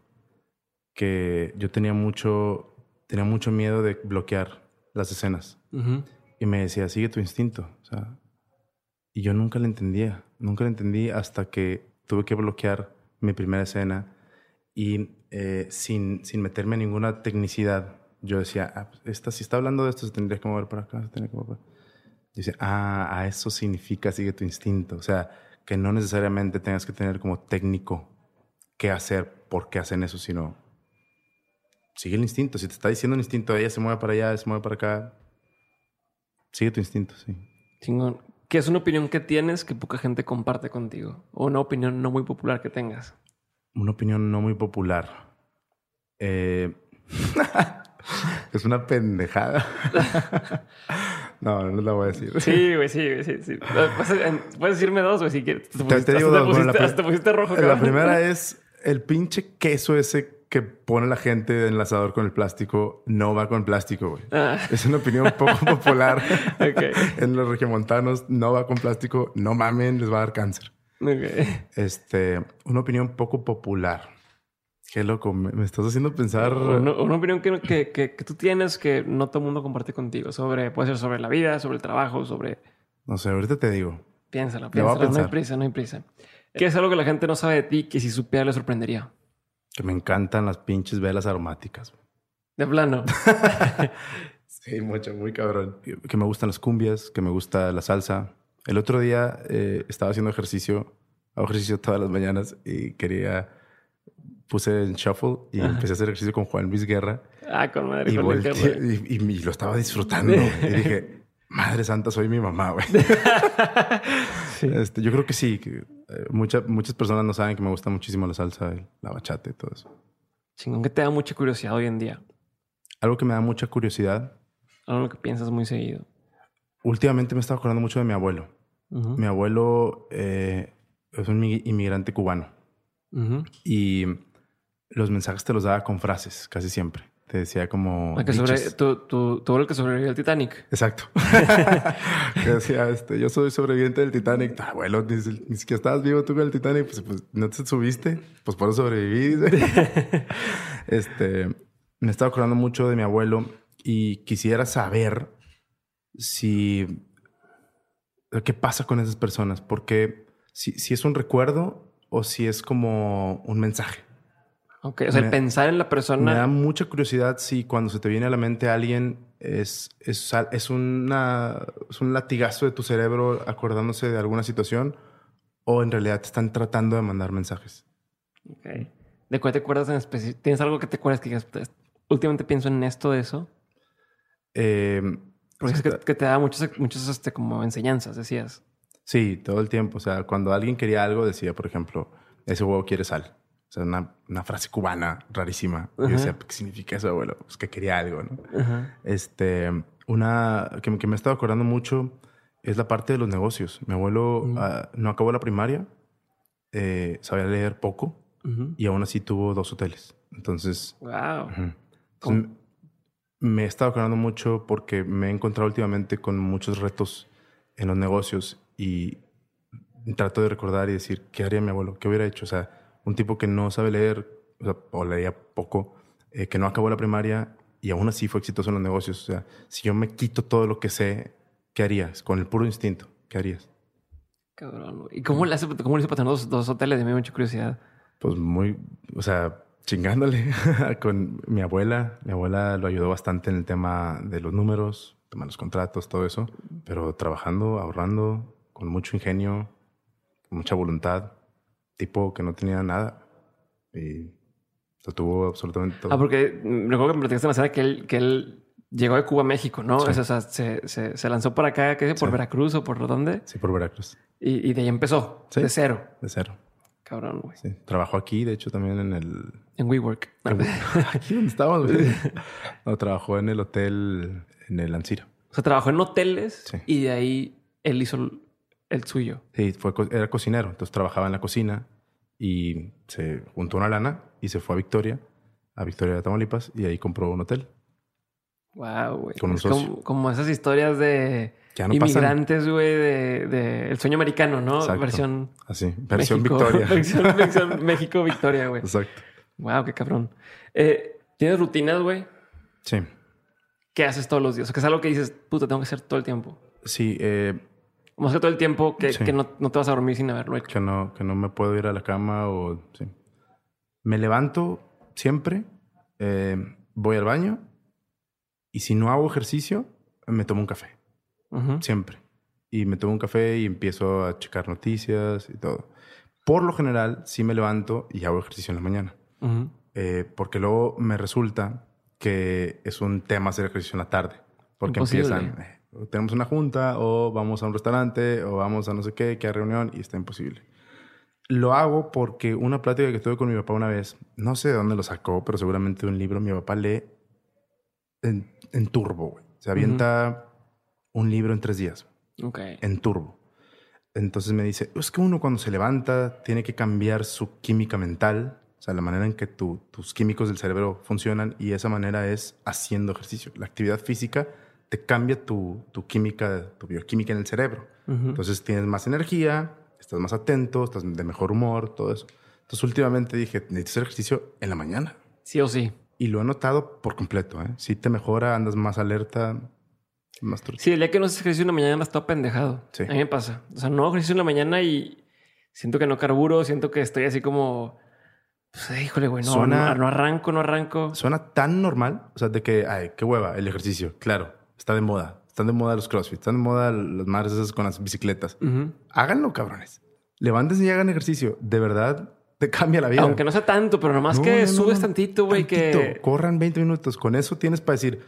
que yo tenía mucho, tenía mucho miedo de bloquear las escenas. Y me decía, sigue tu instinto. O sea, y yo nunca lo entendía. Nunca lo entendí hasta que tuve que bloquear mi primera escena y eh, sin, sin meterme en ninguna tecnicidad, yo decía, ah, pues, esta, si está hablando de esto, se tendría que mover para acá, se que mover para ah, a eso significa sigue tu instinto. O sea, que no necesariamente tengas que tener como técnico qué hacer, por qué hacen eso, sino sigue el instinto. Si te está diciendo el instinto, ella se mueve para allá, se mueve para acá, sigue tu instinto, sí. Chingón. ¿Qué es una opinión que tienes que poca gente comparte contigo? O una opinión no muy popular que tengas. Una opinión no muy popular. Eh... <laughs> es una pendejada. <laughs> no, no la voy a decir. Sí, güey, sí, sí, sí. Puedes, decirme dos, güey, si quieres. Te, pusiste, te digo dos. la, pusiste rojo. La primera <laughs> es el pinche queso ese que pone la gente de enlazador con el plástico no va con plástico, güey. Ah. Es una opinión poco popular en los regiomontanos. No va con plástico. No mamen, les va a dar cáncer. Este, una opinión poco popular. Qué loco, me, estás haciendo pensar. Una, opinión que, que, que, tú tienes que no todo el mundo comparte contigo. Sobre, puede ser sobre la vida, sobre el trabajo, sobre. No sé, ahorita te digo. Piénsalo, piénsalo. No hay prisa, no hay prisa. ¿Qué es algo que la gente no sabe de ti que si supiera le sorprendería? Que me encantan las pinches velas aromáticas. De plano. <laughs> sí, mucho, muy cabrón. Que me gustan las cumbias, que me gusta la salsa. El otro día eh, estaba haciendo ejercicio, hago ejercicio todas las mañanas y quería, puse en shuffle y empecé a hacer ejercicio con Juan Luis Guerra. Ah, con madre. Y, y, y, lo estaba disfrutando. y dije, madre santa, soy mi mamá, güey. <laughs> Este, yo creo que sí. Que, eh, muchas personas no saben que me gusta muchísimo la salsa, la bachata y todo eso. Chingón, que te da mucha curiosidad hoy en día. Algo que me da mucha curiosidad. Algo que piensas muy seguido. Últimamente me estaba acordando mucho de mi abuelo. Mi abuelo eh, es un inmigrante cubano. Y los mensajes te los daba con frases, casi siempre. Te decía como... que sobre, tu, el que sobrevivió al Titanic. Exacto. <laughs> te decía, este, yo soy sobreviviente del Titanic. Ah, abuelo, ni, ni, siquiera estabas vivo tú con el Titanic. Pues, pues, no te subiste. Pues por eso sobreviví. <laughs> este, me estaba acordando mucho de mi abuelo y quisiera saber si ¿Qué pasa con esas personas? Porque si, si es un recuerdo o si es como un mensaje. Ok, o sea, el pensar en la persona. Me da mucha curiosidad si cuando se te viene a la mente alguien es, es, es, una, es un latigazo de tu cerebro acordándose de alguna situación o en realidad te están tratando de mandar mensajes. Ok. ¿De cuál te acuerdas en específico? ¿Tienes algo que te acuerdas que digas, últimamente pienso en esto, de eso? Eh, porque es que, te da muchas, muchas este, como enseñanzas, decías. Sí, todo el tiempo. O sea, cuando alguien quería algo, decía, por ejemplo, ese huevo quiere sal. O sea, una, una frase cubana rarísima. Yo decía, ¿qué significa eso, abuelo? Pues que quería algo, ¿no? Este, una que, me he estado acordando mucho es la parte de los negocios. Mi abuelo ah, no acabó la primaria, eh, sabía leer poco y aún así tuvo dos hoteles. Entonces, wow me he estado acordando mucho porque me he encontrado últimamente con muchos retos en los negocios y trato de recordar y decir, ¿qué haría mi abuelo? ¿Qué hubiera hecho? O sea, un tipo que no sabe leer, o, sea, o leía poco, eh, que no acabó la primaria y aún así fue exitoso en los negocios. O sea, si yo me quito todo lo que sé, ¿qué harías? Con el puro instinto, ¿qué harías? Cabrón. ¿Y cómo le hace, cómo le hizo para tener dos, dos hoteles? Me da mucha curiosidad. Pues muy, o sea, chingándole <laughs> con mi abuela. Mi abuela lo ayudó bastante en el tema de los números, tema de los contratos, todo eso. Pero trabajando, ahorrando, con mucho ingenio, con mucha voluntad. Tipo que no tenía nada. Y lo tuvo absolutamente todo. Ah, porque me acuerdo que me platicaste demasiado que él, que él llegó de Cuba a México, ¿no? O sea, se, se, se, lanzó por acá, ¿qué? ¿Por Veracruz o por dónde? Sí, por Veracruz. Y, y de ahí empezó, de cero. De cero. Cabrón, güey. Sí. Trabajó aquí, de hecho, también en el... En WeWork. <laughs> aquí donde estábamos, güey. No, trabajó en el hotel, en el Ancira. O sea, trabajó en hoteles sí. y de ahí él hizo el suyo. Sí, fue, era cocinero. Entonces trabajaba en la cocina y se juntó una lana y se fue a Victoria, a Victoria de Tamaulipas, y ahí compró un hotel. Wow, güey. Con un socio. Como, como, esas historias de no inmigrantes, güey, de, de, el sueño americano, ¿no? Exacto. Versión. Así, versión México, Victoria. <laughs> versión, versión México Victoria, güey. Exacto. Wow, qué cabrón. Eh, ¿Tienes rutinas, güey? Sí. ¿Qué haces todos los días? O sea, que es algo que dices, puta, tengo que hacer todo el tiempo. Sí. Eh, que todo el tiempo que, sí. que no, no, te vas a dormir sin haberlo hecho. Que no, que no me puedo ir a la cama o... Sí. Me levanto siempre, eh, voy al baño y si no hago ejercicio, me tomo un café. Uh -huh. Siempre. Y me tomo un café y empiezo a checar noticias y todo. Por lo general, sí me levanto y hago ejercicio en la mañana. Uh -huh. eh, porque luego me resulta que es un tema hacer ejercicio en la tarde. Porque Imposible. empiezan, eh, tenemos una junta o vamos a un restaurante o vamos a no sé qué, que hay reunión y está imposible. Lo hago porque una plática que tuve con mi papá una vez, no sé de dónde lo sacó, pero seguramente de un libro, mi papá lee en, en turbo, güey. Se avienta. Un libro en tres días. Okay. En turbo. Entonces me dice, es que uno cuando se levanta tiene que cambiar su química mental, o sea, la manera en que tu, tus químicos del cerebro funcionan y esa manera es haciendo ejercicio. La actividad física te cambia tu, tu química, tu bioquímica en el cerebro. Uh -huh. Entonces tienes más energía, estás más atento, estás de mejor humor, todo eso. Entonces últimamente dije, necesito hacer ejercicio en la mañana. Sí o sí. Y lo he notado por completo, ¿eh? Sí te mejora, andas más alerta, más. Sí, el día que no haces ejercicio en la mañana andas todo pendejado. Sí. A mí me pasa. O sea, no hago ejercicio en la mañana y siento que no carburo, siento que estoy así como... Pues, híjole, güey, no, Suena- no, no arranco, no arranco. Suena tan normal, o sea, de que, ay, qué hueva, el ejercicio. Claro, está de moda. Están de moda los crossfit, están de moda las madres esas con las bicicletas. Ujú. Háganlo, cabrones. Levántense y hagan ejercicio. De verdad, te cambia la vida. Aunque no sea tanto, pero nomás No, que no, subes tantito, güey, que... Corran 20 minutos. Con eso tienes para decir,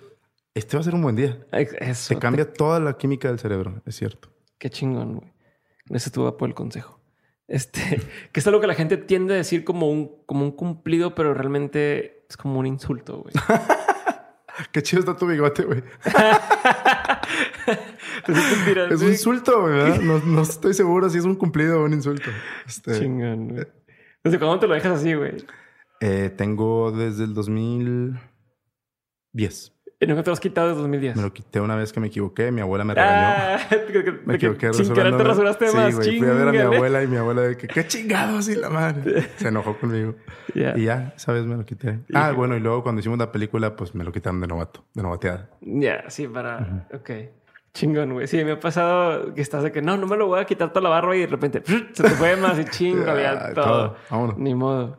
este va a ser un buen día. Eso, Te cambia toda la química del cerebro, es cierto. Qué chingón, güey. Gracias tú por el consejo. Este, <laughs> que es algo que la gente tiende a decir como un, como un cumplido, pero realmente es como un insulto, güey. <laughs> Qué chido está tu bigote, güey. <laughs> Es un insulto, güey, ¿verdad? No, no estoy seguro si es un cumplido o un insulto. Este, Chingón, güey. ¿Desde cuándo te lo dejas así, güey? eh, tengo desde el 2010. Y nunca te lo has quitado desde 2010. Me lo quité una vez que me equivoqué. Mi abuela me regañó. <laughs> Ah, de que- Me de equivoqué sin querer te rasuraste sí, más. güey. Fui a ver a mi abuela y mi abuela de que qué chingados y la madre. Se enojó conmigo. Y ya, esa vez me lo quité. Ah, bueno, y luego cuando hicimos la película, pues me lo quitaron de novato, de novateada. Ya, sí, para. Ok. Chingón, güey. Sí, me ha pasado que estás de que no, no me lo voy a quitar toda la barba y de repente <laughs> se te fue más y chingo, <laughs> ya Ah, todo. Ni modo.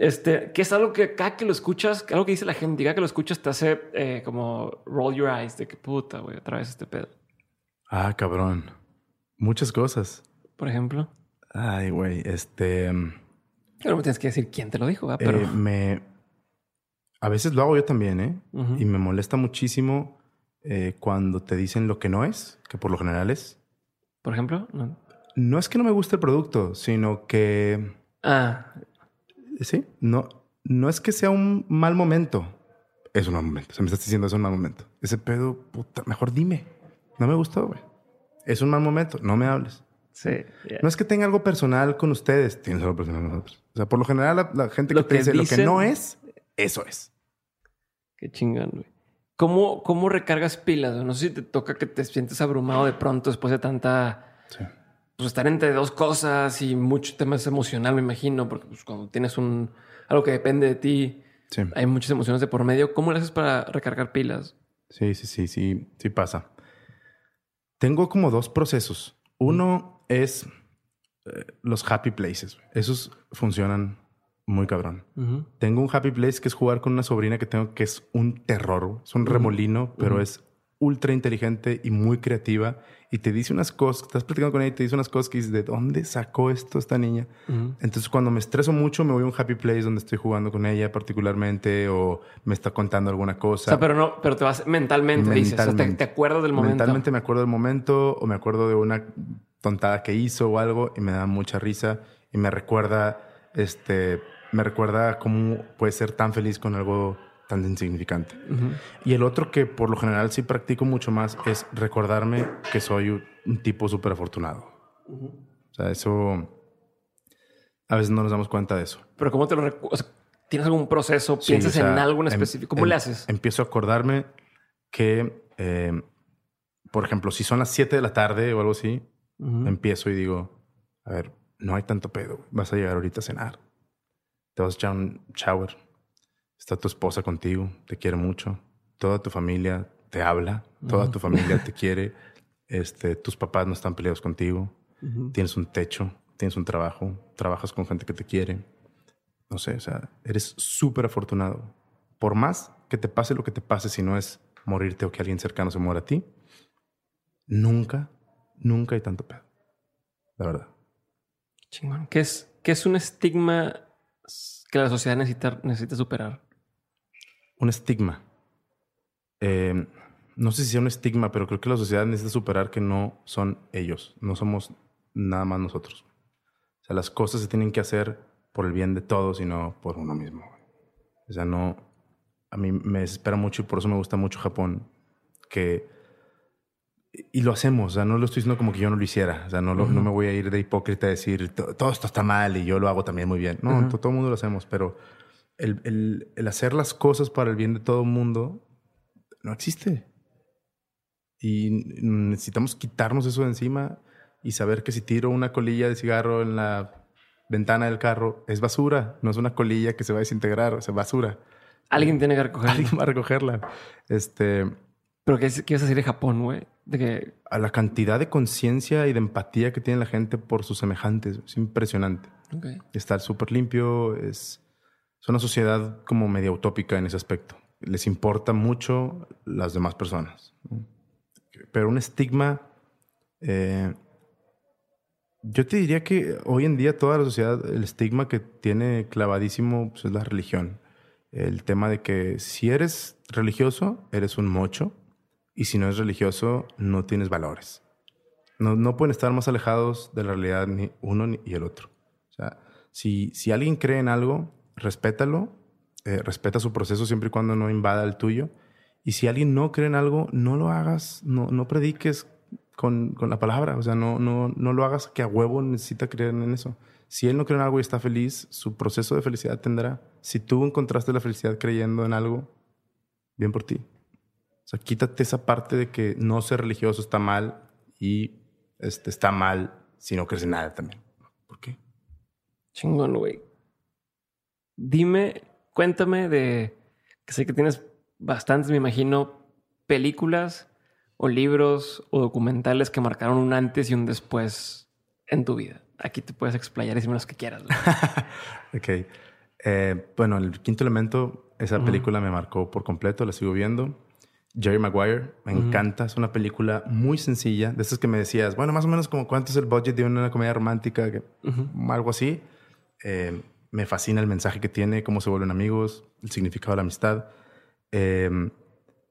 Este, que es algo que cada que lo escuchas, algo que dice la gente, cada que lo escuchas te hace eh, como roll your eyes de que puta, güey, otra vez este pedo. Ah, cabrón. Muchas cosas. Por ejemplo, Ay, güey, este... mm, no me tienes que decir quién te lo dijo, ¿verdad? eh, pero me... A veces lo hago yo también, ¿eh? Y me molesta muchísimo eh, cuando te dicen lo que no es, que por lo general es. por ejemplo, no. No es que no me guste el producto, sino que... Ah, Sí, no, no es que sea un mal momento. Es un mal momento. Se me estás diciendo es un mal momento. Ese pedo, puta, mejor dime. No me gustó, güey. Es un mal momento. No me hables. sí. No es que tenga algo personal con ustedes. Tienes algo personal con nosotros. O sea, por lo general, la, la gente que Lo te que dice lo que no es, eso es. Qué chingón, güey. ¿Cómo, ¿Cómo recargas pilas? No sé si te toca que te sientes abrumado de pronto después de tanta Sí. Pues, estar entre dos cosas y mucho tema emocional, me imagino, porque pues, cuando tienes un algo que depende de ti, hay muchas emociones de por medio. ¿Cómo lo haces para recargar pilas? Sí, sí, sí, sí, sí pasa. Tengo como dos procesos. Uno es eh, los happy places. Esos funcionan muy cabrón. Tengo un happy place que es jugar con una sobrina que tengo que es un terror. Es un remolino, pero es ultra inteligente y muy creativa y te dice unas cosas, estás platicando con ella y te dice unas cosas que dices, ¿de dónde sacó esto esta niña? Entonces cuando me estreso mucho me voy a un happy place donde estoy jugando con ella particularmente o me está contando alguna cosa. O sea, pero no, pero te vas mentalmente, dices, o sea, te, acuerdas del momento. Mentalmente me acuerdo del momento o me acuerdo de una tontada que hizo o algo y me da mucha risa y me recuerda, este, me recuerda cómo puede ser tan feliz con algo tan insignificante. Y el otro que por lo general sí practico mucho más es recordarme que soy un tipo súper afortunado. O sea, eso a veces no nos damos cuenta de eso. Pero ¿cómo te lo recuerdas? ¿Tienes algún proceso? ¿Piensas en algo en em, específico? ¿Cómo le em, haces? Empiezo a acordarme que, eh, por ejemplo, si son las 7 de la tarde o algo así, empiezo y digo, a ver, no hay tanto pedo. Vas a llegar ahorita a cenar. Te vas a echar un shower Está tu esposa contigo, te quiere mucho. Toda tu familia te habla, toda tu familia te <laughs> quiere. Este, tus papás no están peleados contigo. Tienes un techo, tienes un trabajo, trabajas con gente que te quiere. No sé, o sea, eres súper afortunado. Por más que te pase lo que te pase, si no es morirte o que alguien cercano se muera a ti, nunca, nunca hay tanto pedo. La verdad. Chingón. ¿Qué es, qué es un estigma que la sociedad necesita, necesita superar? Un estigma. Eh, no sé si sea un estigma, pero creo que la sociedad necesita superar que no son ellos, no somos nada más nosotros. O sea, las cosas se tienen que hacer por el bien de todos y no por uno mismo. O sea, no, a mí me desespera mucho y por eso me gusta mucho Japón, que, y lo hacemos, o sea, no lo estoy diciendo como que yo no lo hiciera, o sea, no, no me voy a ir de hipócrita a decir, todo esto está mal y yo lo hago también muy bien. No, todo el mundo lo hacemos, pero el, hacer las cosas para el bien de todo el mundo no existe. Y necesitamos quitarnos eso de encima y saber que si tiro una colilla de cigarro en la ventana del carro es basura, no es una colilla que se va a desintegrar, o sea, basura. Alguien tiene que recogerla. Alguien va a recogerla. Este. Pero ¿qué, qué vas a decir de Japón, güey? De que... A la cantidad de conciencia y de empatía que tiene la gente por sus semejantes. Es impresionante. Okay. Estar súper limpio, es es una sociedad como media utópica en ese aspecto. Les importa mucho las demás personas. Pero un estigma, eh, yo te diría que hoy en día toda la sociedad, el estigma que tiene clavadísimo pues, es la religión. El tema de que si eres religioso, eres un mocho, y si no eres religioso, no tienes valores. No, no pueden estar más alejados de la realidad ni uno ni el otro. O sea, si, si alguien cree en algo, respétalo, eh, respeta su proceso siempre y cuando no invada el tuyo. Y si alguien no cree en algo, no lo hagas, no, no prediques con, con, la palabra, o sea, no, no, no lo hagas que a huevo necesita creer en eso. Si él no cree en algo y está feliz, su proceso de felicidad tendrá. Si tú encontraste la felicidad creyendo en algo, bien por ti. O sea, quítate esa parte de que no ser religioso está mal y este, está mal si no crees en nada también. ¿Por qué? Chingón, güey. Dime, cuéntame de, que sé que tienes bastantes, me imagino, películas o libros o documentales que marcaron un antes y un después en tu vida. Aquí te puedes explayar y decirme los que quieras. <laughs> ok. Eh, bueno, el quinto elemento, esa película me marcó por completo, la sigo viendo. Jerry Maguire, me encanta, es una película muy sencilla, de esas que me decías, bueno, más o menos como cuánto es el budget de una comedia romántica, algo así. Eh, me fascina el mensaje que tiene, cómo se vuelven amigos, el significado de la amistad. Em,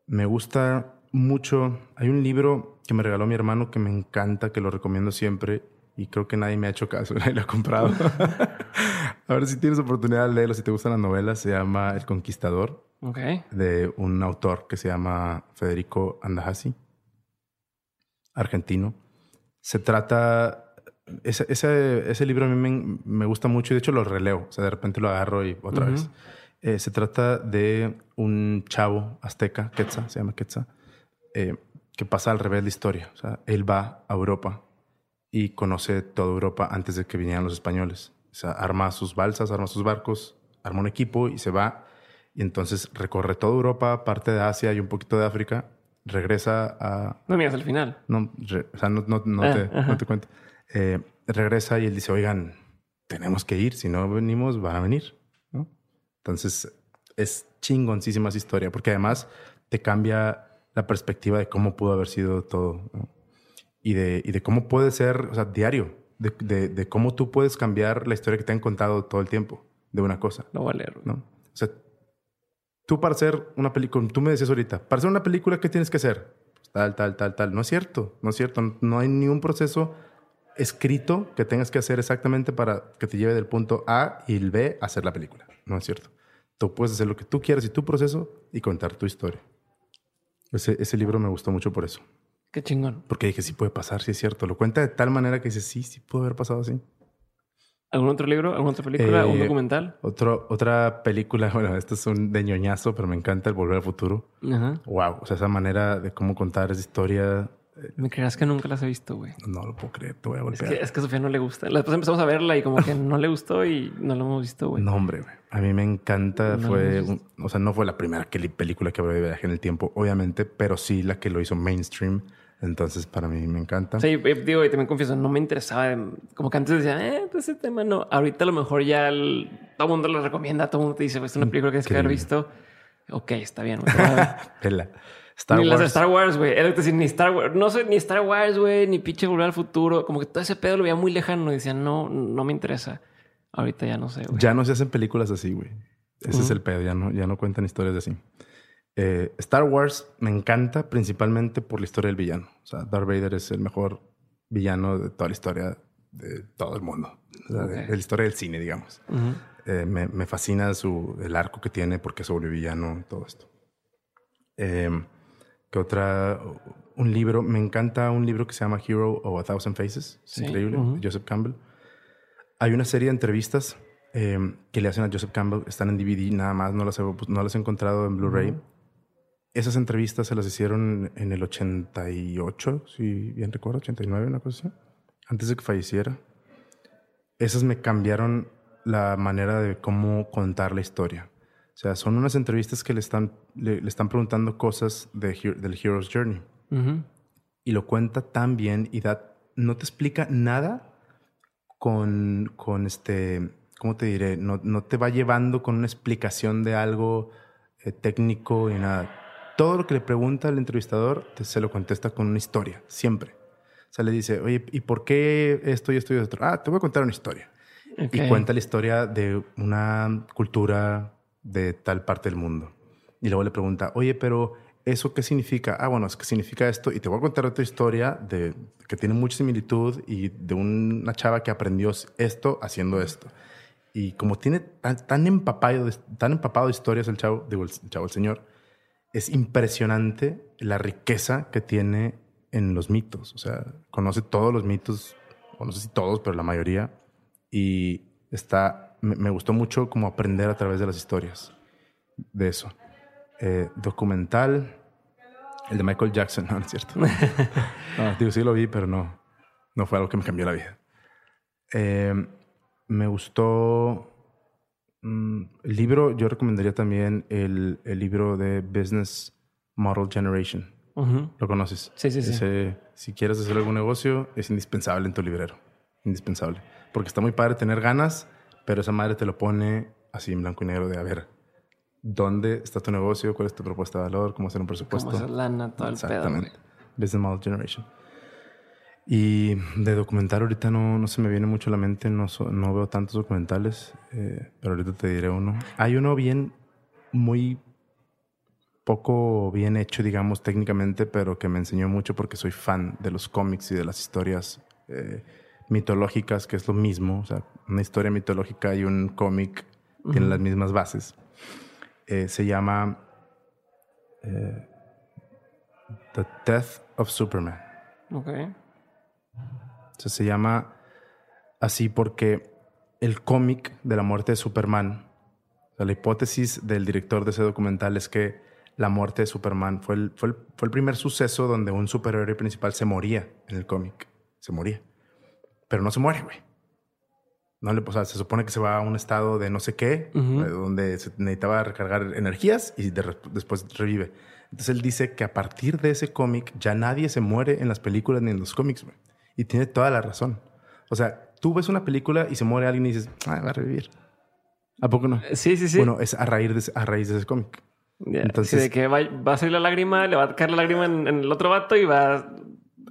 me gusta mucho. Hay un libro que me regaló mi hermano que me encanta, que lo recomiendo siempre y creo que nadie me ha hecho caso, <laughs> nadie lo ha comprado. <laughs> a ver si tienes oportunidad de leerlo, si te gustan las novelas, se llama El Conquistador, de un autor que se llama Federico Andahasi, argentino. Se trata ese, ese, ese, libro a mí me, me, gusta mucho y de hecho lo releo. O sea, de repente lo agarro y otra vez. Eh, se trata de un chavo azteca, Quetzal, se llama Quetzal, eh, que pasa al revés de la historia. O sea, él va a Europa y conoce toda Europa antes de que vinieran los españoles. O sea, arma sus balsas, arma sus barcos, arma un equipo y se va. Y entonces recorre toda Europa, parte de Asia y un poquito de África. Regresa a... No miras al final. No, o sea, no, no, no, Ah, te, no te cuento. Eh, regresa y él dice, oigan, tenemos que ir. Si no venimos, van a venir. ¿no? Entonces, es chingoncísima esa historia, porque además te cambia la perspectiva de cómo pudo haber sido todo. ¿no? Y, de, y de cómo puede ser, o sea, diario. De, de- de cómo tú puedes cambiar la historia que te han contado todo el tiempo de una cosa. Leer. güey. ¿no? O sea, tú para hacer una película, tú me decías ahorita, para hacer una película, ¿qué tienes que hacer? Pues tal, tal, tal, tal. No es cierto, no es cierto. No hay ni un proceso escrito que tengas que hacer exactamente para que te lleve del punto A y el B a hacer la película. No es cierto. Tú puedes hacer lo que tú quieras y tu proceso y contar tu historia. Ese, ese libro me gustó mucho por eso. Qué chingón. Porque dije, sí puede pasar, sí es cierto. Lo cuenta de tal manera que dices, sí, sí pudo haber pasado así. ¿Algún otro libro? ¿Alguna otra película? Eh, ¿Un documental? Otro, otra película, <laughs> bueno, este es un de ñoñazo, pero me encanta El Volver al Futuro. Ajá. Wow, o sea, esa manera de cómo contar esa historia, Me creas que nunca las he visto, güey. no lo puedo creer, te voy a Es golpear. que, es que a Sofía no le gusta. Después empezamos a verla y como que no le gustó y no lo hemos visto, güey. No, hombre, güey. A mí me encanta. No fue, un- o sea, no fue la primera película que habló de viaje en el tiempo, obviamente, pero sí la que lo hizo mainstream. Entonces, para mí me encanta. Sí, eh, digo, y también confieso, no me interesaba. em, Como que antes decía, eh, pues ese tema no. Ahorita a lo mejor ya el- todo el mundo lo recomienda, todo el mundo te dice, pues es una película que tienes que haber visto. Ok, está bien. <laughs> Pela. Star ni las de Wars. Star Wars, güey. Era decía, ni Star Wars. No sé, ni Star Wars, güey, ni pinche volver al futuro. Como que todo ese pedo lo veía muy lejano y decía, no, no me interesa. Ahorita ya no sé, güey. Ya no se hacen películas así, güey. Ese es Ujú. el pedo, ya no, ya no cuentan historias de así. Eh, Star Wars me encanta principalmente por la historia del villano. O sea, Darth Vader es el mejor villano de toda la historia de todo el mundo. O sea, de, Ok. de la historia del cine, digamos. Ujú. Eh, me, me fascina su, el arco que tiene, porque se volvió villano, todo esto. Eh, ¿Qué otra? Un libro, me encanta un libro que se llama Hero of a Thousand Faces. Es Sí, increíble, ujú. de Joseph Campbell. Hay una serie de entrevistas eh, que le hacen a Joseph Campbell, están en DVD nada más, no las he, no las he encontrado en Blu-ray. Ujú. Esas entrevistas se las hicieron en el 88, si bien recuerdo, 89, una cosa así, antes de que falleciera. Esas me cambiaron la manera de cómo contar la historia. O sea, son unas entrevistas que le están, le, le están preguntando cosas de, del Hero's Journey Ujú. y lo cuenta tan bien y da, no te explica nada con, con este, ¿cómo te diré? No, no te va llevando con una explicación de algo eh, técnico y nada. Todo lo que le pregunta el entrevistador te, se lo contesta con una historia, siempre. O sea, le dice, oye, ¿y por qué esto y esto y esto? Ah, te voy a contar una historia. Ok. Y cuenta la historia de una cultura de tal parte del mundo. Y luego le pregunta, oye, pero ¿eso qué significa? Ah, bueno, es significa esto. Y te voy a contar otra historia de, que tiene mucha similitud y de una chava que aprendió esto haciendo esto. Y como tiene tan, empapado, tan empapado de historias el chavo, digo, el, chavo, el señor, es impresionante la riqueza que tiene en los mitos. O sea, conoce todos los mitos, o no sé si todos, pero la mayoría. Y está, me, me gustó mucho como aprender a través de las historias de eso. Eh, documental, el de Michael Jackson, <laughs> no, no es cierto. No, digo, sí lo vi, pero no, no fue algo que me cambió la vida. Eh, me gustó mm, el libro, yo recomendaría también el, el libro de Business Model Generation. Ujú. ¿Lo conoces? Sí, sí, sí. Ese, si quieres hacer algún negocio, es indispensable en tu librero. Indispensable. Porque está muy padre tener ganas, pero esa madre te lo pone así en blanco y negro de a ver dónde está tu negocio, cuál es tu propuesta de valor, cómo hacer un presupuesto. Como hacer lana, todo el pedo, Exactamente. güey. Business Model Generation. Y de documental ahorita no, no se me viene mucho a la mente, no, no veo tantos documentales, eh, pero ahorita te diré uno. Hay uno bien, muy poco bien hecho, digamos, técnicamente, pero que me enseñó mucho porque soy fan de los cómics y de las historias eh, mitológicas, que es lo mismo. O sea, una historia mitológica y un cómic tienen Ujú. las mismas bases. Eh, se llama eh, The Death of Superman. Ok. O sea, se llama así porque el cómic de la muerte de Superman, o sea, la hipótesis del director de ese documental es que la muerte de Superman fue el, fue el, fue el primer suceso donde un superhéroe principal se moría en el cómic. Se moría. pero no se muere, güey. No le, o sea, se supone que se va a un estado de no sé qué, eh, donde se necesitaba recargar energías y de- después revive. Entonces él dice que a partir de ese cómic ya nadie se muere en las películas ni en los cómics, güey. Y tiene toda la razón. O sea, tú ves una película y se muere alguien y dices, ah, va a revivir. ¿A poco no? Sí, sí, sí. Bueno, es a raíz de, ese- a raíz de ese cómic. Ya, entonces- sí, de que va, va a salir la lágrima, le va a caer la lágrima en, en el otro vato y va a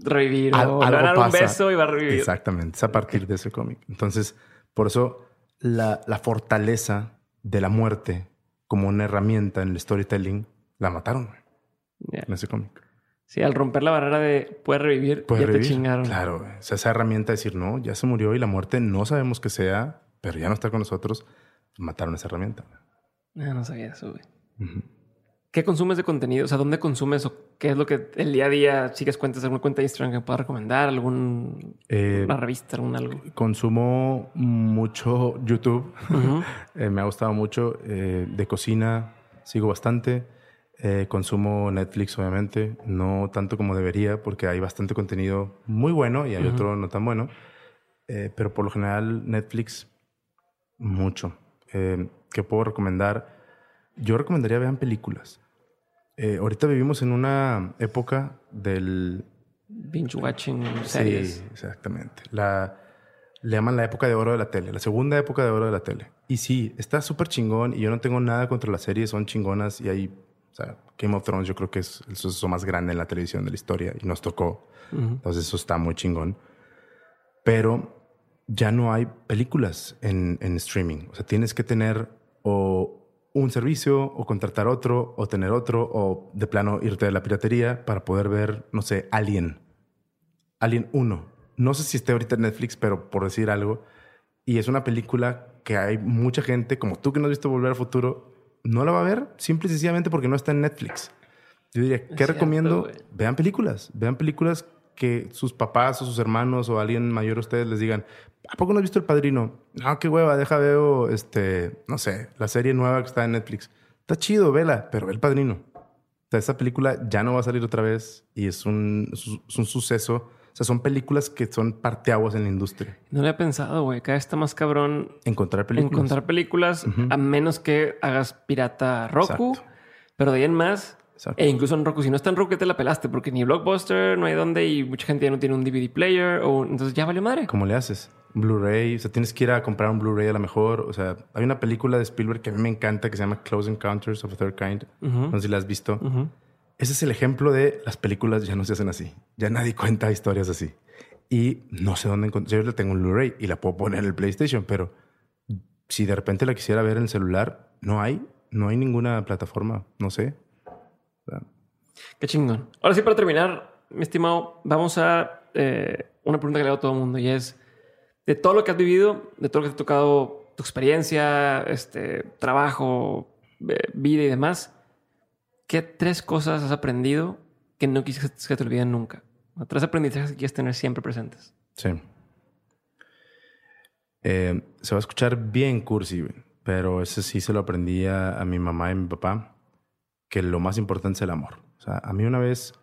revivir. Al- o le van a dar un beso y va a revivir. Exactamente, es a partir de ese cómic. Entonces, por eso la, la fortaleza de la muerte como una herramienta en el storytelling la mataron en ese cómic. Sí, al romper la barrera de puede revivir, Puede ya revivir. te chingaron. Claro, güey. o sea, esa herramienta de decir, no, ya se murió y la muerte no sabemos qué sea, pero ya no está con nosotros, mataron esa herramienta. Ah, no sabía eso, güey. ¿Qué consumes de contenido? O sea, ¿dónde consumes o qué es lo que el día a día sigues cuentas? ¿Alguna cuenta de Instagram que pueda recomendar? ¿Algún Eh, revista? ¿Algún algo? Consumo mucho YouTube. Ujú. <laughs> Eh, me ha gustado mucho. eh, de cocina sigo bastante. Eh, consumo Netflix, obviamente. No tanto como debería, porque hay bastante contenido muy bueno y hay Ujú. otro no tan bueno. Eh, pero por lo general, Netflix, mucho. Eh, ¿Qué puedo recomendar? Yo recomendaría vean películas. Eh, ahorita vivimos en una época del Binge watching series. Sí, exactamente. La, le llaman la época de oro de la tele, la segunda época de oro de la tele. Y sí, está súper chingón y yo no tengo nada contra las series, son chingonas y hay, o sea, Game of Thrones yo creo que es el suceso más grande en la televisión de la historia y nos tocó. Ujú. Entonces eso está muy chingón. Pero ya no hay películas en, en streaming. O sea, tienes que tener o un servicio o contratar otro o tener otro o de plano irte de la piratería para poder ver, no sé, Alien. Alien 1. No sé si esté ahorita en Netflix, pero por decir algo. Y es una película que hay mucha gente, como tú que no has visto Volver al Futuro, no la va a ver simple y sencillamente porque no está en Netflix. Yo diría, ¿qué recomiendo? Vean películas. Vean películas que sus papás o sus hermanos o alguien mayor a ustedes les digan, ¿a poco no has visto El Padrino? No, qué hueva, deja veo, este, no sé, la serie nueva que está en Netflix. Está chido, vela, pero ve El Padrino. O sea, esa película ya no va a salir otra vez y es un, es un- es un suceso. O sea, son películas que son parteaguas en la industria. No lo había pensado, güey. Cada vez está más cabrón Encontrar películas. encontrar películas Ujú. a menos que hagas pirata Roku. Exacto. Pero de ahí en más, Exacto. e incluso en Roku, si no está en Roku, te la pelaste porque ni Blockbuster, no hay dónde y mucha gente ya no tiene un DVD player o entonces ya valió madre. ¿Cómo le haces? Blu-ray, o sea, tienes que ir a comprar un Blu-ray a lo mejor. O sea, hay una película de Spielberg que a mí me encanta que se llama Close Encounters of a Third Kind. Ujú. No sé si la has visto. Ujú. Ese es el ejemplo de las películas ya no se hacen así. Ya nadie cuenta historias así. Y no sé dónde encontrar. Yo le tengo un Blu-ray y la puedo poner en el PlayStation, pero si de repente la quisiera ver en el celular, no hay. No hay ninguna plataforma. No sé. Qué chingón. Ahora sí, para terminar, mi estimado, vamos a eh, una pregunta que le hago a todo el mundo y es, de todo lo que has vivido, de todo lo que te ha tocado, tu experiencia, este, trabajo, eh, vida y demás, ¿qué tres cosas has aprendido que no quisieras que te olviden nunca? Tres aprendizajes que quieres tener siempre presentes. Sí. Eh, se va a escuchar bien cursi, pero ese sí se lo aprendí a, a mi mamá y mi papá, que lo más importante es el amor. O sea, a mí una vez,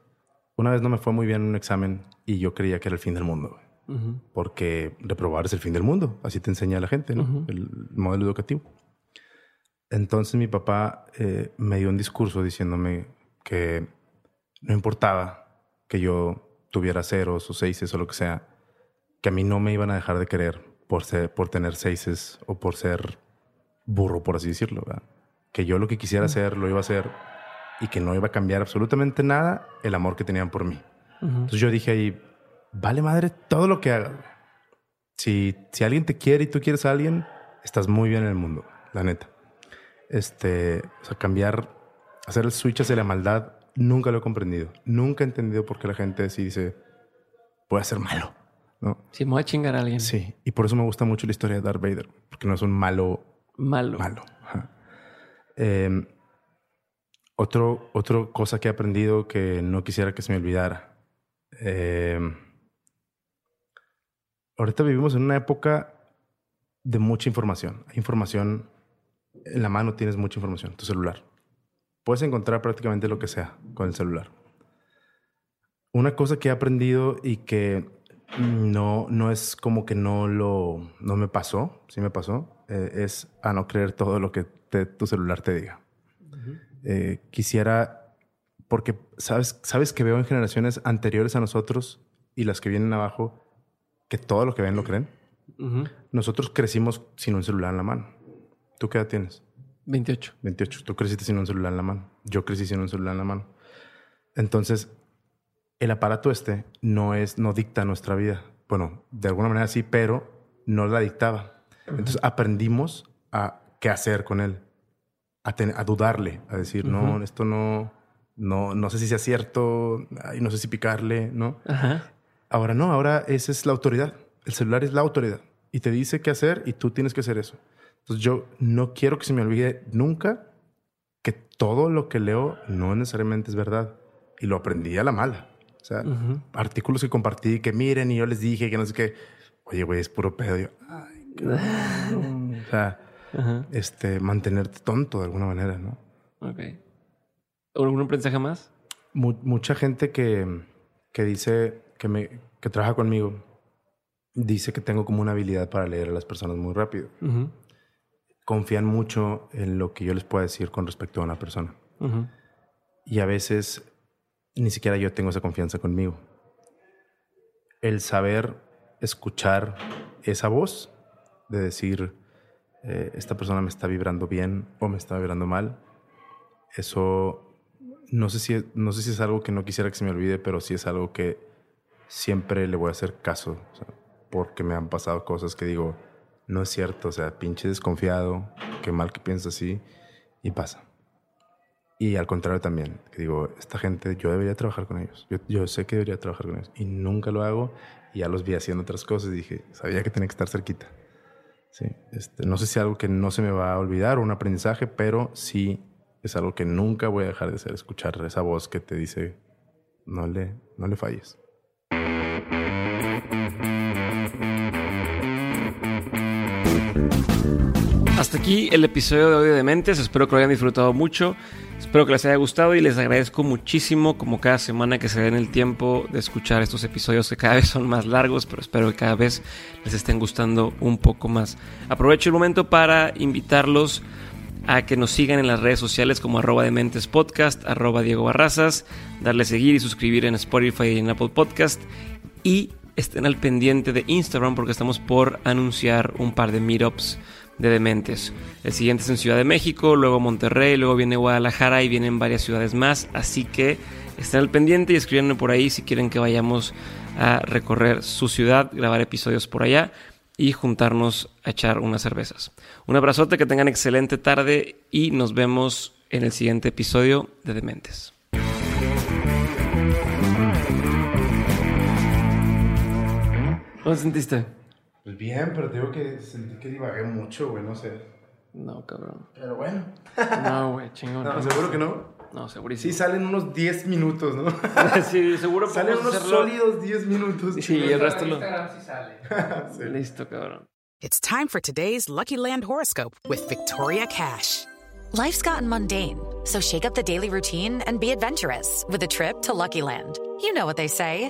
una vez no me fue muy bien en un examen y yo creía que era el fin del mundo, güey, Ujú. porque reprobar es el fin del mundo, así te enseña la gente, ¿no? Ujú. El modelo educativo. Entonces mi papá eh, me dio un discurso diciéndome que no importaba que yo tuviera ceros o seises o lo que sea, que a mí no me iban a dejar de querer por, ser, por tener seises o por ser burro, por así decirlo. ¿verdad? Que yo lo que quisiera hacer lo iba a hacer y que no iba a cambiar absolutamente nada el amor que tenían por mí. Ujú. Entonces yo dije ahí, vale madre todo lo que hagas. Si, si alguien te quiere y tú quieres a alguien, estás muy bien en el mundo, la neta. Este, o sea, cambiar, hacer el switch hacia la maldad, nunca lo he comprendido. Nunca he entendido por qué la gente así dice, voy a ser malo. ¿no? Si me voy a chingar a alguien Sí, y por eso me gusta mucho la historia de Darth Vader, porque no es un malo malo. malo. Eh, otro, otra cosa que he aprendido que no quisiera que se me olvidara. Eh, ahorita vivimos en una época de mucha información. Hay información en la mano, tienes mucha información, tu celular. Puedes encontrar prácticamente lo que sea con el celular. Una cosa que he aprendido y que No, no es como que no lo, no me pasó, sí me pasó. Eh, es a no creer todo lo que tu celular te diga. Eh, quisiera, porque sabes, sabes que veo en generaciones anteriores a nosotros y las que vienen abajo, que todo lo que ven lo creen. Nosotros crecimos sin un celular en la mano. ¿Tú qué edad tienes? 28. 28. Tú creciste sin un celular en la mano. Yo crecí sin un celular en la mano. Entonces, el aparato este no es, no dicta nuestra vida. Bueno, de alguna manera sí, pero no la dictaba. Entonces aprendimos a qué hacer con él, a, a dudarle, a decir, no, esto no, no, no sé si sea cierto, ay, no sé si picarle, ¿no? Ahora no, ahora esa es la autoridad. El celular es la autoridad y te dice qué hacer y tú tienes que hacer eso. Entonces yo no quiero que se me olvide nunca que todo lo que leo no necesariamente es verdad y lo aprendí a la mala. O sea, artículos que compartí que miren y yo les dije que no sé qué. Oye, güey, es puro pedo. Yo, ay, <laughs> o sea, este, mantenerte tonto de alguna manera, ¿no? Ok. ¿Algún aprendizaje más? mucha gente que, que dice que, me, que trabaja conmigo dice que tengo como una habilidad para leer a las personas muy rápido. Confían mucho en lo que yo les pueda decir con respecto a una persona. Y a veces ni siquiera yo tengo esa confianza conmigo. El saber escuchar esa voz de decir, eh, esta persona me está vibrando bien o me está vibrando mal, eso no sé, si, no sé si es algo que no quisiera que se me olvide, pero sí es algo que siempre le voy a hacer caso, porque me han pasado cosas que digo, no es cierto, o sea, pinche desconfiado, qué mal que piensa así, y pasa. Y al contrario también, digo, esta gente, yo debería trabajar con ellos. Yo, sé que debería trabajar con ellos. Y nunca lo hago. Y ya los vi haciendo otras cosas dije, sabía que tenía que estar cerquita. Sí, este, no sé si es algo que no se me va a olvidar o un aprendizaje, pero sí es algo que nunca voy a dejar de hacer, escuchar esa voz que te dice, no le, no le falles. Hasta aquí el episodio de hoy de Mentes. Espero que lo hayan disfrutado mucho. Espero que les haya gustado y les agradezco muchísimo como cada semana que se den el tiempo de escuchar estos episodios que cada vez son más largos, pero espero que cada vez les estén gustando un poco más. Aprovecho el momento para invitarlos a que nos sigan en las redes sociales como arroba de mentes podcast, arroba Diego Barrazas, darle seguir y suscribir en Spotify y en Apple Podcast y estén al pendiente de Instagram porque estamos por anunciar un par de meetups de dementes. El siguiente es en Ciudad de México, luego Monterrey, luego viene Guadalajara y vienen varias ciudades más. Así que estén al pendiente y escríbanme por ahí si quieren que vayamos a recorrer su ciudad, grabar episodios por allá y juntarnos a echar unas cervezas. Un abrazote, que tengan excelente tarde y nos vemos en el siguiente episodio de Dementes. ¿Cómo sentiste? Pues bien, pero te digo que sentí que divagué mucho, güey, no sé. No, cabrón. Pero bueno. No, <laughs> güey, chingón. No, seguro que no. No, segurísimo. Sí, salen unos 10 minutos, ¿no? <laughs> sí, seguro Salen unos sólidos 10 minutos. Sí, el resto lo... sí sale. <laughs> sí. Listo, cabrón. It's time for today's Lucky Land horoscope with Victoria Cash. Life's gotten mundane, so shake up the daily routine and be adventurous with a trip to Lucky Land. You know what they say.